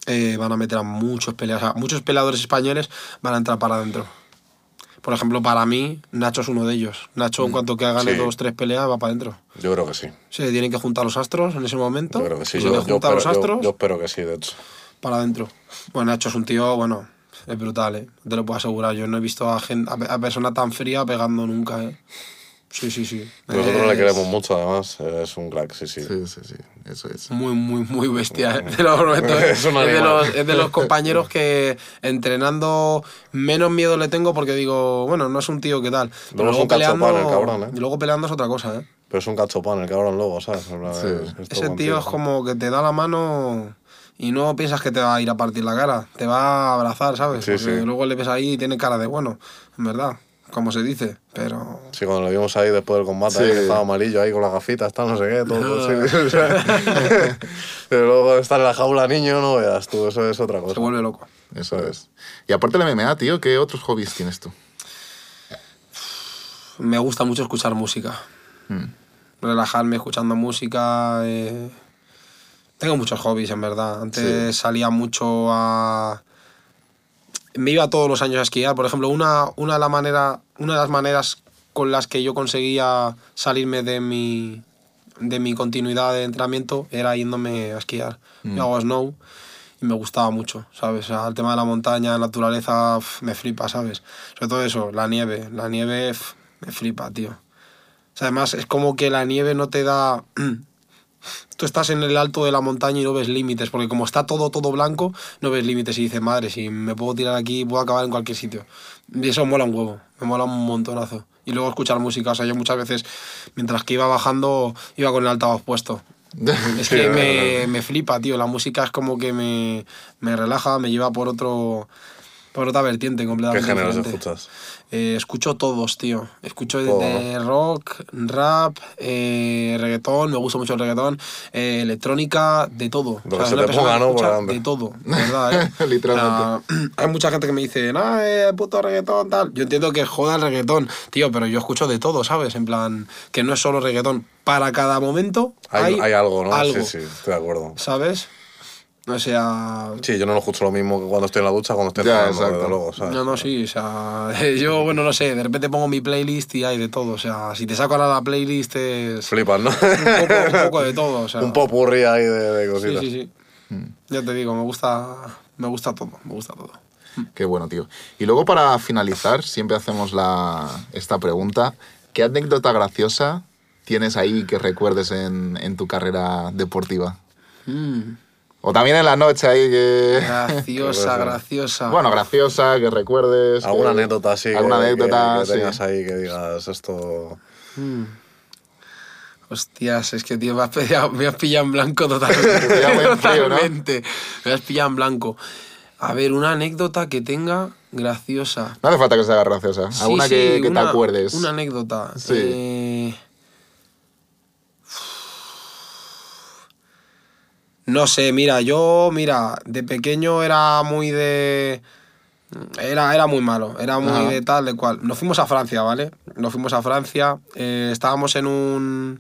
eh, van a meter a muchos peleadores, muchos peleadores españoles van a entrar para adentro. Por ejemplo, para mí, Nacho es uno de ellos. Nacho, en cuanto que gane Sí. dos, tres peleas, va para adentro. Yo creo que sí. Se tienen que juntar los astros en ese momento. Yo creo que sí. se Yo, yo espero, los yo- astros yo espero que sí, de hecho. para adentro. Bueno, Nacho es un tío, bueno, es brutal, ¿eh? Te lo puedo asegurar. Yo no he visto a, gen- a, pe- a persona tan fría pegando nunca, ¿eh? Sí, sí, sí. Nosotros le Es queremos mucho, además. Es un crack, sí, sí. Sí, sí, sí. Eso es. Muy, muy, muy bestia, ¿eh? Te lo prometo. ¿eh? Es un Es de, los, es de los compañeros que entrenando menos miedo le tengo porque digo, bueno, no es un tío que tal. Pero Luego es luego un cachopán peleando, el cabrón, ¿eh? y luego peleando es otra cosa, ¿eh? Pero es un cachopán el cabrón luego, ¿sabes? Sí. es- es Ese tío es como que te da la mano y no piensas que te va a ir a partir la cara, te va a abrazar, ¿sabes? Sí, Porque sí. luego le ves ahí y tiene cara de bueno, en verdad, como se dice, pero... Sí, cuando lo vimos ahí después del combate, Sí. ahí, que estaba amarillo ahí con las gafitas, tal, no sé qué, todo. sí, o sea. Pero luego estar en la jaula niño, no veas tú, eso es otra Se cosa. vuelve loco. Eso es. Y aparte de la MMA, tío, ¿qué otros hobbies tienes tú? Me gusta mucho escuchar música. Mm. Relajarme escuchando música. eh. Tengo muchos hobbies, en verdad. Antes salía mucho a... Me iba todos los años a esquiar. Por ejemplo, una, una, de la manera, una de las maneras con las que yo conseguía salirme de mi, de mi continuidad de entrenamiento era yéndome a esquiar. Yo hago snow y me gustaba mucho, ¿sabes? O sea, el tema de la montaña, la naturaleza, me flipa, ¿sabes? Sobre todo eso, la nieve. La nieve me flipa, tío. O sea, además, es como que la nieve no te da... Tú estás en el alto de la montaña y no ves límites, porque como está todo, todo blanco, no ves límites y dices, madre, si me puedo tirar aquí, puedo acabar en cualquier sitio. Y eso mola un huevo, me mola un montonazo. Y luego escuchar música, o sea, yo muchas veces, mientras que iba bajando, iba con el altavoz puesto. Es que me, me flipa, tío. La música es como que me, me relaja, me lleva por otro por otra vertiente ¿Qué completamente géneros diferente. escuchas? Eh, escucho todos, tío. Escucho desde rock, rap, eh, reggaetón, me gusta mucho el reggaetón, eh, electrónica, de todo. Lo que soy se una te persona ponga, que ¿no? Por de todo, de verdad, ¿eh? Literalmente. Hay mucha gente que me dice, eh, puto reggaetón, tal. Yo entiendo que joda el reggaetón, tío, pero yo escucho de todo, ¿sabes? En plan, que no es solo reggaetón. Para cada momento Hay, hay, hay algo, ¿no? algo, Sí, sí, estoy de acuerdo. ¿sabes? O sea, Sí, yo no lo escucho lo mismo que cuando estoy en la ducha, cuando estoy Ya, entrenando, exacto. desde luego, ¿sabes? No, no, sí, o sea, yo, bueno, no sé, de repente pongo mi playlist y hay de todo, o sea, si te saco ahora la playlist es Flipas, ¿no? un poco, un poco de todo, o sea. Un popurrí ahí de, de Sí, cositas. sí, sí. Ya te digo, me gusta, me gusta todo, me gusta todo. Qué bueno, tío. Y luego para finalizar, siempre hacemos la, esta pregunta. ¿Qué anécdota graciosa tienes ahí que recuerdes en, en tu carrera deportiva? O también en la noche ahí que... Graciosa, graciosa. Bueno, graciosa, que recuerdes. ¿Alguna que- anécdota así que- Alguna que, anécdota, que sí. tengas ahí que digas esto... Hostias, es que, tío, me has pillado, me has pillado en blanco totalmente. Me has pillado en blanco. A ver, una anécdota que tenga graciosa. No hace falta que sea graciosa. Sí, Alguna sí, que, que una- te acuerdes. Una anécdota. Sí. Eh, No sé, mira, yo, mira, de pequeño era muy de... Era, era muy malo, era muy Ajá. de tal, de cual. Nos fuimos a Francia, ¿vale? Nos fuimos a Francia, eh, estábamos en un...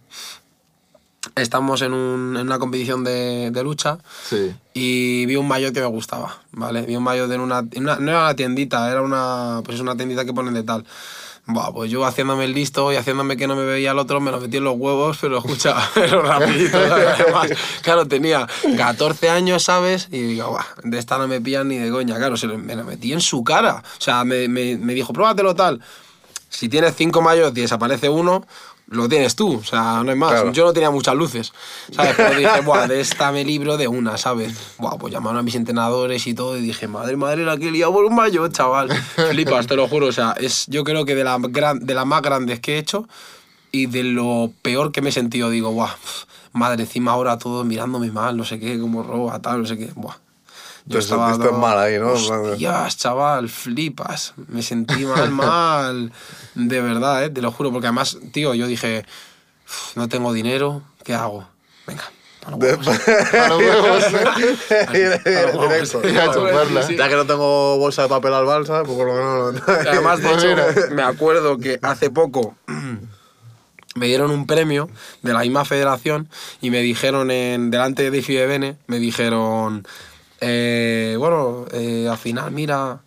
Estamos en, un, en una competición de, de lucha Sí. y vi un maillot que me gustaba, ¿vale? Vi un maillot en una, en una- No era una tiendita, era una... Pues es una tiendita que ponen de tal. Buah, pues yo haciéndome el listo y haciéndome que no me veía el otro, me lo metí en los huevos, pero escucha, pero rapidito. Además, claro, tenía 14 años, ¿sabes? Y digo, Buah, de esta no me pillan ni de coña, claro, se me lo metí en su cara. O sea, me, me, me dijo, pruébatelo tal. Si tienes cinco mayos y desaparece uno, lo tienes tú, o sea, no hay más. Claro. Yo no tenía muchas luces, ¿sabes? Pero dije, Buah, de esta me libro de una, ¿sabes? Buah, pues llamaron a mis entrenadores y todo y dije, madre, madre, la que he liado por un mayo, chaval. Flipas, te lo juro, o sea, es yo creo que de, la gran, de las más grandes que he hecho y de lo peor que me he sentido, digo, Buah, madre, encima ahora todos mirándome mal, no sé qué, como roba, tal, no sé qué, Buah. Te sentiste mal ahí, ¿no? Hostias, chaval, flipas. Me sentí mal, mal. De verdad, ¿eh? Te lo juro. Porque además, tío, yo dije, "Uf, no tengo dinero, ¿qué hago? Venga. Ya, que no tengo bolsa de papel al balsa, pues por lo menos... Además, de hecho, me acuerdo que hace poco me dieron un premio de la misma federación y me dijeron en delante de Ifi de Bene, me dijeron, eh, bueno, eh, al final, mira,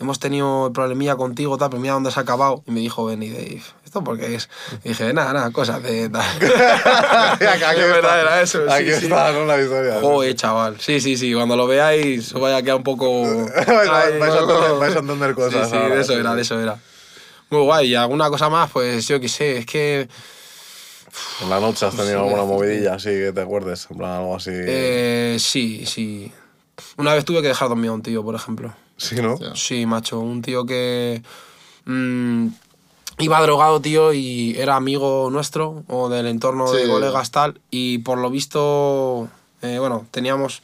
hemos tenido el problemilla contigo, tal, pero mira dónde se ha acabado. Y me dijo Benny Dave, ¿esto por qué es? Y dije, nada, nada, cosas de tal. Aquí Es verdad, era eso, sí, Aquí sí. está, ¿no? La historia. Joder, chaval. Sí, sí, sí, cuando lo veáis os vaya a quedar un poco... Ay, vais a entender, vais a entender cosas. Sí, sí, de eso era, de eso era. Muy guay. Y alguna cosa más, pues yo qué sé, es que... En la noche has tenido alguna movidilla así que te acuerdes, en plan algo así. Eh, sí, sí. Una vez tuve que dejar dormir a un tío, por ejemplo. Sí, ¿no? Sí, macho. Un tío que... mm, iba drogado, tío, y era amigo nuestro o del entorno de colegas tal. Y por lo visto, eh, bueno, teníamos...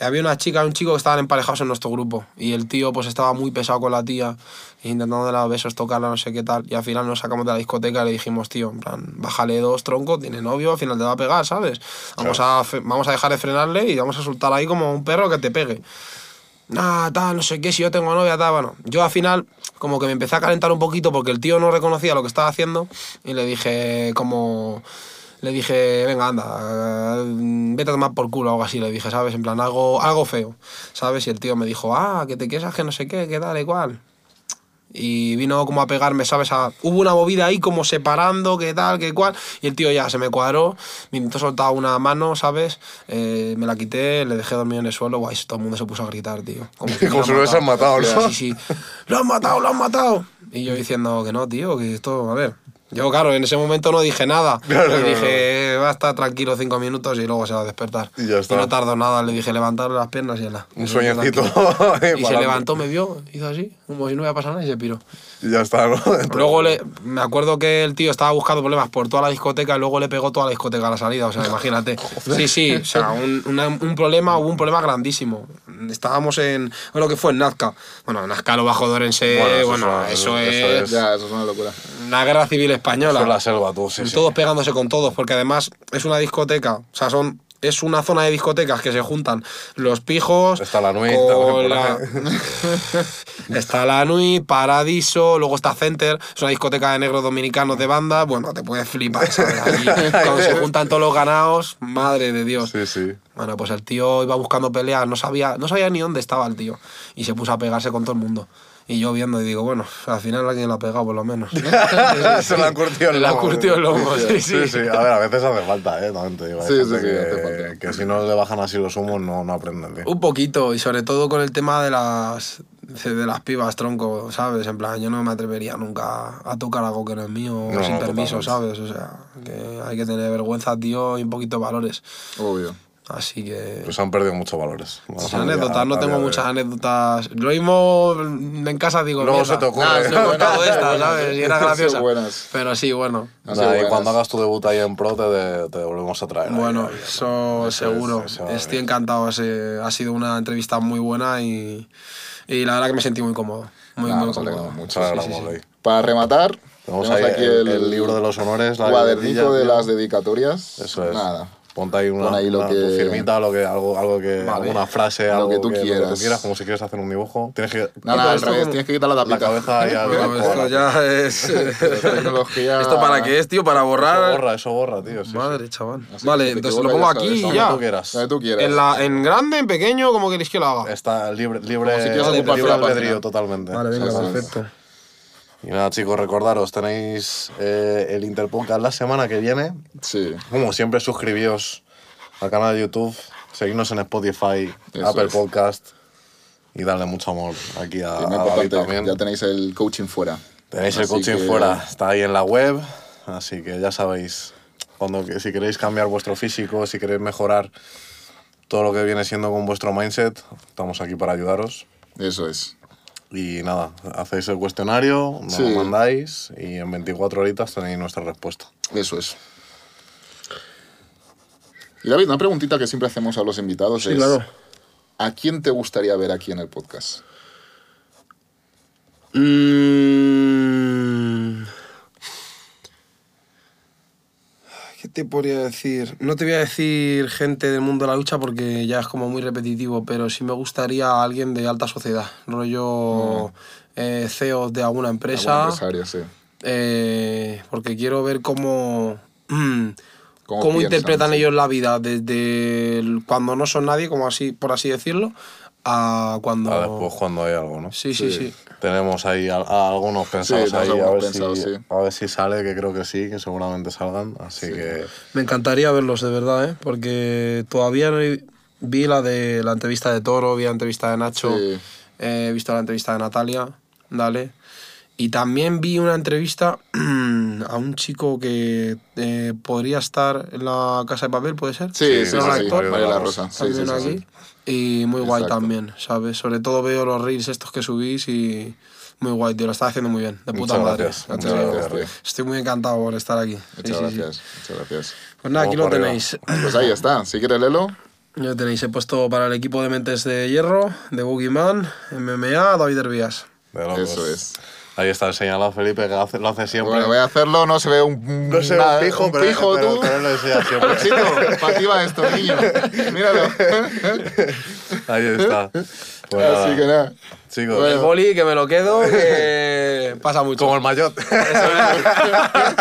Había una chica y un chico que estaban emparejados en nuestro grupo. Y el tío pues estaba muy pesado con la tía, intentando los besos tocarla, no sé qué tal. Y al final nos sacamos de la discoteca y le dijimos, tío, en plan, bájale dos troncos, tiene novio, al final te va a pegar, ¿sabes? Vamos, a, fe- vamos a dejar de frenarle y vamos a soltar ahí como un perro que te pegue. ah, tal, no sé qué, si yo tengo novia, tal, bueno. Yo al final, como que me empecé a calentar un poquito porque el tío no reconocía lo que estaba haciendo y le dije, como. Le dije, venga, anda, eh, vete a tomar por culo o algo así, le dije, ¿sabes? En plan, algo, algo feo, ¿sabes? Y el tío me dijo, ah, que te quieres que no sé qué, que tal, igual. Y vino como a pegarme, ¿sabes? A- hubo una movida ahí como separando, que tal, que cual. Y el tío ya se me cuadró, me intentó soltar una mano, ¿sabes? Eh, me la quité, le dejé dormido en el suelo, guay, todo el mundo se puso a gritar, tío. Como, si lo hubiesen matado, ¿no? Sí, sí. ¡Lo han matado, lo han matado! Y yo diciendo que no, tío, que esto, a ver. Yo, claro, en ese momento no dije nada. Claro, le dije, va a estar tranquilo cinco minutos y luego se va a despertar. Y ya está. no tardó nada, le dije levantarle las piernas y ya. Un sueñecito. Y se levantó, me vio, hizo así, como si no hubiera pasado nada y se piró. Y ya está, ¿no? Luego le, me acuerdo que el tío estaba buscando problemas por toda la discoteca y luego le pegó toda la discoteca a la salida, o sea, imagínate. Sí, sí, o sea, un, una- un problema, hubo un problema grandísimo. Estábamos en, bueno, que fue en Nazca. Bueno, Nazca lo bajo Dorense, Bueno, bueno, eso eso, es- es, eso es- Ya, eso es una locura. la guerra civil española. Eso es la selva, tú, sí, sí. Todos pegándose con todos, porque además es una discoteca, o sea, son es una zona de discotecas que se juntan los pijos Está la Nui, la- está la Nui, Paradiso, luego está Center, es una discoteca de negros dominicanos de banda, bueno, te puedes flipar, ¿sabes? Cuando se juntan todos los ganados, madre de Dios. Sí, sí. Bueno, pues el tío iba buscando peleas, no sabía, no sabía ni dónde estaba el tío. Y se puso a pegarse con todo el mundo. Y yo viendo y digo, bueno, al final alguien lo ha pegado por lo menos. Se le han curtido el Le ha lomo. curtido el lomo, sí, sí. Sí, sí. A ver, a veces hace falta, ¿eh? También te digo. Sí, sí, sí, que, hace falta. que si no le bajan así los humos no, no aprenden, tío. Un poquito, y sobre todo con el tema de las de las pibas, tronco, ¿sabes? En plan, yo no me atrevería nunca a tocar algo que no es mío No, sin no, permiso, totalmente. ¿sabes? O sea, que hay que tener vergüenza, tío, y un poquito de valores. Obvio. Así que... Pues han perdido muchos valores. Muchas a- anécdotas, no tengo de muchas anécdotas. Lo mismo en casa digo, Luego mierda, se te ocurre. nada, no he contado esta, ¿sabes? Y era graciosa. Pero sí, bueno. Sido Nada, y buenas. cuando hagas tu debut ahí en Pro te, de- te volvemos a traer. Bueno, ahí, eso, seguro. eso va Estoy bien. encantado. Ha sido- ha sido una entrevista muy buena y, y la verdad que me sentí muy cómodo. Muy, Ah, muy cómodo. mucho. Nos Sí, sí, sí. Para rematar, Tenemos tenemos ahí aquí el- el, libro de los honores, la cuadernito de las dedicatorias. Eso es. Nada. Ponte ahí una, Pon ahí lo una- que- tu firmita, lo que, algo, algo que, Vale. alguna frase, Lo algo que tú lo que quieras. tú quieras, como si quieres hacer un dibujo. Tienes que Nada, al revés, como- tienes que quitar la la tapita. cabeza ahí al Bueno, esto ya es. Tecnología. ¿Esto para qué es, tío? Para Eso borrar. borra, eso borra, tío. sí, sí. Madre, chaval. Así vale, entonces lo pongo ya aquí y ya. tú quieras. Donde tú quieras. En, la, en grande, en pequeño, como queréis que lo haga. Está libre, libre, libre la albedrío totalmente. Vale, venga, perfecto. Y nada, chicos, recordaros, tenéis eh, el Interpodcast la semana que viene. Sí. Como siempre, suscribíos al canal de YouTube, seguidnos en Spotify, Eso Apple es. Podcast y darle mucho amor aquí a, a David también. ya tenéis el coaching fuera. Tenéis el Así coaching que- fuera, está ahí en la web, así que ya sabéis, cuando, si queréis cambiar vuestro físico, si queréis mejorar todo lo que viene siendo con vuestro mindset, estamos aquí para ayudaros. Eso es. Y nada, hacéis el cuestionario, nos Sí. lo mandáis y en 24 horitas tenéis nuestra respuesta. Eso es. Y David, una preguntita que siempre hacemos a los invitados Sí, es: claro. ¿a quién te gustaría ver aquí en el podcast? Mm. ¿Qué te podría decir? No te voy a decir gente del mundo de la lucha porque ya es como muy repetitivo, pero sí me gustaría alguien de alta sociedad, rollo eh, CEO de alguna empresa, sí. eh, porque quiero ver cómo, mm, ¿Cómo cómo, piensan, interpretan sí? ellos la vida desde el- cuando no son nadie, como así, por así decirlo, a cuando... A después cuando hay algo, ¿no? Sí, sí, Sí. sí. Tenemos ahí a, a algunos pensados ahí, a ver, pensados, si, sí. a ver si sale, que creo que sí, que seguramente salgan. Así que Me encantaría verlos, de verdad, ¿eh? Porque todavía no vi la de la entrevista de Toro, vi la entrevista de Nacho, Sí. he visto la entrevista de Natalia, dale. Y también vi una entrevista a un chico que eh, podría estar en la Casa de Papel, ¿puede ser? Sí, sí, sí, ¿no? sí, actor. María la Rosa. Sí, sí, aquí. sí. Y muy guay Exacto. también, ¿sabes? Sobre todo veo los reels estos que subís y muy guay, tío. Lo está haciendo muy bien, de puta Muchas madre. gracias, muchas gracias, tío. Estoy muy encantado por estar aquí. Sí, Muchas sí, sí. gracias, muchas gracias. Pues nada, aquí lo arriba. tenéis. Pues ahí está. Si quieres leerlo, Ya tenéis, he puesto para el equipo de Mentes de Hierro, de Boogeyman, MMA, David locos. eso es. Ahí está el señalado Felipe, que hace- lo hace siempre. Bueno, voy a hacerlo, no se ve un, no sé, nada, un pijo, un pero, pijo, pero, tú. pero él lo siempre. Chico, para ti va esto, niño. Míralo. Ahí está. Pues nada, Así que nada. chicos, Bueno. El boli, que me lo quedo, que pasa mucho. como el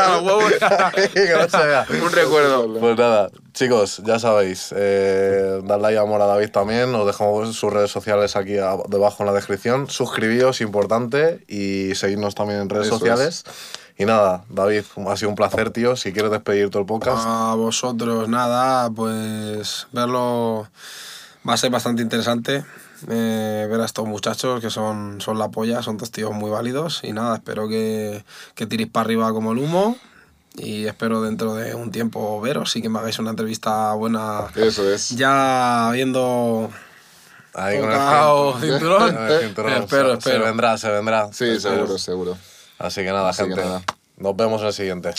vea. Un recuerdo. Pues nada, chicos, ya sabéis, eh, dadle ahí amor a David también, os dejamos sus redes sociales aquí debajo en la descripción, suscribíos, importante, y seguidnos también en redes Eso sociales. Y nada, David, ha sido un placer, tío, si quieres despedir todo el podcast. A vosotros, nada, pues verlo va a ser bastante interesante. Eh, ver a estos muchachos que son, son la polla, son dos tíos muy válidos. Y nada, espero que, que tiréis para arriba como el humo. Y espero dentro de un tiempo veros y que me hagáis una entrevista buena. Eso es. Ya viendo Ahí con el cinturón. con el cinturón. espero, Se- Se espero. vendrá, se vendrá. Sí, seguro, seguro. Así que nada, Así que gente. nada. Nos vemos en el siguiente.